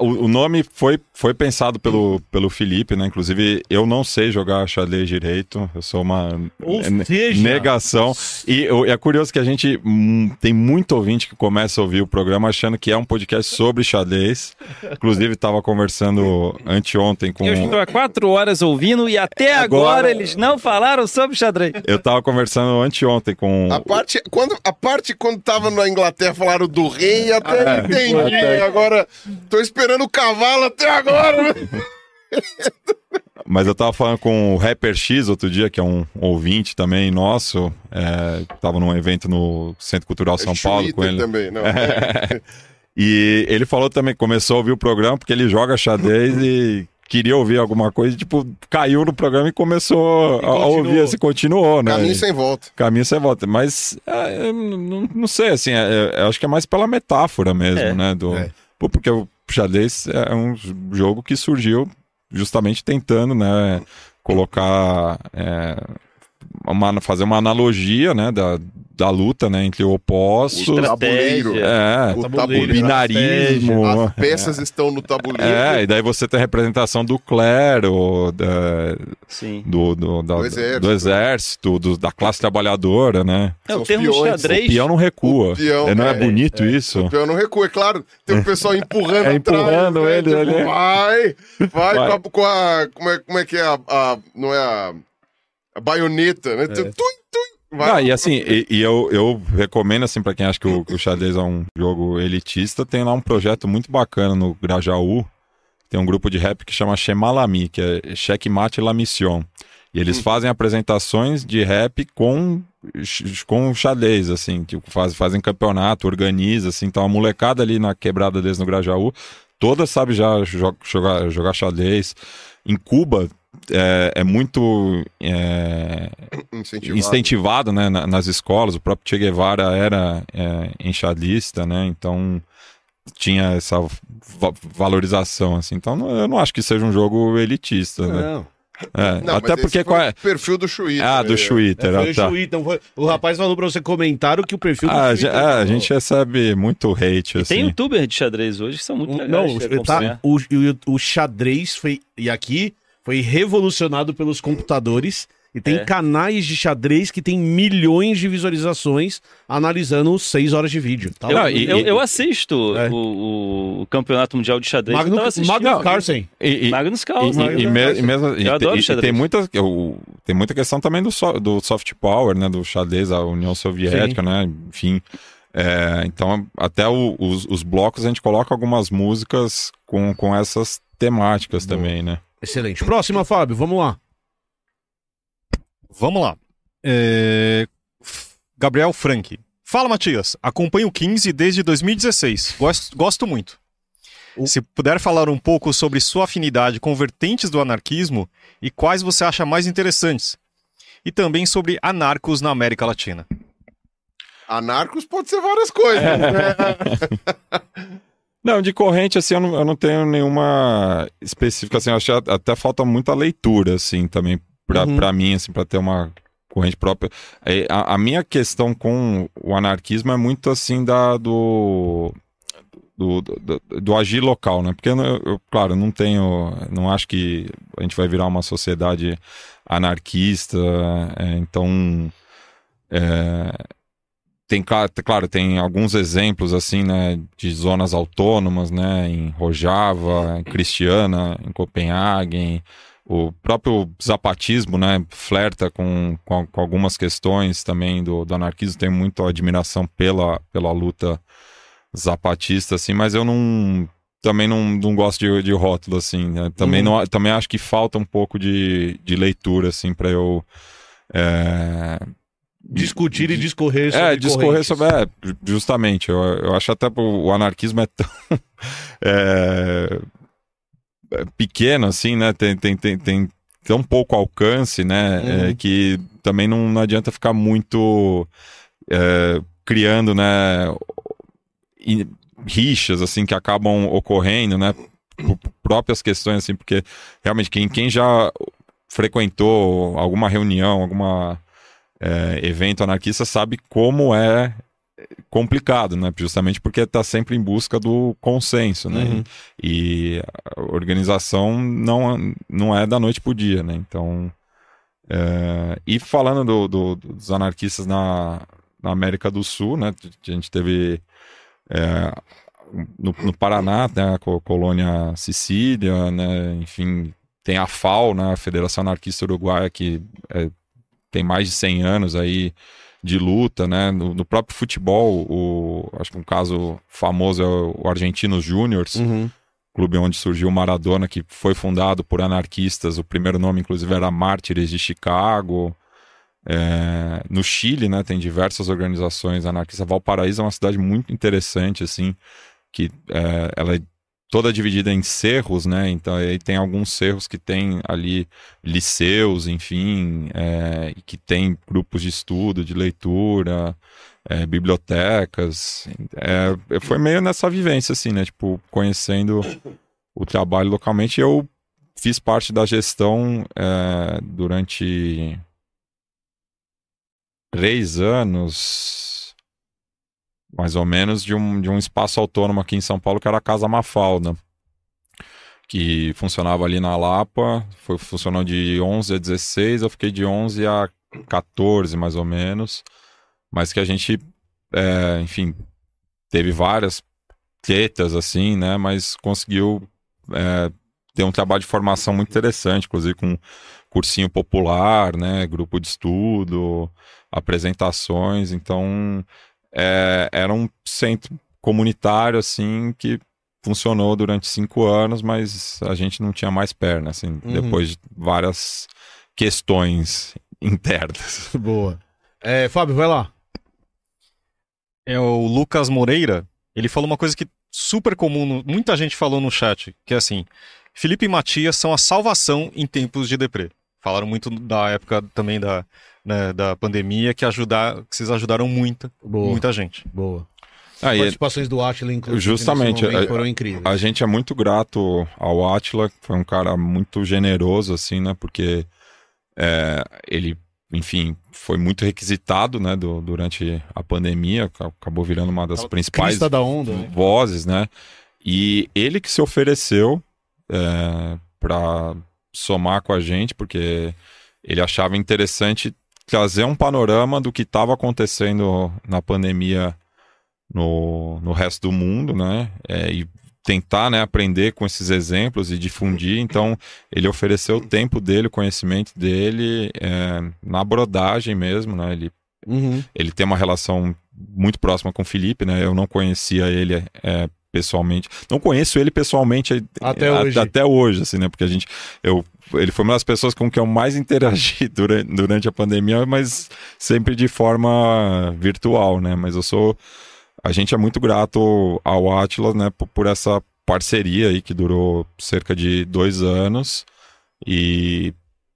o, o nome foi, foi pensado pelo, pelo Felipe, né? Inclusive, eu não sei jogar xadrez direito, eu sou uma seja- negação. E eu- é curioso que a gente hum, tem muito ouvinte que começa a ouvir o programa achando que é um podcast sobre xadrez. Inclusive, estava conversando anteontem com... Eu estou há quatro horas ouvindo e até agora, Agora- eles não falaram sobre xadrez. Eu tava conversando anteontem com... A parte, quando, a parte quando tava na Inglaterra falaram do rei, até É, entendi. até- Agora, tô esperando o cavalo até agora. Mas eu tava falando com o Rapper X outro dia, que é um ouvinte também nosso. É, tava num evento no Centro Cultural São Paulo com ele. também, não. E ele falou também, começou a ouvir o programa porque ele joga xadrez e queria ouvir alguma coisa, e, tipo, caiu no programa e começou a, a ouvir, assim, continuou, né? Caminho sem volta. Caminho sem volta. Mas é, eu não, não sei, assim, é- é- eu acho que é mais pela metáfora mesmo, É. né? Do, É. Porque o xadrez é um jogo que surgiu justamente tentando, né, colocar, é, uma, fazer uma analogia, né, da, da luta, né, entre opostos, O tabuleiro. é, O Tabuleiro, o tabuleiro. binarismo, As peças estão no tabuleiro. é, e daí você tem a representação do clero, da, Sim. do, do, da- Do exército. do exército, do- da classe trabalhadora, né? É, o termo peões, xadrez. O peão não recua. O peão, É, não é, é, bonito isso? O peão não recua, é claro. Tem o pessoal empurrando É, atrás. empurrando né? ele Tipo, ali. Vai, vai, Vai. Com, a, com a- Como é, como é que é a. a- não é a. A baioneta, né? Tum, tum, vai. Ah, e assim, e, e eu, eu recomendo assim para quem acha que o, que o xadrez é um jogo elitista, tem lá um projeto muito bacana no Grajaú. Tem um grupo de rap que chama Chemalami, que é Checkmate La Mission. E eles fazem apresentações de rap com com xadrez, assim, tipo, faz, fazem campeonato, organiza, assim, então a molecada ali na quebrada deles no Grajaú, toda sabe já jo- jogar, jogar xadrez. Em Cuba é, é muito é, Incentivado. incentivado né, na- nas escolas. O próprio Che Guevara era é, enxadista, né? Então tinha essa va- valorização, assim. Então não- eu não acho que seja um jogo elitista, né? Não. É, Não, até porque qual é... o perfil do Chuí. Ah, do Twitter. É, foi ah, o tá. Então o rapaz falou pra você comentar o que o perfil do Ah, falou. é, a gente recebe muito hate, assim. tem youtuber de xadrez hoje que são muito Um- legais. Não, tá, o, o, o xadrez foi. E aqui foi revolucionado pelos computadores. E tem É. canais de xadrez que tem milhões de visualizações analisando seis horas de vídeo. Tá Eu, e- eu, eu assisto É. o, o- campeonato mundial de xadrez. Magno. Magno Carlsen. E- e- Magnus Carlsen. e- e e mesmo, e Eu adoro e xadrez. tem muita, eu- tem muita questão também do, so- do soft power, né? Do xadrez, a União Soviética, né? Enfim. É, então, até o- os, os blocos a gente coloca algumas músicas com, com essas temáticas Boa. também, né? Excelente. Próxima, Fábio, vamos lá. Vamos lá. É, Gabriel Frank. Fala, Matias. Acompanho o 15 desde 2016. Gosto, gosto muito. O- Se puder falar um pouco sobre sua afinidade com vertentes do anarquismo e quais você acha mais interessantes. E também sobre anarcos na América Latina. Anarcos pode ser várias coisas. É. né? Não, de corrente, assim, eu não, eu não tenho nenhuma específica, assim, eu acho que até falta muita leitura, assim, também, pra, Uhum. pra mim, assim, pra ter uma corrente própria. É, A, a minha questão com o anarquismo é muito, assim, da, do, do, do, do agir local, né? Porque, eu, eu, claro, não tenho, não acho que a gente vai virar uma sociedade anarquista, é, então... é, tem, cla- claro, tem alguns exemplos assim, né, de zonas autônomas, né, em Rojava, em Cristiana, em Copenhague, o próprio zapatismo, né, flerta com, com, com algumas questões também do, do anarquismo, tenho muita admiração pela, pela luta zapatista, assim, mas eu não também não, não gosto de, de rótulo, assim, né? também, Uhum. não, também acho que falta um pouco de, de leitura, assim, para eu é, Discutir e discorrer sobre é, discorrer correntes. sobre. É, ju- justamente. Eu, eu acho até o anarquismo é tão. é, é pequeno, assim, né? Tem, tem, tem, tem tão pouco alcance, né? Uhum. é, que também não, não adianta ficar muito é, criando, né? rixas assim que acabam ocorrendo, né? Por próprias questões assim, porque realmente quem, quem já frequentou alguma reunião, alguma é, evento anarquista sabe como é complicado, né? Justamente porque está sempre em busca do consenso, né? Uhum. E a organização não, não é da noite pro dia, né? Então, é, e falando do- do- dos anarquistas na, na América do Sul, né? A gente teve é, no, no Paraná, né? A co- colônia Sicília, né? Enfim, tem a FAO, né? A Federação Anarquista Uruguaia, que é, tem mais de 100 anos aí de luta, né? No, no próprio futebol, o, acho que um caso famoso é o, Argentinos Júniors, Uhum. clube onde surgiu o Maradona, que foi fundado por anarquistas. O primeiro nome, inclusive, era Mártires de Chicago. É, no Chile, né, tem diversas organizações anarquistas. Valparaíso é uma cidade muito interessante, assim, que é, ela é toda dividida em cerros, né? Então aí tem alguns cerros que tem ali liceus, enfim, é, que tem grupos de estudo, de leitura, é, bibliotecas. É, foi meio nessa vivência, assim, né? Tipo, conhecendo o trabalho localmente. Eu fiz parte da gestão é, durante três anos, mais ou menos, de um, de um espaço autônomo aqui em São Paulo, que era a Casa Mafalda, que funcionava ali na Lapa, foi, funcionou de 11 a 16, eu fiquei de 11 a 14, mais ou menos, mas que a gente, é, enfim, teve várias tretas, assim, né, mas conseguiu é, ter um trabalho de formação muito interessante, inclusive com cursinho popular, né, grupo de estudo, apresentações, então é, era um centro comunitário assim que funcionou durante cinco anos, mas a gente não tinha mais perna, assim, Uhum. depois de várias questões internas. Boa. É, Fábio, vai lá. É o Lucas Moreira. Ele falou uma coisa que super comum, no- muita gente falou no chat, que é assim: Felipe e Matias são a salvação em tempos de deprê. Falaram muito da época também da, né, da pandemia, que, ajudar, que vocês ajudaram muito, Boa. muita gente. Boa. Aí, Participações do Atila, inclusive, Justamente, nesse momento, a- foram incríveis. A gente é muito grato ao Atila, que foi um cara muito generoso, assim, né? Porque é, ele, enfim, foi muito requisitado, né? do- durante a pandemia, ca- acabou virando uma das principais Crista da onda, né? vozes, né? E ele que se ofereceu é, para somar com a gente, porque ele achava interessante trazer um panorama do que estava acontecendo na pandemia no, no resto do mundo, né? É, e tentar né, aprender com esses exemplos e difundir. Então, ele ofereceu o tempo dele, o conhecimento dele é, na brodagem mesmo, né? Ele Uhum. ele tem uma relação muito próxima com o Felipe, né? Eu não conhecia ele é, pessoalmente. Não conheço ele pessoalmente é, Até a- hoje. até hoje, assim, né? Porque a gente. Eu, ele foi uma das pessoas com que eu mais interagi durante, durante a pandemia, mas sempre de forma virtual, né? Mas eu sou. A gente é muito grato ao Atlas, né? Por, por essa parceria aí que durou cerca de dois anos. E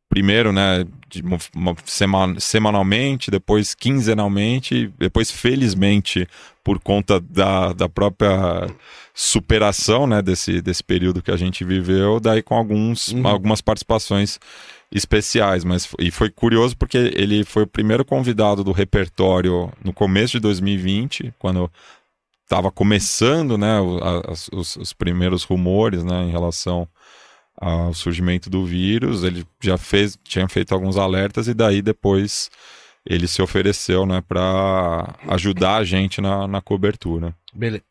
primeiro, né, de uma- uma sema- semanalmente, depois quinzenalmente, depois, felizmente, por conta da, da própria superação, né, desse, desse período que a gente viveu, daí com alguns, Uhum. algumas participações especiais, mas e foi curioso porque ele foi o primeiro convidado do repertório no começo de 2020, quando estava começando, né, os, os primeiros rumores, né, em relação ao surgimento do vírus, ele já fez, tinha feito alguns alertas e daí depois ele se ofereceu, né, para ajudar a gente na, na cobertura. Beleza.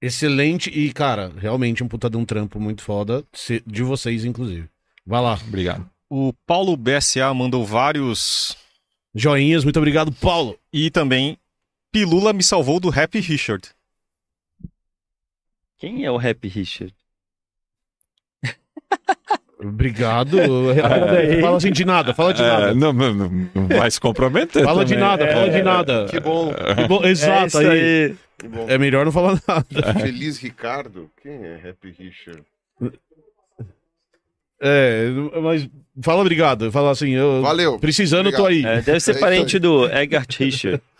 Excelente e, cara, realmente um puta de um trampo muito foda, de vocês, inclusive. Vai lá. Obrigado. O Paulo BSA mandou vários. Joinhas, muito obrigado, Paulo. E também, Pilula me salvou do Happy Richard. Quem é o Rap Richard? Obrigado. fala assim de nada, fala de É, nada. não, não, não- não vai se comprometer. Fala de também. nada, fala de nada. Que bom, Que bom, Exato, isso aí. que bom. É melhor não falar nada. Feliz Ricardo? Quem é Happy Richard? É, mas fala obrigado. Fala assim, eu. Valeu. Precisando, tô aí. É, deve ser É parente aí. do Eggert Richard.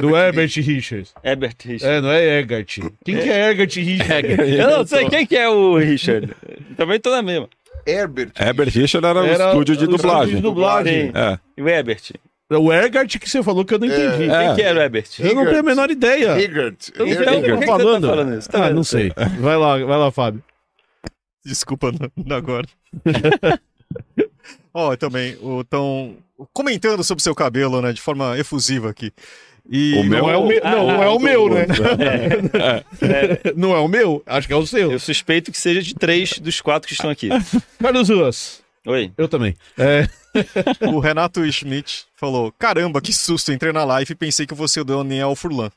Do Herbert Richards. Herbert Richard. É, não é Egert. Quem que é Egert Richards? Eu não sei quem que é o Richard. Também tô na mesma. Herbert. Herbert Richard era, Era o estúdio de o estúdio dublagem. de dublagem. É. E o Herbert? O Egert que você falou que eu não entendi. É. Quem que era o Herbert? Eu não tenho a menor ideia. Higert. Então, Então, por que, que Tá você falando? tá falando isso? Tá Ah, vendo? não sei. Vai lá, vai lá, Fábio. Desculpa não- agora. Ó, também, estão comentando sobre seu cabelo, né, de forma efusiva aqui. E O meu- Não é o meu, Ah, não, não ah, é o meu, né? É, Não é o meu? Acho que é o seu. eu suspeito que seja de três dos quatro que estão aqui. Carlos Ruas. Oi. Eu também. É, o Renato Schmidt falou: Caramba, que susto, entrei na live e pensei que você é o Daniel Furlan.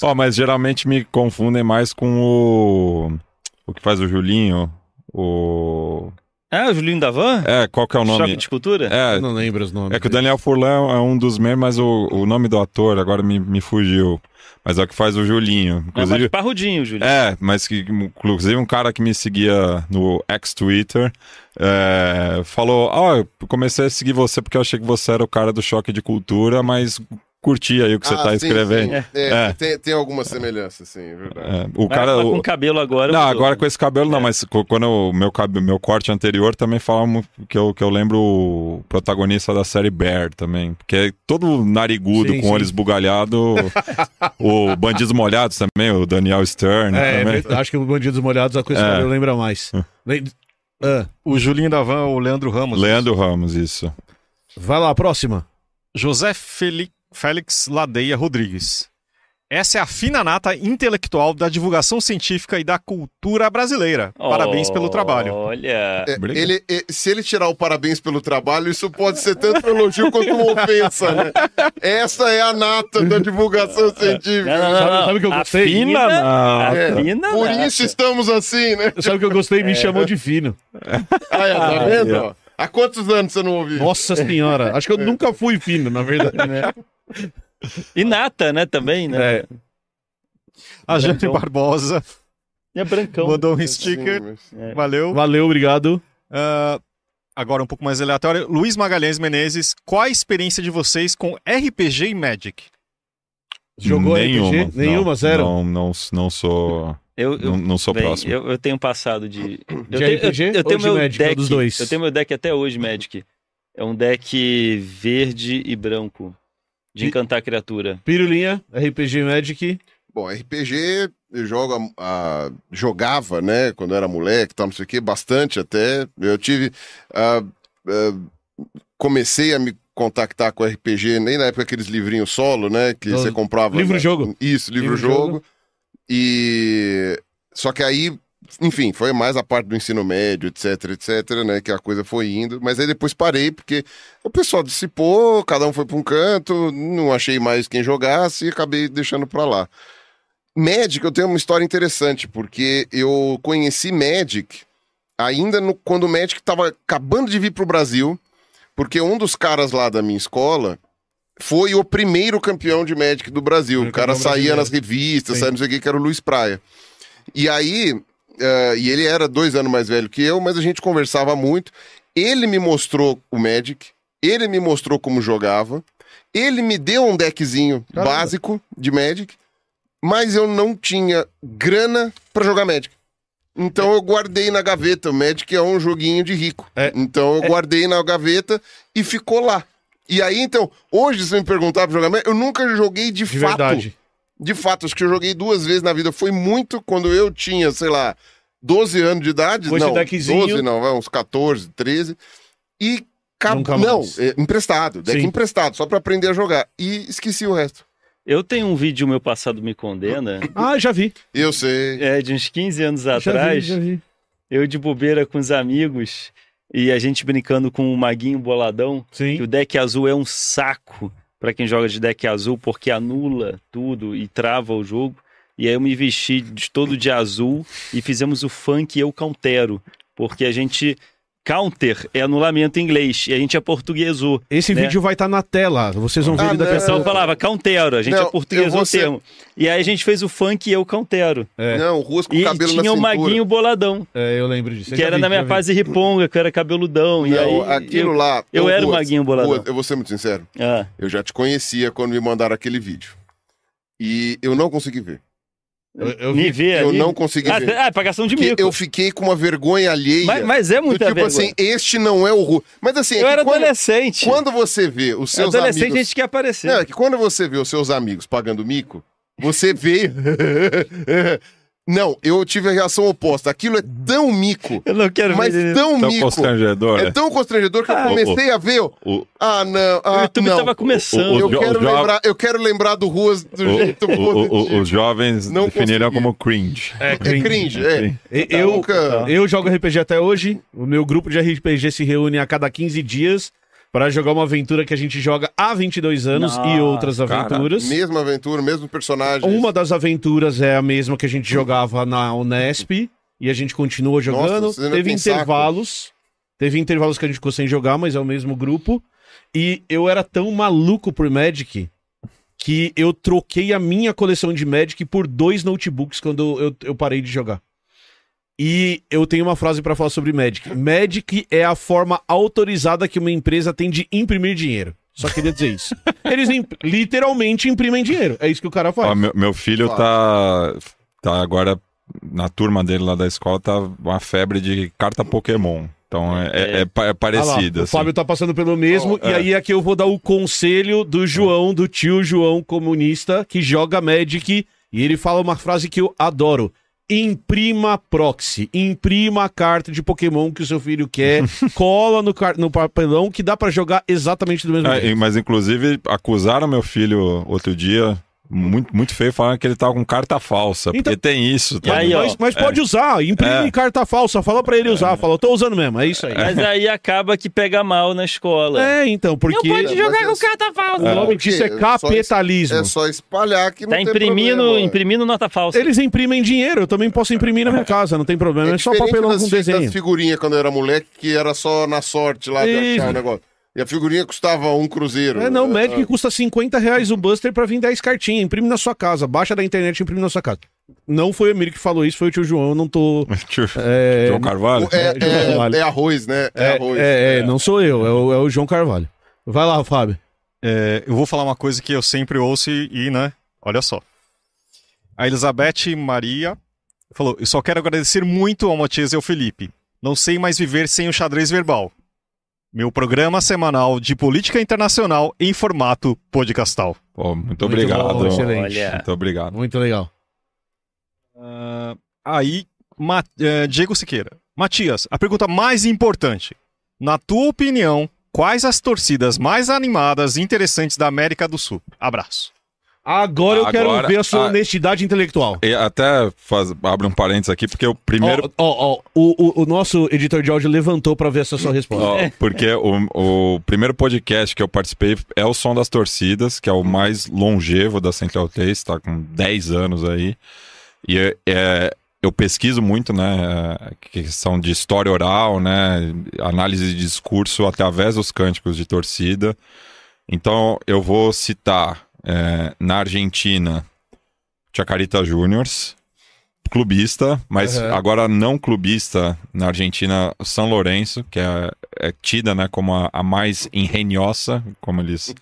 Ó, mas geralmente me confundem mais com o. O que faz o Julinho. O. Ah, o Julinho da Van? É, qual que é o Choque nome? de escultura? eu É, não lembro os nomes. é que o Daniel Furlan é um dos meus, mas o, o nome do ator agora me, me fugiu. Mas é o que faz o Julinho. É mais Inclusive. parrudinho, Julinho. É, mas que inclusive um cara que me seguia no ex-Twitter é, falou: Ó, eu comecei a seguir você porque eu achei que você era o cara do choque de cultura, mas curti aí o que você Ah, tá sim, escrevendo. sim. É, É. Tem, tem alguma semelhança, sim, é verdade. É, o Mas- cara. mas o- com cabelo agora. Não, agora com esse cabelo não, mas co- quando o meu, cab- meu corte anterior também falava que eu, que eu lembro o protagonista da série Bear também. Porque é todo narigudo, Sim, com sim. olhos bugalhados. o Bandidos Molhados também, o Daniel Stern É, também. é, acho que o Bandidos Molhados a coisa É. que eu lembro mais. Ah, O Julinho da Van, o Leandro Ramos. Leandro Ramos, isso. vai lá, próxima. José Feli- Félix Ladeia Rodrigues. Essa é a fina nata intelectual da divulgação científica e da cultura brasileira. Parabéns pelo trabalho. Olha. É, ele, é, se ele tirar o parabéns pelo trabalho, isso pode ser tanto um elogio quanto uma ofensa, né? Essa é a nata da divulgação científica. Não, não, não, Sabe- não. sabe o que eu A gostei? Fina, não. a É, fina Por nata. isso estamos assim, né? Sabe o que eu gostei? É. Me chamou de fino. Ah, é, tá vendo? ó? Há quantos anos você não ouviu? Nossa senhora. Acho que eu nunca fui fino, na verdade. E nata, né, também, né? É, A Jane. Barbosa É brancão. mandou um Sim, sticker. mas- Valeu. valeu, obrigado. Ah, agora um pouco mais aleatório. Luiz Magalhães Menezes, qual a experiência de vocês com RPG e Magic? Jogou Nenhuma. RPG? Nenhuma, não, zero? Não, não, não sou. Eu, eu, Não, não sou bem, próximo. eu, eu tenho passado de. Eu De tenho, RPG eu, eu ou tenho de meu Magic? Deck. dos dois? Eu tenho meu deck até hoje, Magic. É um deck verde e branco. De encantar criatura. Pirulinha, RPG Magic. Bom, RPG eu jogo a- a- jogava, né, quando era moleque, tal, não sei o quê, bastante até. Eu tive. ah, comecei a me contactar com RPG nem na época aqueles livrinhos solo, né, que Os- você comprava. livro-jogo. Isso, livro-jogo. Livro-jogo. E. Só que aí. Enfim, foi mais a parte do ensino médio, etc, etc, né? Que a coisa foi indo. Mas aí depois parei, porque o pessoal dissipou, cada um foi para um canto, não achei mais quem jogasse e acabei deixando pra lá. Magic, eu tenho uma história interessante, porque eu conheci Magic ainda no, quando o Magic estava acabando de vir pro Brasil, porque um dos caras lá da minha escola foi o primeiro campeão de Magic do Brasil. O cara saía nas revistas, saía não sei o que, que era o Luiz Praia. E aí, eh, e ele era dois anos mais velho que eu, mas a gente conversava muito. Ele me mostrou o Magic, ele me mostrou como jogava, ele me deu um deckzinho Caramba. básico de Magic, mas eu não tinha grana pra jogar Magic. Então eu guardei na gaveta. O Magic é um joguinho de rico. É. Então eu guardei na gaveta e ficou lá. E aí, então, hoje, se você me perguntar pra jogar Magic, eu nunca joguei de, De fato. verdade. De fato, acho que eu joguei duas vezes na vida. Foi muito quando eu tinha, sei lá, 12 anos de idade. Esse não, deckzinho. 12 não, uns 14, 13. E. Nunca Não, mais. é, emprestado, deck Sim. emprestado, só pra aprender a jogar. E esqueci o resto. Eu tenho um vídeo Meu Passado Me Condena, Ah, já vi. Eu sei. é, de uns 15 anos Já atrás. vi, já vi. Eu de bobeira com os amigos e a gente brincando com o Maguinho Boladão. que Sim. o deck azul é um saco pra quem joga de deck azul, porque anula tudo e trava o jogo. E aí eu me vesti de todo de azul e fizemos o funk Eu Countero, porque a gente counter é anulamento em inglês. E a gente aportuguesou. Esse né? vídeo vai estar na tela. Vocês vão ver Ah, ele daqui a não. Pouco. falava countero, a gente Não, eu aportuguesou vou o ser- termo. E aí a gente fez o funk e eu countero. É. Não, ruas com E cabelo na tinha o cintura. Maguinho Boladão, É, eu lembro disso. Eu que era vi, na minha fase riponga, que eu era cabeludão. e Não, aí aquilo eu, lá. eu Ô, era o Maguinho Boladão. Ruas, eu vou ser muito sincero. Ah, Eu já te conhecia quando me mandaram aquele vídeo. E eu não consegui ver. Eu, eu me vê Eu ali. não consegui ah, ver. ah, pagação de Porque mico. eu fiquei com uma vergonha alheia. Mas, mas é do muita tipo vergonha. assim, este não é o Ru. Mas assim, é eu que era quando, adolescente. quando você vê os seus adolescente amigos. a gente quer aparecer. Não, é que quando você vê os seus amigos pagando mico, você vê. não, eu tive a reação oposta. Aquilo é tão mico, Eu não quero mas ver. tão Tão mico. constrangedor, É tão constrangedor que eu Ah, comecei a ver. O, Ah, não. O Ah, YouTube não. tava começando. O- Eu o quero, lembrar, eu quero lembrar do Ruas do o- jeito o- o- positivo. os jovens Não definiram como cringe. É, É cringe. cringe, é. E- Tá, Eu, nunca- eu jogo RPG até hoje. O meu grupo de RPG se reúne a cada 15 dias para jogar uma aventura que a gente joga há 22 anos e Nossa, outras cara. aventuras. Mesma aventura, mesmo personagem. Uma das aventuras é a mesma que a gente jogava na Unesp e a gente continua jogando. ainda Teve têm saco. intervalos. Teve intervalos que a gente ficou sem jogar, mas é o mesmo grupo. E eu era tão maluco por Magic que eu troquei a minha coleção de Magic por dois notebooks quando eu, eu parei de jogar. E eu tenho uma frase pra falar sobre Magic. Magic é a forma autorizada que uma empresa tem de imprimir dinheiro. Só queria dizer isso. Eles imp- literalmente imprimem dinheiro. É isso que o cara faz. Ó, meu, meu filho tá, tá agora na turma dele lá da escola, tá uma febre de carta Pokémon. Então é, é, é pa- é Ah o assim. Fábio tá passando pelo mesmo, Oh, e é. aí aqui eu vou dar o conselho do João, do tio João comunista, que joga Magic, e ele fala uma frase que eu adoro. Imprima proxy, imprima a carta de Pokémon que o seu filho quer, cola no, no papelão que dá pra jogar exatamente do mesmo É, jeito. mas inclusive acusaram meu filho outro dia, muito, muito feio, falando que ele tava com carta falsa. Então- porque tem isso, tá? Aí, mas mas pode usar, imprime É. carta falsa, fala pra ele usar, fala, eu tô usando mesmo, é isso aí. Mas aí acaba que pega mal na escola. É, então, porque pode jogar com carta falsa. o nome disso é capitalismo. É só espalhar que não Tá tem imprimindo, problema. imprimindo nota falsa. Eles imprimem dinheiro, eu também posso imprimir na minha casa, não tem problema, é, só papelão das, com desenho. das figurinhas quando eu era moleque, que era só na sorte lá de Isso. achar o negócio. E a figurinha custava um cruzeiro. É, não, o É, Magic custa 50 reais o Buster pra vir 10 cartinhas. Imprime na sua casa. Baixa da internet e imprime na sua casa. Não foi o Emílio que falou isso, foi o tio João. Eu não tô. Tio É, João Carvalho? É, João Carvalho. é, é arroz, né? É, é, arroz. é, é, não sou eu, é o, é o João Carvalho. Vai lá, Fábio. É, eu vou falar uma coisa que eu sempre ouço e, e, né, olha só. A Elizabeth Maria falou: Eu só quero agradecer muito ao Matias e ao Felipe. Não sei mais viver sem o xadrez verbal. Meu programa semanal de política internacional em formato podcastal. Pô, muito obrigado. bom, excelente. Olha. Muito obrigado. Muito legal. Ah, aí, Ma- eh, Diego Siqueira. Matias, a pergunta mais importante. Na tua opinião, quais as torcidas mais animadas e interessantes da América do Sul? Abraço. Agora eu quero Agora- ver a sua ah. honestidade intelectual. E até faz, abre um parênteses aqui, porque o primeiro. Ó, ó, ó, o, o, o nosso editor de áudio levantou pra ver essa sua resposta. Ó, porque o, o primeiro podcast que eu participei é o Som das Torcidas, que é o mais longevo da Central 3, tá com 10 anos aí. E é, é- eu pesquiso muito, né, questão de história oral, né, análise de discurso através dos cânticos de torcida. Então eu vou citar é, na Argentina Chacarita Juniors, clubista, mas Aham. agora não clubista na Argentina, São Lourenço, que é, é tida né, como a, a mais engenhosa, como eles,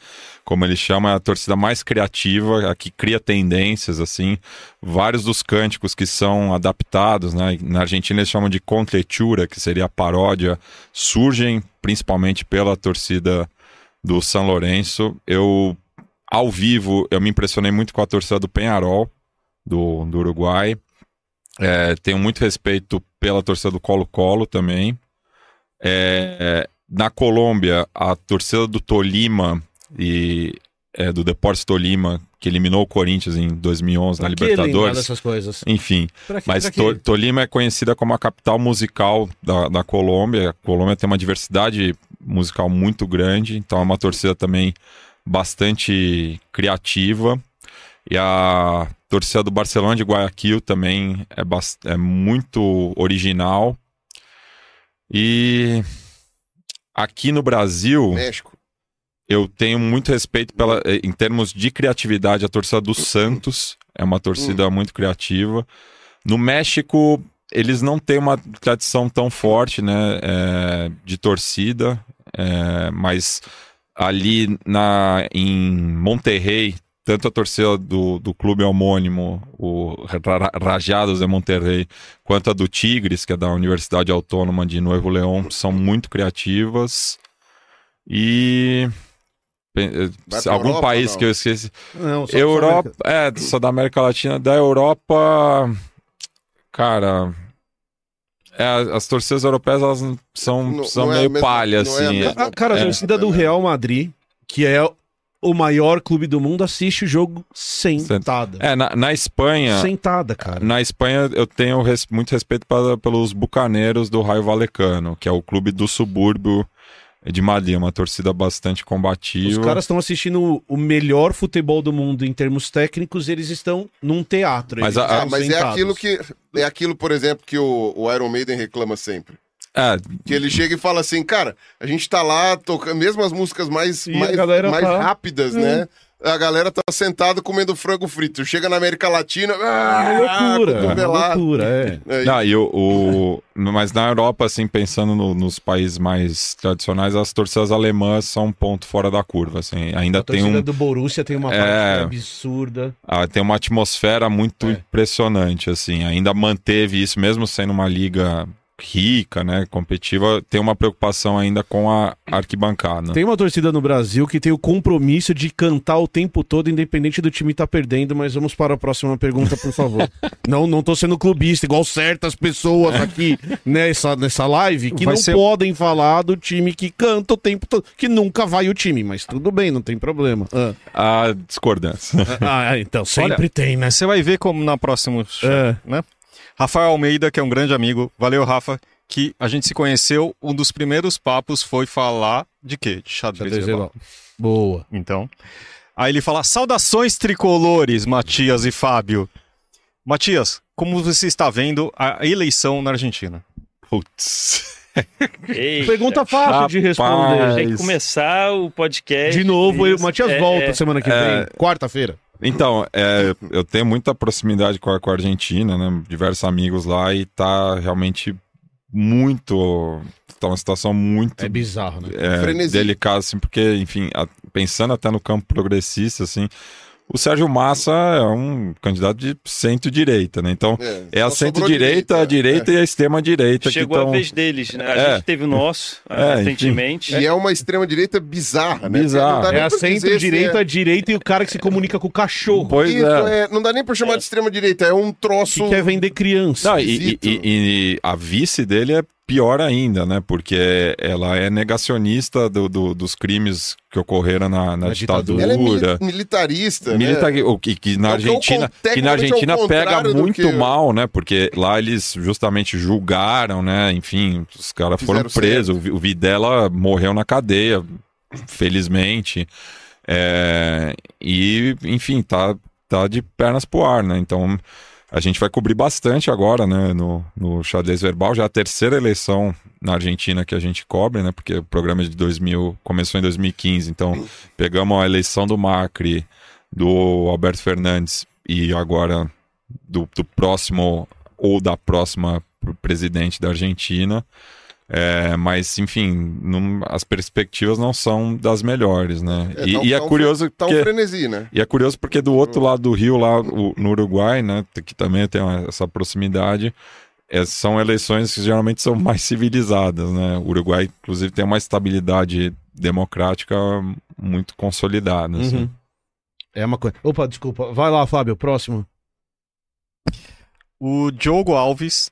como eles chamam, é a torcida mais criativa, a que cria tendências, assim. Vários dos cânticos que são adaptados, né, na Argentina eles chamam de contetura, que seria a paródia, surgem principalmente pela torcida do São Lourenço. Eu, ao vivo, eu me impressionei muito com a torcida do Penharol, do, do Uruguai. É, tenho muito respeito pela torcida do Colo-Colo também. É, na Colômbia, a torcida do Tolima e é, do Deportes Tolima, que eliminou o Corinthians em 2011 na Pra que lembrar Libertadores. dessas coisas? Enfim, Pra quê? mas? To- Tolima é conhecida como a capital musical da, da Colômbia. A Colômbia tem uma diversidade musical muito grande, então é uma torcida também bastante criativa. E a torcida do Barcelona de Guayaquil também é, é muito original. E aqui no Brasil, México. eu tenho muito respeito pela, eh, em termos de criatividade, a torcida do Santos é uma torcida muito criativa. No México, eles não têm uma tradição tão forte, né, é, de torcida, é, mas ali na, em Monterrey, tanto a torcida do, do clube homônimo, o Ra- Rajados de Monterrey, quanto a do Tigres, que é da Universidade Autônoma de Nuevo León, são muito criativas. E. pra Algum Europa, país não? que eu esqueci. Não, só- Europa, é, só da América Latina. Da Europa, cara, as torcidas europeias elas são, Não- são não é a meio mesma- palha, não é a assim. Ah, cara, a É. torcida do Real Madrid, que é o maior clube do mundo, assiste o jogo sentada. É, na, na Espanha, Sentada, cara. na Espanha eu tenho res- muito respeito para, pelos bucaneiros do Raio Valecano, que é o clube do subúrbio de Madrid, uma torcida bastante Os combativa. caras estão assistindo o melhor futebol do mundo em termos técnicos, eles estão num teatro. Mas eles a- Ah, mas é aquilo que. É aquilo, por exemplo, que o, o Iron Maiden reclama sempre. É, Que ele chega e fala assim, cara, a gente tá lá tocando mesmo as músicas mais, E a mais, mais tá- rápidas, né? A galera tá sentada comendo frango frito. Chega na América Latina. É Ah, uma loucura, é loucura, é. É, Não, e o, o- mas na Europa, assim, pensando no- nos países mais tradicionais, as torcidas alemãs são um ponto fora da curva, assim. Ainda A tem, torcida um, do Borussia tem uma É. parte absurda. ah, tem uma atmosfera muito É. impressionante, assim. Ainda manteve isso, mesmo sendo uma liga rica, né, competitiva, tem uma preocupação ainda com a arquibancada. Tem uma torcida no Brasil que tem o compromisso de cantar o tempo todo, independente do time estar perdendo, mas vamos para a próxima pergunta, por favor. não, não tô sendo clubista, igual certas pessoas aqui nessa, nessa live que Vai não ser- podem falar do time que canta o tempo todo, que nunca vai o time, mas tudo bem, não tem problema. Ah, A discordância. ah, então, sempre tem, né? Você vai ver como na próxima. É. né? Rafael Almeida, que é um grande amigo. Valeu, Rafa. Que a gente se conheceu. Um dos primeiros papos foi falar de quê? De xadrez. Xadrez. Boa. Então. Aí ele fala: Saudações tricolores, Matias e Fábio. Matias, como você está vendo a eleição na Argentina? Putz. Eita, Pergunta fácil de responder. Rapaz. Tem que começar o podcast. De novo, eu- Matias é, volta é. semana que é. vem, quarta-feira. Então, é, eu tenho muita proximidade com a, com a Argentina, né? Diversos amigos lá e tá realmente muito. Tá uma situação muito É bizarro, né? é, delicada, assim, porque, enfim, a- pensando até no campo progressista, assim, o Sérgio Massa é um candidato de centro-direita, né? Então, é, a só sobrou centro-direita, a direita e a extrema-direita que Chegou a estão. vez deles, né? A É. gente teve o nosso É, enfim. recentemente. E é uma extrema-direita bizarra, né? Bizarra. Não dá nem É a centro-direita, se a direita e o cara que se comunica com o cachorro. Pois Isso, é. é, não dá nem pra chamar de extrema-direita, é um troço. Que quer vender criança. Não, e, e- e- e a vice dele é pior ainda, né? Porque ela é negacionista do- do- dos crimes que ocorreram na, na ditadura. Ela é mili- militarista, Milita- né? o que, que na É que é Argentina, que na é Argentina pega muito que- mal, né? Porque lá eles justamente julgaram, né? Enfim, os caras foram presos. O Videla morreu na cadeia, felizmente. É, e, enfim, tá, tá de pernas pro ar, né? Então a gente vai cobrir bastante agora, né? No, no xadrez verbal, já é a terceira eleição na Argentina que a gente cobre, né? Porque o programa de 2000 começou em 2015, então pegamos a eleição do Macri, do Alberto Fernandes e agora do, do próximo ou da próxima pr- presidente da Argentina. É, mas, enfim, não- as perspectivas não são das melhores, né? É, e, tá um- e é tá um curioso Tá um porque... frenesi, né? E é curioso porque do outro lado do rio, lá o- no Uruguai, né, que também tem uma- essa proximidade, é, são eleições que geralmente são mais civilizadas, né? O Uruguai, inclusive, tem uma estabilidade democrática muito consolidada. assim. Uhum. É uma coisa. Opa, desculpa. Vai lá, Fábio, próximo. O Diogo Alves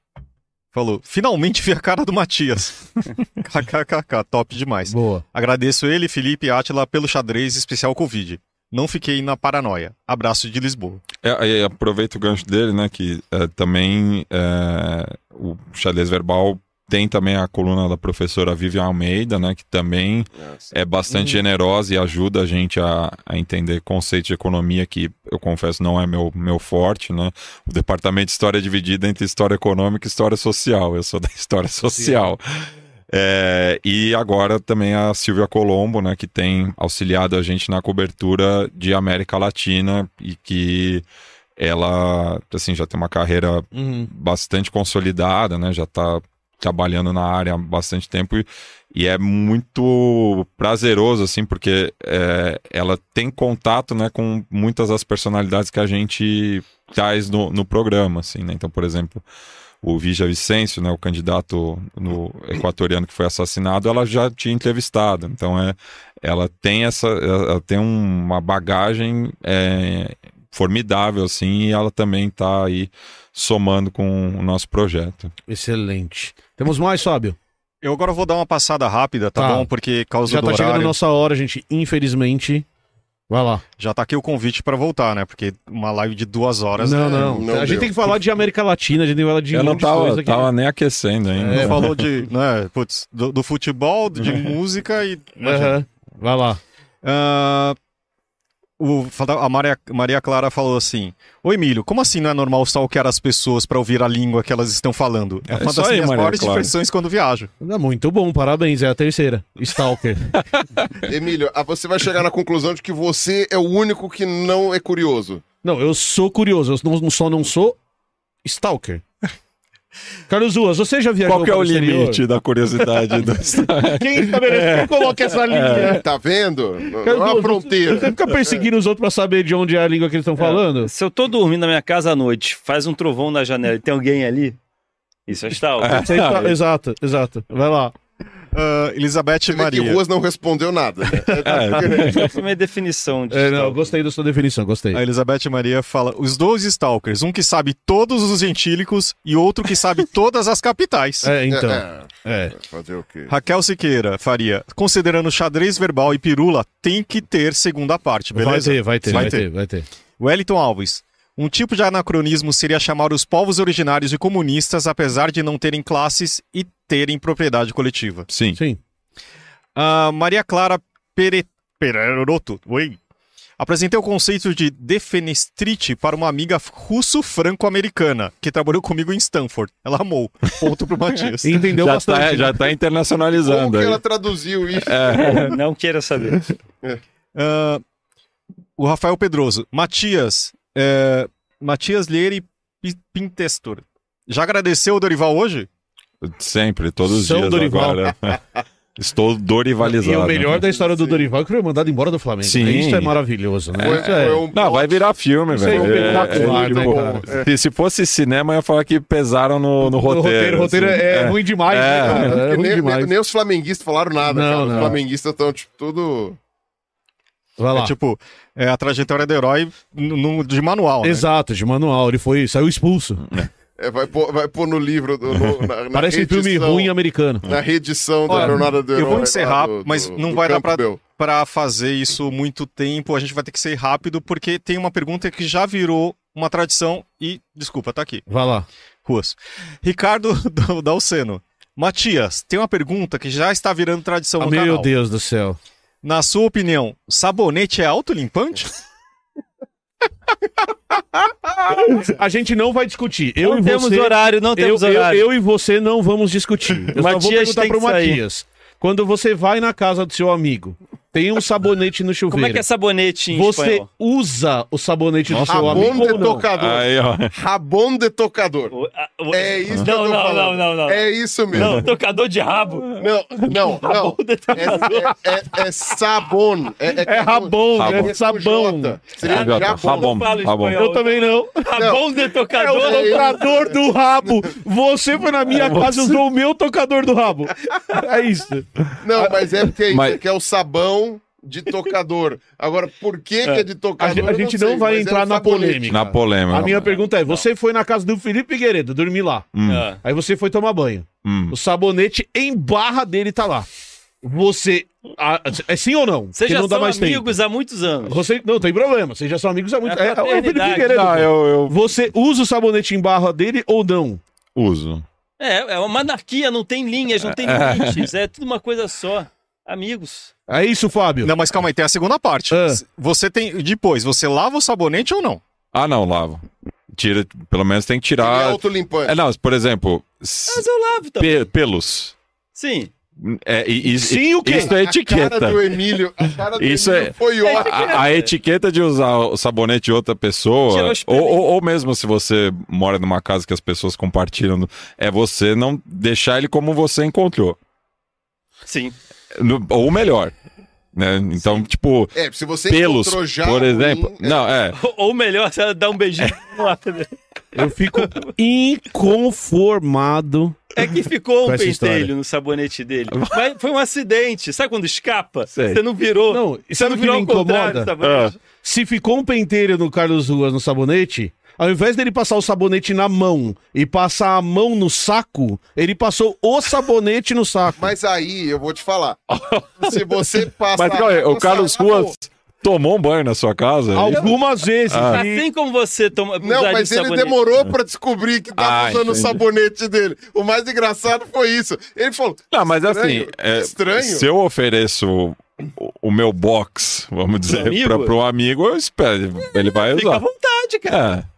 falou: finalmente vi a cara do Matias. KKKK, top demais. Boa. Agradeço ele, Felipe e Atila pelo xadrez especial Covid. Não fiquei na paranoia. Abraço de Lisboa. É, aproveito o gancho dele, né, que é, também é, o xadrez verbal tem também a coluna da professora Vivian Almeida, né, que também é bastante Uhum. generosa e ajuda a gente a, a entender conceitos de economia que eu confesso não é meu, meu forte, né? O departamento de história é dividido entre história econômica e história social. Eu sou da história social. É, e agora também a Silvia Colombo, né, que tem auxiliado a gente na cobertura de América Latina e que ela, assim, já tem uma carreira Uhum. bastante consolidada, né? Já está trabalhando na área há bastante tempo e, e é muito prazeroso, assim, porque é, ela tem contato, né, com muitas das personalidades que a gente traz no, no programa, assim, né? Então, por exemplo, o Vija Vicêncio, né, o candidato no equatoriano que foi assassinado, ela já tinha entrevistado. Então, é, ela tem essa, ela tem uma bagagem é, formidável, assim, e ela também está aí somando com o nosso projeto. Excelente. Temos mais, Fábio? Eu agora vou dar uma passada rápida, tá, Tá. bom? Porque causa Já do tá chegando a horário, nossa hora, gente. Infelizmente. Vai lá. já tá aqui o convite pra voltar, né? Porque uma live de duas horas... Não, é- não. não a gente deu. tem que falar de América Latina, a gente tem que falar de Eu não de coisa tava, aqui. né? tava nem aquecendo ainda. Não falou de, né, putz, do, do futebol, de música e... Aham. Vai lá. Ah, o- a Maria, Maria Clara falou assim: Oi, Emílio, como assim não é normal stalkear as pessoas pra ouvir a língua que elas estão falando? É uma isso das aí, minhas Maria maiores Clara. diversões quando viajo. É muito bom, parabéns. É a terceira. Stalker. Emílio, ah, você vai chegar na conclusão de que você é o único que não é curioso. não, eu sou curioso. Eu não, só não sou Stalker. Carlos Ruas, você já viajou Qual que é o exterior? limite da curiosidade do Quem estabelece? Quem coloca essa linha? Tá vendo? Não é Carlos uma Ruas, fronteira. Você fica perseguindo os outros pra saber de onde é a língua que eles estão falando? Se eu tô dormindo na minha casa à noite, faz um trovão na janela e tem alguém ali, isso é stalker. Tá- Exato, exato. Vai lá. Ah, Elizabeth Você vê que Maria. Ruas não respondeu nada. né? Essa foi minha definição de É, não, gostei da sua definição, gostei. A Elizabeth Maria fala: os dois stalkers, um que sabe todos os gentílicos e outro que sabe todas as capitais. É, então. É, É. é, fazer o quê? Raquel Siqueira Faria, considerando xadrez verbal e pirula, tem que ter segunda parte, Vai beleza? ter, vai ter, Vai vai ter. ter, vai ter. Wellington Alves. Um tipo de anacronismo seria chamar os povos originários de comunistas, apesar de não terem classes e terem propriedade coletiva. Sim. Sim. Ah, Maria Clara Pere... Pereroto. Oi. Apresentei o conceito de defenestrite para uma amiga russo-franco-americana que trabalhou comigo em Stanford. Ela amou. Ponto pro Matias. Entendeu Já bastante. tá, já tá Como internacionalizando que aí. ela traduziu isso? Não queira saber. Ah, o Rafael Pedroso. Matias. É, Matias Lieri Pi- Pintestor. Já agradeceu o Dorival hoje? Sempre, todos os São dias Dorival. agora. Estou dorivalizado. E o melhor da história do Dorival é que foi mandado embora do Flamengo. Sim. Isso é maravilhoso, né? É- foi um Não, vai virar filme, Isso aí é velho. espetacular, tipo, né, se, se fosse cinema, eu ia falar que pesaram no, no O roteiro. roteiro, o roteiro assim. é, ruim demais, né, É. cara? É nem, demais. nem- nem os flamenguistas falaram nada, Não. Os flamenguistas estão, tipo, tudo. Vai lá. É tipo, é a trajetória do herói no- no- de manual. né? Exato, de manual. Ele foi, saiu expulso. É, vai, pôr, vai pôr no livro. do- no- na, na Parece um filme ruim americano. Na reedição da Olha, jornada do eu herói. vou lá encerrar, do- mas do- não do vai dar pra, pra fazer isso muito tempo. A gente vai ter que ser rápido, porque tem uma pergunta que já virou uma tradição e, desculpa, tá aqui. Vai lá. Ruas. Ricardo do- Dalceno. Matias, tem uma pergunta que já está virando tradição Ah, no meu canal. Deus do céu. Na sua opinião, sabonete é autolimpante? A gente não vai discutir. Eu não e temos você. horário, não Eu, temos eu, horário. eu e você não vamos discutir. Eu só vou Matias perguntar pro sair. Matias. Quando você vai na casa do seu amigo, tem um sabonete no chuveiro. Como é que é sabonete em Você espanhol? usa o sabonete do seu Rabon amigo tocador. Aí, ó. Rabon de tocador. O- a- o- É isso que não, eu tô não, falando. não, não, não. É isso mesmo. Não, tocador de rabo. Não, não, não. de tocador. É, é, é, é sabon. É, É rabon, Rabon. é com sabão. Seria rabon. Rabon. Eu também não. Rabão de É tocador. o tocador do rabo. Você foi na minha casa e usou o meu tocador do rabo. É isso. Não, mas é porque é isso, Mas- que é o sabão de tocador. Agora, por que, que é de A tocador? a eu gente sei, não vai é entrar na sabonete. polêmica. Na polêmica. A minha pergunta é: você foi na casa do Felipe Figueiredo, dormir lá. Hum, Ah. Aí você foi tomar banho. hum. O sabonete em barra dele tá lá. Você. ah, é sim ou não? Vocês já não dá são mais tempo. amigos há muitos anos. Você não tem problema, vocês já são amigos há muito É é, é o Felipe fraternidade. Figueiredo. Não, eu, eu Você usa o sabonete em barra dele ou não? uso. É, é uma anarquia, não tem linhas, não tem limites. É tudo uma coisa só. Amigos. É isso, Fábio. Não, mas calma aí, tem a segunda parte. Ah. Você tem. Depois, você lava o sabonete ou não? Ah, não, lavo. Tira, pelo menos tem que Ele é tirar. autolimpante. É, não, por exemplo, Mas eu lavo também. pe- pelos. Sim. É, e, e- Sim, o quê? Isso é A etiqueta. cara do Emílio, a cara do Isso Emílio é- foi ótima. A, a etiqueta de usar o sabonete de outra pessoa, ou, ou, ou mesmo se você mora numa casa que as pessoas compartilham, é você não deixar ele como você encontrou. Sim. No- ou melhor. Né? Então, tipo, É, se você pelos, por ruim, exemplo. é, Não, é. Ou, melhor, se ela dá um beijinho no ar, né? Eu fico inconformado. É que ficou um história. pentelho no sabonete dele. Mas foi um acidente. Sabe quando escapa? Sei. Você não virou. Não, você não virou me incomoda? do sabonete. Se ficou um penteiro no Carlos Ruas no sabonete, ao invés dele passar o sabonete na mão e passar a mão no saco, ele passou o sabonete no saco. Mas aí, eu vou te falar. se você passa... Mas calma aí, o Carlos Ruas tomou um banho na sua casa? Algumas vezes. Ah. Assim como você toma. Não, usar mas ele sabonete. demorou pra descobrir que tava Ah, usando o entendi. sabonete dele. O mais engraçado foi isso. Ele falou, Não, mas Estranho, assim, é, estranho. se eu ofereço o, o meu box, vamos dizer, pra, pro amigo, eu espero, ele vai Fica à usar. vontade, cara. É.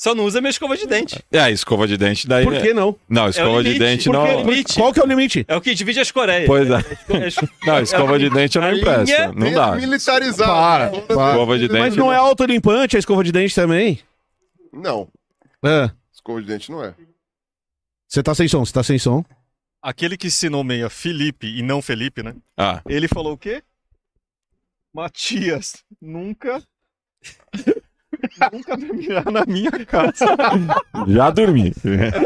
Só não usa minha escova de dente. É, a escova de dente daí. Por que não? Não, escova de limite. dente não. limite? Qual que é o limite? É o que divide as Coreias. Pois é. É- Não, escova de dente eu não empresto. linha Não dá. militarizado. Para, para. Escova de dente. Mas não é autolimpante a escova de dente também? Não, É. escova de dente não é. Você tá sem som, você tá sem som. Aquele que se nomeia Felipe e não Felipe, né? Ah, Ele falou o quê? Matias, nunca. Nunca dormirá na minha casa. já dormi.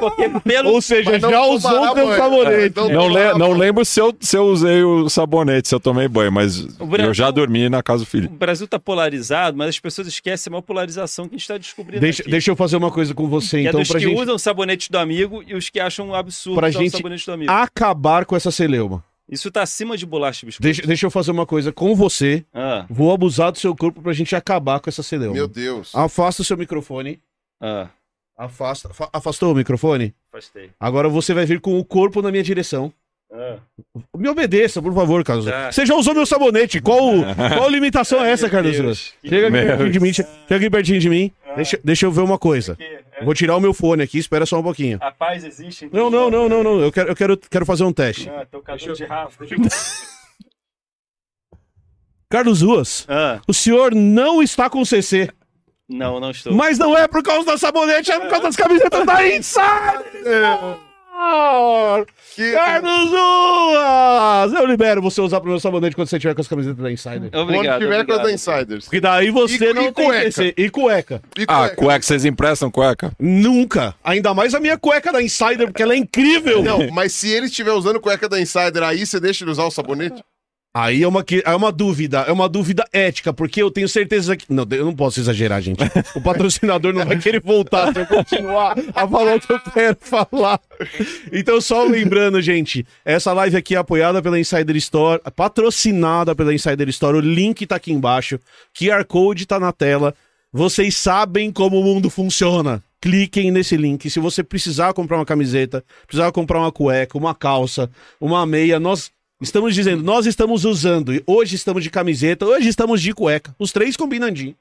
Porque pelo. Ou seja, Mas não já usou o teu sabonete. É, Não, le- tomará não lembro se eu, se eu usei o sabonete, se eu tomei banho, mas Brasil- eu já dormi na casa do O filho. Brasil tá polarizado, mas as pessoas esquecem a maior polarização que a gente tá descobrindo. Deixa, aqui. deixa eu fazer uma coisa com você, Que é então, dos pra que gente usam o sabonete do amigo e os que acham um absurdo Pra usar gente o sabonete do amigo. acabar com essa celeuma. Isso tá acima de bolacha e biscoito. Deixa, deixa eu fazer uma coisa com você. Ah, Vou abusar do seu corpo pra gente acabar com essa celeuma. Meu Deus. Afasta o seu microfone. ah, Afasta. afa- Afastou o microfone? afastei. Agora você vai vir com o corpo na minha direção. Ah. Me obedeça, por favor, Carlos. Tá. Você já usou meu sabonete. Qual, qual limitação é essa, Carlos? Deus. Chega aqui pertinho de mim. Chega aqui pertinho de mim. Deixa, deixa eu ver uma coisa. É, Vou tirar o meu fone aqui, espera só um pouquinho. A paz existe. Não, não, não, não, não. Eu quero, eu quero, quero fazer um teste. Ah, tocador de Rafa. Carlos Ruas, Ah, o senhor não está com CC. não, não estou. Mas não é por causa da sabonete, é por causa das camisetas da Insider! Que... Carlos Ruas! Eu libero você usar pro meu sabonete quando você tiver com as camisetas da Insider. Obrigado. Quando tiver com as obrigado. da Insiders. Porque daí você E- não e tem cueca? E cueca. E Ah, cueca? cueca, vocês emprestam cueca? Nunca. Ainda mais a minha cueca da Insider, porque ela é incrível. Não, mas se ele estiver usando cueca da Insider, aí você deixa ele usar o sabonete? Aí é uma, é uma dúvida, é uma dúvida ética, porque eu tenho certeza que. Não, eu não posso exagerar, gente. O patrocinador não vai querer voltar se eu continuar a falar o que eu quero falar. Então, só lembrando, gente, essa live aqui é apoiada pela Insider Store, patrocinada pela Insider Store. O link tá aqui embaixo, QR Code tá na tela. Vocês sabem como o mundo funciona. Cliquem nesse link. Se você precisar comprar uma camiseta, precisar comprar uma cueca, uma calça, uma meia, nós estamos dizendo, nós estamos usando. E Hoje estamos de camiseta, hoje estamos de cueca. Os três combinandinho.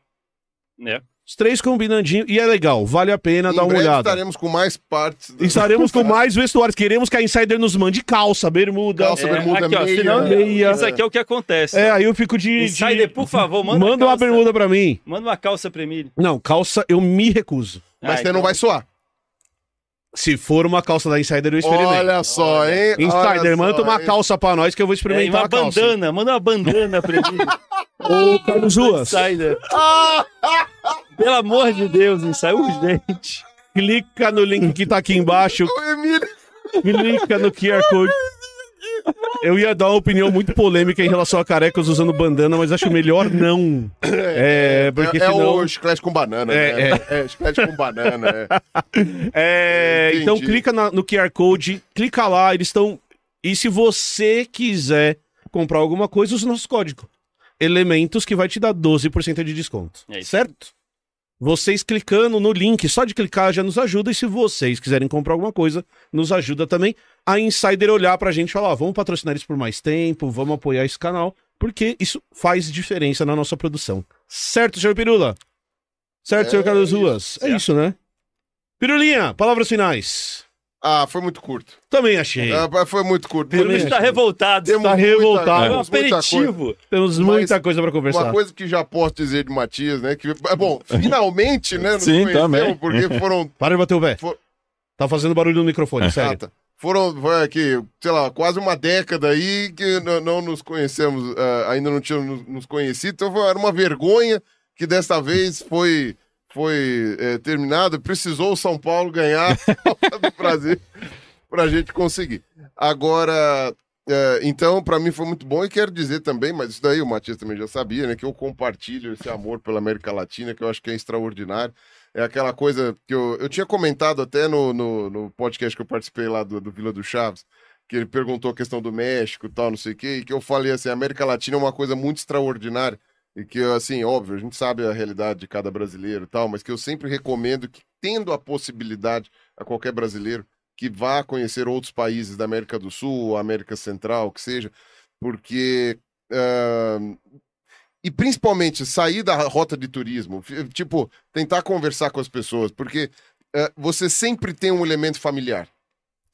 É. Os três combinandinho. E é legal, vale a pena em dar uma olhada. estaremos com mais partes. do- Estaremos com mais vestuários. Queremos que a Insider nos mande calça, bermuda. Calça, É, bermuda, aqui, ó, meia. senão- meia. Isso aqui é o que acontece. É, aí eu fico de. de- Insider, por favor, manda, Manda uma bermuda pra mim. Manda uma calça pra Emílio. Não, calça eu me recuso. Mas Ah, você então- não vai suar. Se for uma calça da Insider, eu experimento. Olha só, hein? Insider, Olha manda só, uma hein? calça pra nós que eu vou É, experimentar uma a calça. bandana, manda uma bandana pra Emílio. Ô, Carlos Ruas, Insider. Pelo amor de Deus, Insider, urgente. clica no link que tá aqui embaixo. Clica no QR Code. Eu ia dar uma opinião muito polêmica em relação a carecas usando bandana, mas acho melhor não. É, porque é, é senão... o chiclete com banana, É, né? É, chiclete com banana, é. É, então clica na- no QR Code, clica lá, eles estão. E se você quiser comprar alguma coisa, usa o nosso código. Elementos que vai te dar 12% de desconto. É certo? Vocês clicando no link, só de clicar já nos ajuda. E se vocês quiserem comprar alguma coisa, nos ajuda também. A Insider olhar pra gente e falar: ó, vamos patrocinar isso por mais tempo, vamos apoiar esse canal, porque isso faz diferença na nossa produção. Certo, senhor Pirula? Certo, É senhor Carlos Ruas? É isso, né? Pirulinha, palavras finais. Ah, foi muito curto. Também achei. Ah, foi muito curto. Pelo Também menos tá achei. revoltado. Temos Tá muita- revoltado. É um temos muita coisa. aperitivo. Temos Mas muita coisa pra conversar. Uma coisa que já posso dizer de Matias, né? Que, é bom, finalmente, né? Nos Sim, conhecemos, também. Porque foram. Para de bater o pé. For- Tá fazendo barulho no microfone, Ah, sério. tá. Foram, foi aqui, sei lá, quase uma década aí que não nos conhecemos, ah, ainda não tínhamos nos- nos conhecido, então foi, era uma vergonha que desta vez foi, foi eh, terminado. Precisou o São Paulo ganhar a do Brasil pra gente conseguir. Agora, eh, então, pra mim foi muito bom e quero dizer também, mas isso daí o Matias também já sabia, né, que eu compartilho esse amor pela América Latina, que eu acho que é extraordinário. É aquela coisa que eu, eu tinha comentado até no, no, no podcast que eu participei lá do, do Vila do Chaves, que ele perguntou a questão do México e tal, não sei o quê, e que eu falei assim, a América Latina é uma coisa muito extraordinária, e que, assim, óbvio, a gente sabe a realidade de cada brasileiro e tal, mas que eu sempre recomendo que, tendo a possibilidade a qualquer brasileiro, que vá conhecer outros países da América do Sul, América Central, que seja, porque... ah, e principalmente sair da rota de turismo, tipo, tentar conversar com as pessoas, porque eh, você sempre tem um elemento familiar.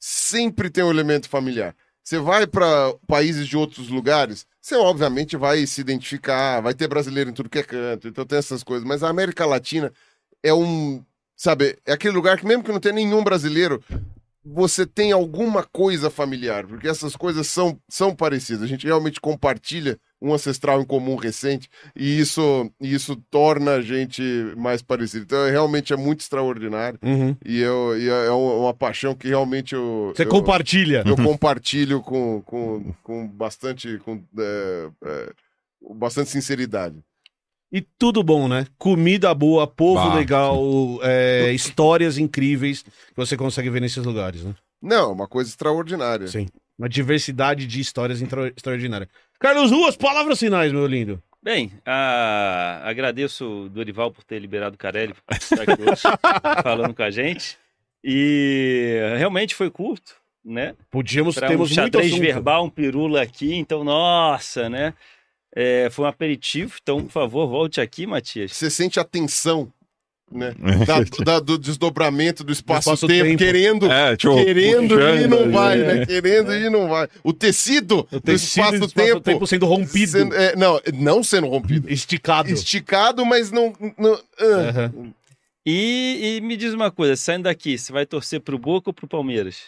Sempre tem um elemento familiar. Você vai para países de outros lugares, você obviamente vai se identificar, vai ter brasileiro em tudo que é canto, então tem essas coisas. Mas a América Latina é um, sabe, é aquele lugar que mesmo que não tenha nenhum brasileiro, você tem alguma coisa familiar, porque essas coisas são, são parecidas. A gente realmente compartilha um ancestral em comum recente e isso, isso torna a gente mais parecido. Então, é, realmente é muito extraordinário Uhum. e, eu, e é uma, uma paixão que realmente eu, Você eu, compartilha. eu compartilho com, com, com bastante com, é, é, bastante sinceridade. E tudo bom, né? Comida boa, povo Bah, legal, é, histórias incríveis que você consegue ver nesses lugares, né? Não, uma coisa extraordinária. Sim. Uma diversidade de histórias extraordinária. Carlos Ruas, palavras finais, meu lindo. Bem, ah, agradeço o Dorival por ter liberado o Carelli para participar aqui hoje, falando com a gente. E realmente foi curto, né? Podíamos, um temos muito xadrez assunto. verbal, um pirula aqui, então, nossa, né? É, foi um aperitivo, então, por favor, volte aqui, Matias. Você sente a tensão, né? Da- da- do desdobramento do espaço-tempo, espaço-tempo. querendo É, tipo, Querendo ir e não puxando, vai, né? né? Querendo ir e não vai. O tecido, O do tecido do espaço-tempo espaço-tempo sendo rompido. sendo- é, não, não sendo rompido. Esticado. Esticado, mas não. não. Aham. E, e me diz uma coisa, saindo daqui, você vai torcer pro Boca ou pro Palmeiras?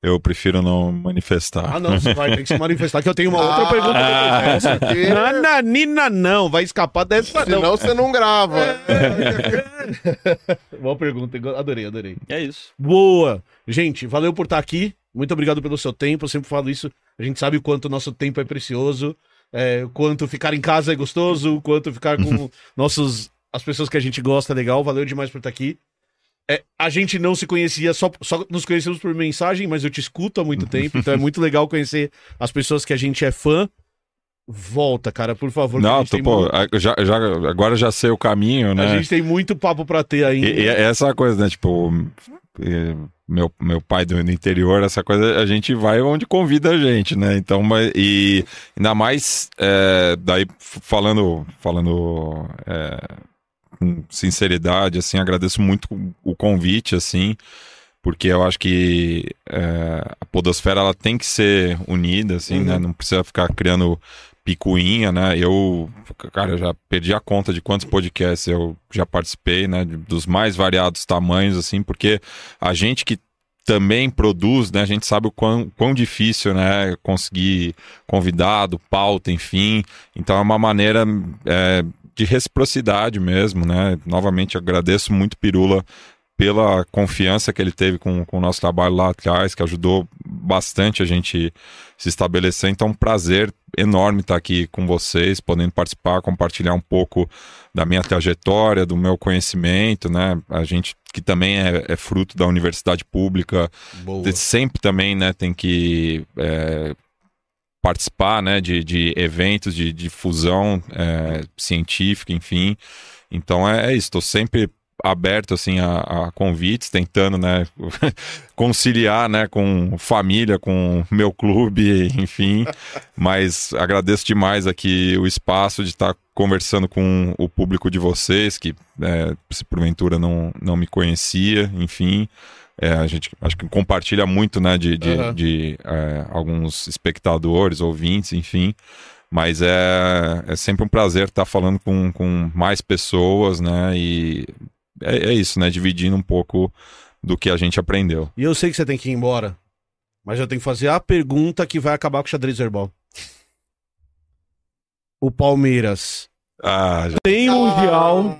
Eu prefiro não manifestar. Ah, não, você vai ter que se manifestar, que eu tenho uma outra Ah, pergunta ah, porque- Nananina não, vai escapar dessa não. Senão você não grava. Boa pergunta, adorei, adorei. É isso. Boa! Gente, valeu por estar aqui. Muito obrigado pelo seu tempo. Eu sempre falo isso. A gente sabe o quanto o nosso tempo é precioso, é, o quanto ficar em casa é gostoso, o quanto ficar com nossos as pessoas que a gente gosta é legal. Valeu demais por estar aqui. É, a gente não se conhecia, só, só nos conhecemos por mensagem, mas eu te escuto há muito tempo, então é muito legal conhecer as pessoas que a gente é fã. Volta, cara, por favor. a Não, tô, pô, mu- a- já, já, agora já sei o caminho, A né? gente tem muito papo pra ter ainda. E, e essa coisa, né? Tipo, meu, meu pai do interior, essa coisa, a gente vai onde convida a gente, né? Então, mas, e ainda mais, eh, daí falando, falando eh, com sinceridade, assim, agradeço muito o convite, assim, porque eu acho que eh, a podosfera, ela tem que ser unida, assim, Uhum. né? Não precisa ficar criando picuinha, né? Eu, cara, já perdi a conta de quantos podcasts eu já participei, né? Dos mais variados tamanhos, assim, porque a gente que também produz, né? A gente sabe o quão, quão difícil, né? Conseguir convidado, pauta, enfim. Então é uma maneira é, de reciprocidade mesmo, né? Novamente agradeço muito Pirula pela confiança que ele teve com, com o nosso trabalho lá atrás, que ajudou bastante a gente se estabelecer. Então, um prazer enorme estar aqui com vocês, podendo participar, compartilhar um pouco da minha trajetória, do meu conhecimento, né? A gente que também é, é fruto da universidade pública, Boa. sempre também, né, tem que é, participar, né, de, de eventos de difusão é, científica, enfim. Então é, é isso, estou sempre aberto assim a, a convites, tentando, né, conciliar, né, com família, com meu clube, enfim. Mas agradeço demais aqui o espaço de estar conversando com o público de vocês, que é, se porventura não, não me conhecia, enfim. É, a gente acho que compartilha muito, né, de, de, Aham. de, é, alguns espectadores, ouvintes, enfim. Mas é, é sempre um prazer estar falando com, com mais pessoas, né? E é, é isso, né? Dividindo um pouco do que a gente aprendeu. E eu sei que você tem que ir embora, mas eu tenho que fazer a pergunta que vai acabar com o xadrez verbal. O Palmeiras Ah, já... tem mundial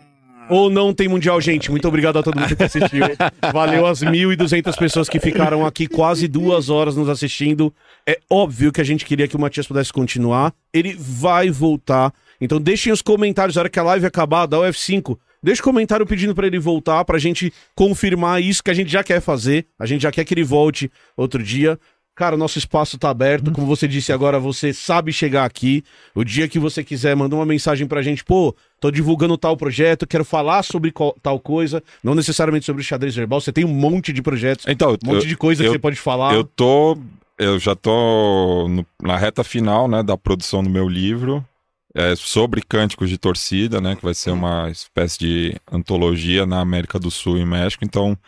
ou não tem mundial, gente? Muito obrigado a todo mundo que assistiu. Valeu as 1.200 pessoas que ficaram aqui quase duas horas nos assistindo. É óbvio que a gente queria que o Matias pudesse continuar. Ele vai voltar. Então deixem os comentários, na hora que a live acabar, da UF5, deixa o comentário pedindo pra ele voltar, pra gente confirmar isso que a gente já quer fazer. A gente já quer que ele volte outro dia. Cara, o nosso espaço tá aberto. Como você disse agora, você sabe chegar aqui. O dia que você quiser, manda uma mensagem pra gente. Pô, tô divulgando tal projeto, quero falar sobre qual- tal coisa. Não necessariamente sobre o xadrez verbal. Você tem um monte de projetos, Então, um monte eu, de coisa que eu- você pode falar. eu tô. Eu já tô no- na reta final, né, da produção do meu livro. É sobre cânticos de torcida, né? Que vai ser uma espécie de antologia na América do Sul e México. Então,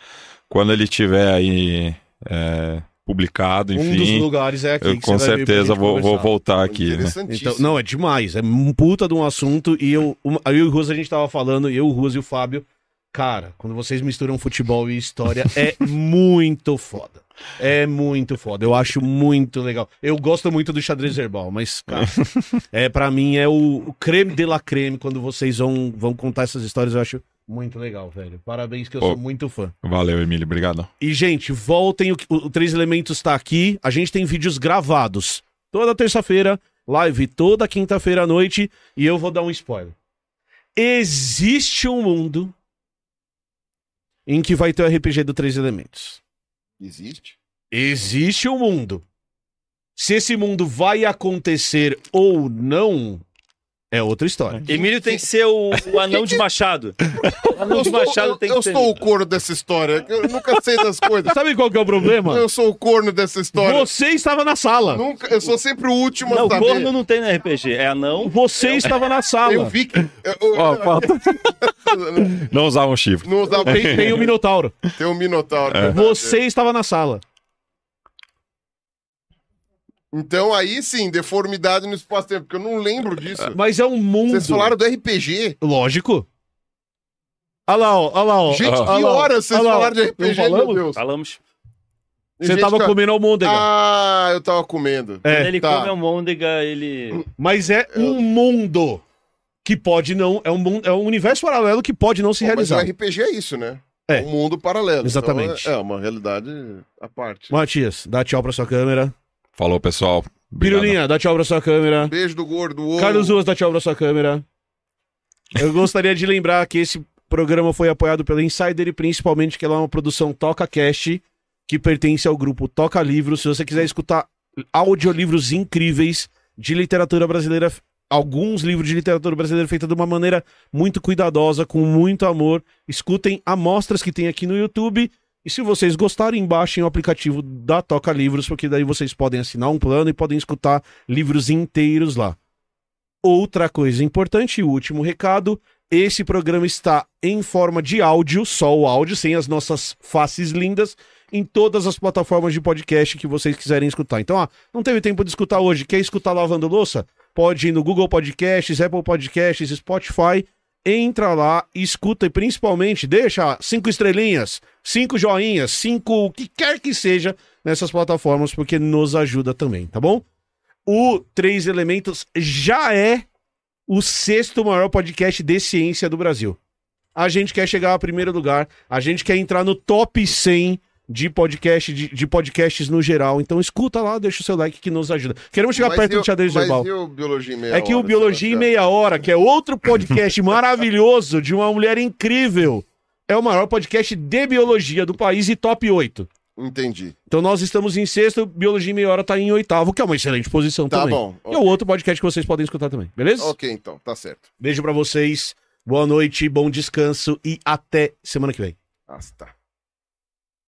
quando ele estiver aí é, publicado, um dos enfim, lugares é aqui. eu que com certeza vou, vou voltar aqui, né? Então, não, é demais. É um puta de um assunto. E eu, uma- eu e o Ruas, a gente tava falando, eu, o Ruas e o Fábio. Cara, quando vocês misturam futebol e história, é muito foda. É muito foda. Eu acho muito legal. Eu gosto muito do xadrez verbal, mas, cara, é, para mim é o, o creme de la creme quando vocês vão, vão contar essas histórias. Eu acho muito legal, velho. Parabéns, que eu Pô. sou muito fã. Valeu, Emílio. Obrigado. E, gente, voltem. O, o, o Três Elementos tá aqui. A gente tem vídeos gravados toda terça-feira, live toda quinta-feira à noite. E eu vou dar um spoiler. Existe um mundo em que vai ter o RPG do Três Elementos. Existe? Existe um mundo. Se esse mundo vai acontecer ou não, é outra história. Emílio tem que ser o, o anão de Machado. O anão Eu de sou, Machado eu, tem que eu ser. sou o corno dessa história. Eu nunca sei das coisas. Sabe qual que é o problema? Eu sou o corno dessa história. Você estava na sala. Nunca, eu sou sempre o último Não, a saber. corno não tem no RPG. É anão. Você estava na sala. Eu vi que. eu- eu- Ó, falta- Não usar um chifre. Não usava Tem, tem o Minotauro. Tem um Minotauro. É. Você estava na sala. Então aí sim, deformidade no espaço-tempo, porque eu não lembro disso. Mas é um mundo. Vocês falaram do RPG. Lógico. Olha lá, ó. Olha lá, ó. Gente, que lá, horas vocês lá, falaram de RPG, falamos? meu Deus. Falamos. Você Gente, tava cara- comendo almôndega. Ah, eu tava comendo. É, Quando ele tá. come almôndega, ele. Mas é um mundo que pode não. É um, mundo, é um universo paralelo que pode não se Bom, mas o realizar. RPG é isso, né? É. Um mundo paralelo. Exatamente. Então, é, é uma realidade à parte. Matias, dá tchau pra sua câmera. Falou, pessoal. Obrigado. Pirulinha, dá tchau pra sua câmera. Beijo do gordo. uou. Carlos Ruas, dá tchau pra sua câmera. Eu gostaria de lembrar que esse programa foi apoiado pela Insider e principalmente que ela é uma produção Toca Cast, que pertence ao grupo Toca Livros. Se você quiser escutar audiolivros incríveis de literatura brasileira, alguns livros de literatura brasileira feitos de uma maneira muito cuidadosa, com muito amor, escutem amostras que tem aqui no YouTube. E se vocês gostarem, baixem o aplicativo da Toca Livros, porque daí vocês podem assinar um plano e podem escutar livros inteiros lá. Outra coisa importante, o último recado, esse programa está em forma de áudio, só o áudio, sem as nossas faces lindas, em todas as plataformas de podcast que vocês quiserem escutar. Então, ó, não teve tempo de escutar hoje, quer escutar lavando louça? Pode ir no Google Podcasts, Apple Podcasts, Spotify, entra lá, escuta e principalmente deixa cinco estrelinhas, cinco joinhas, cinco o que quer que seja nessas plataformas, porque nos ajuda também, tá bom? O Três Elementos já é o sexto maior podcast de ciência do Brasil. A gente quer chegar a primeiro lugar, a gente quer entrar no top 100 de, podcast, de, de podcasts no geral. Então escuta lá, deixa o seu like que nos ajuda. Queremos chegar Mas perto e o- do xadrez mas verbal. e o Biologia em Meia É que o Biologia em? Meia Hora, que é outro podcast maravilhoso de uma mulher incrível, é o maior podcast de biologia do país e top 8. Entendi. Então nós estamos em sexto, Biologia em Meia Hora tá em oitavo, que é uma excelente posição Tá também. bom. E é o outro podcast que vocês podem escutar também, beleza? Ok, então, tá certo. Beijo pra vocês, boa noite, bom descanso e até semana que vem. Ah, tá.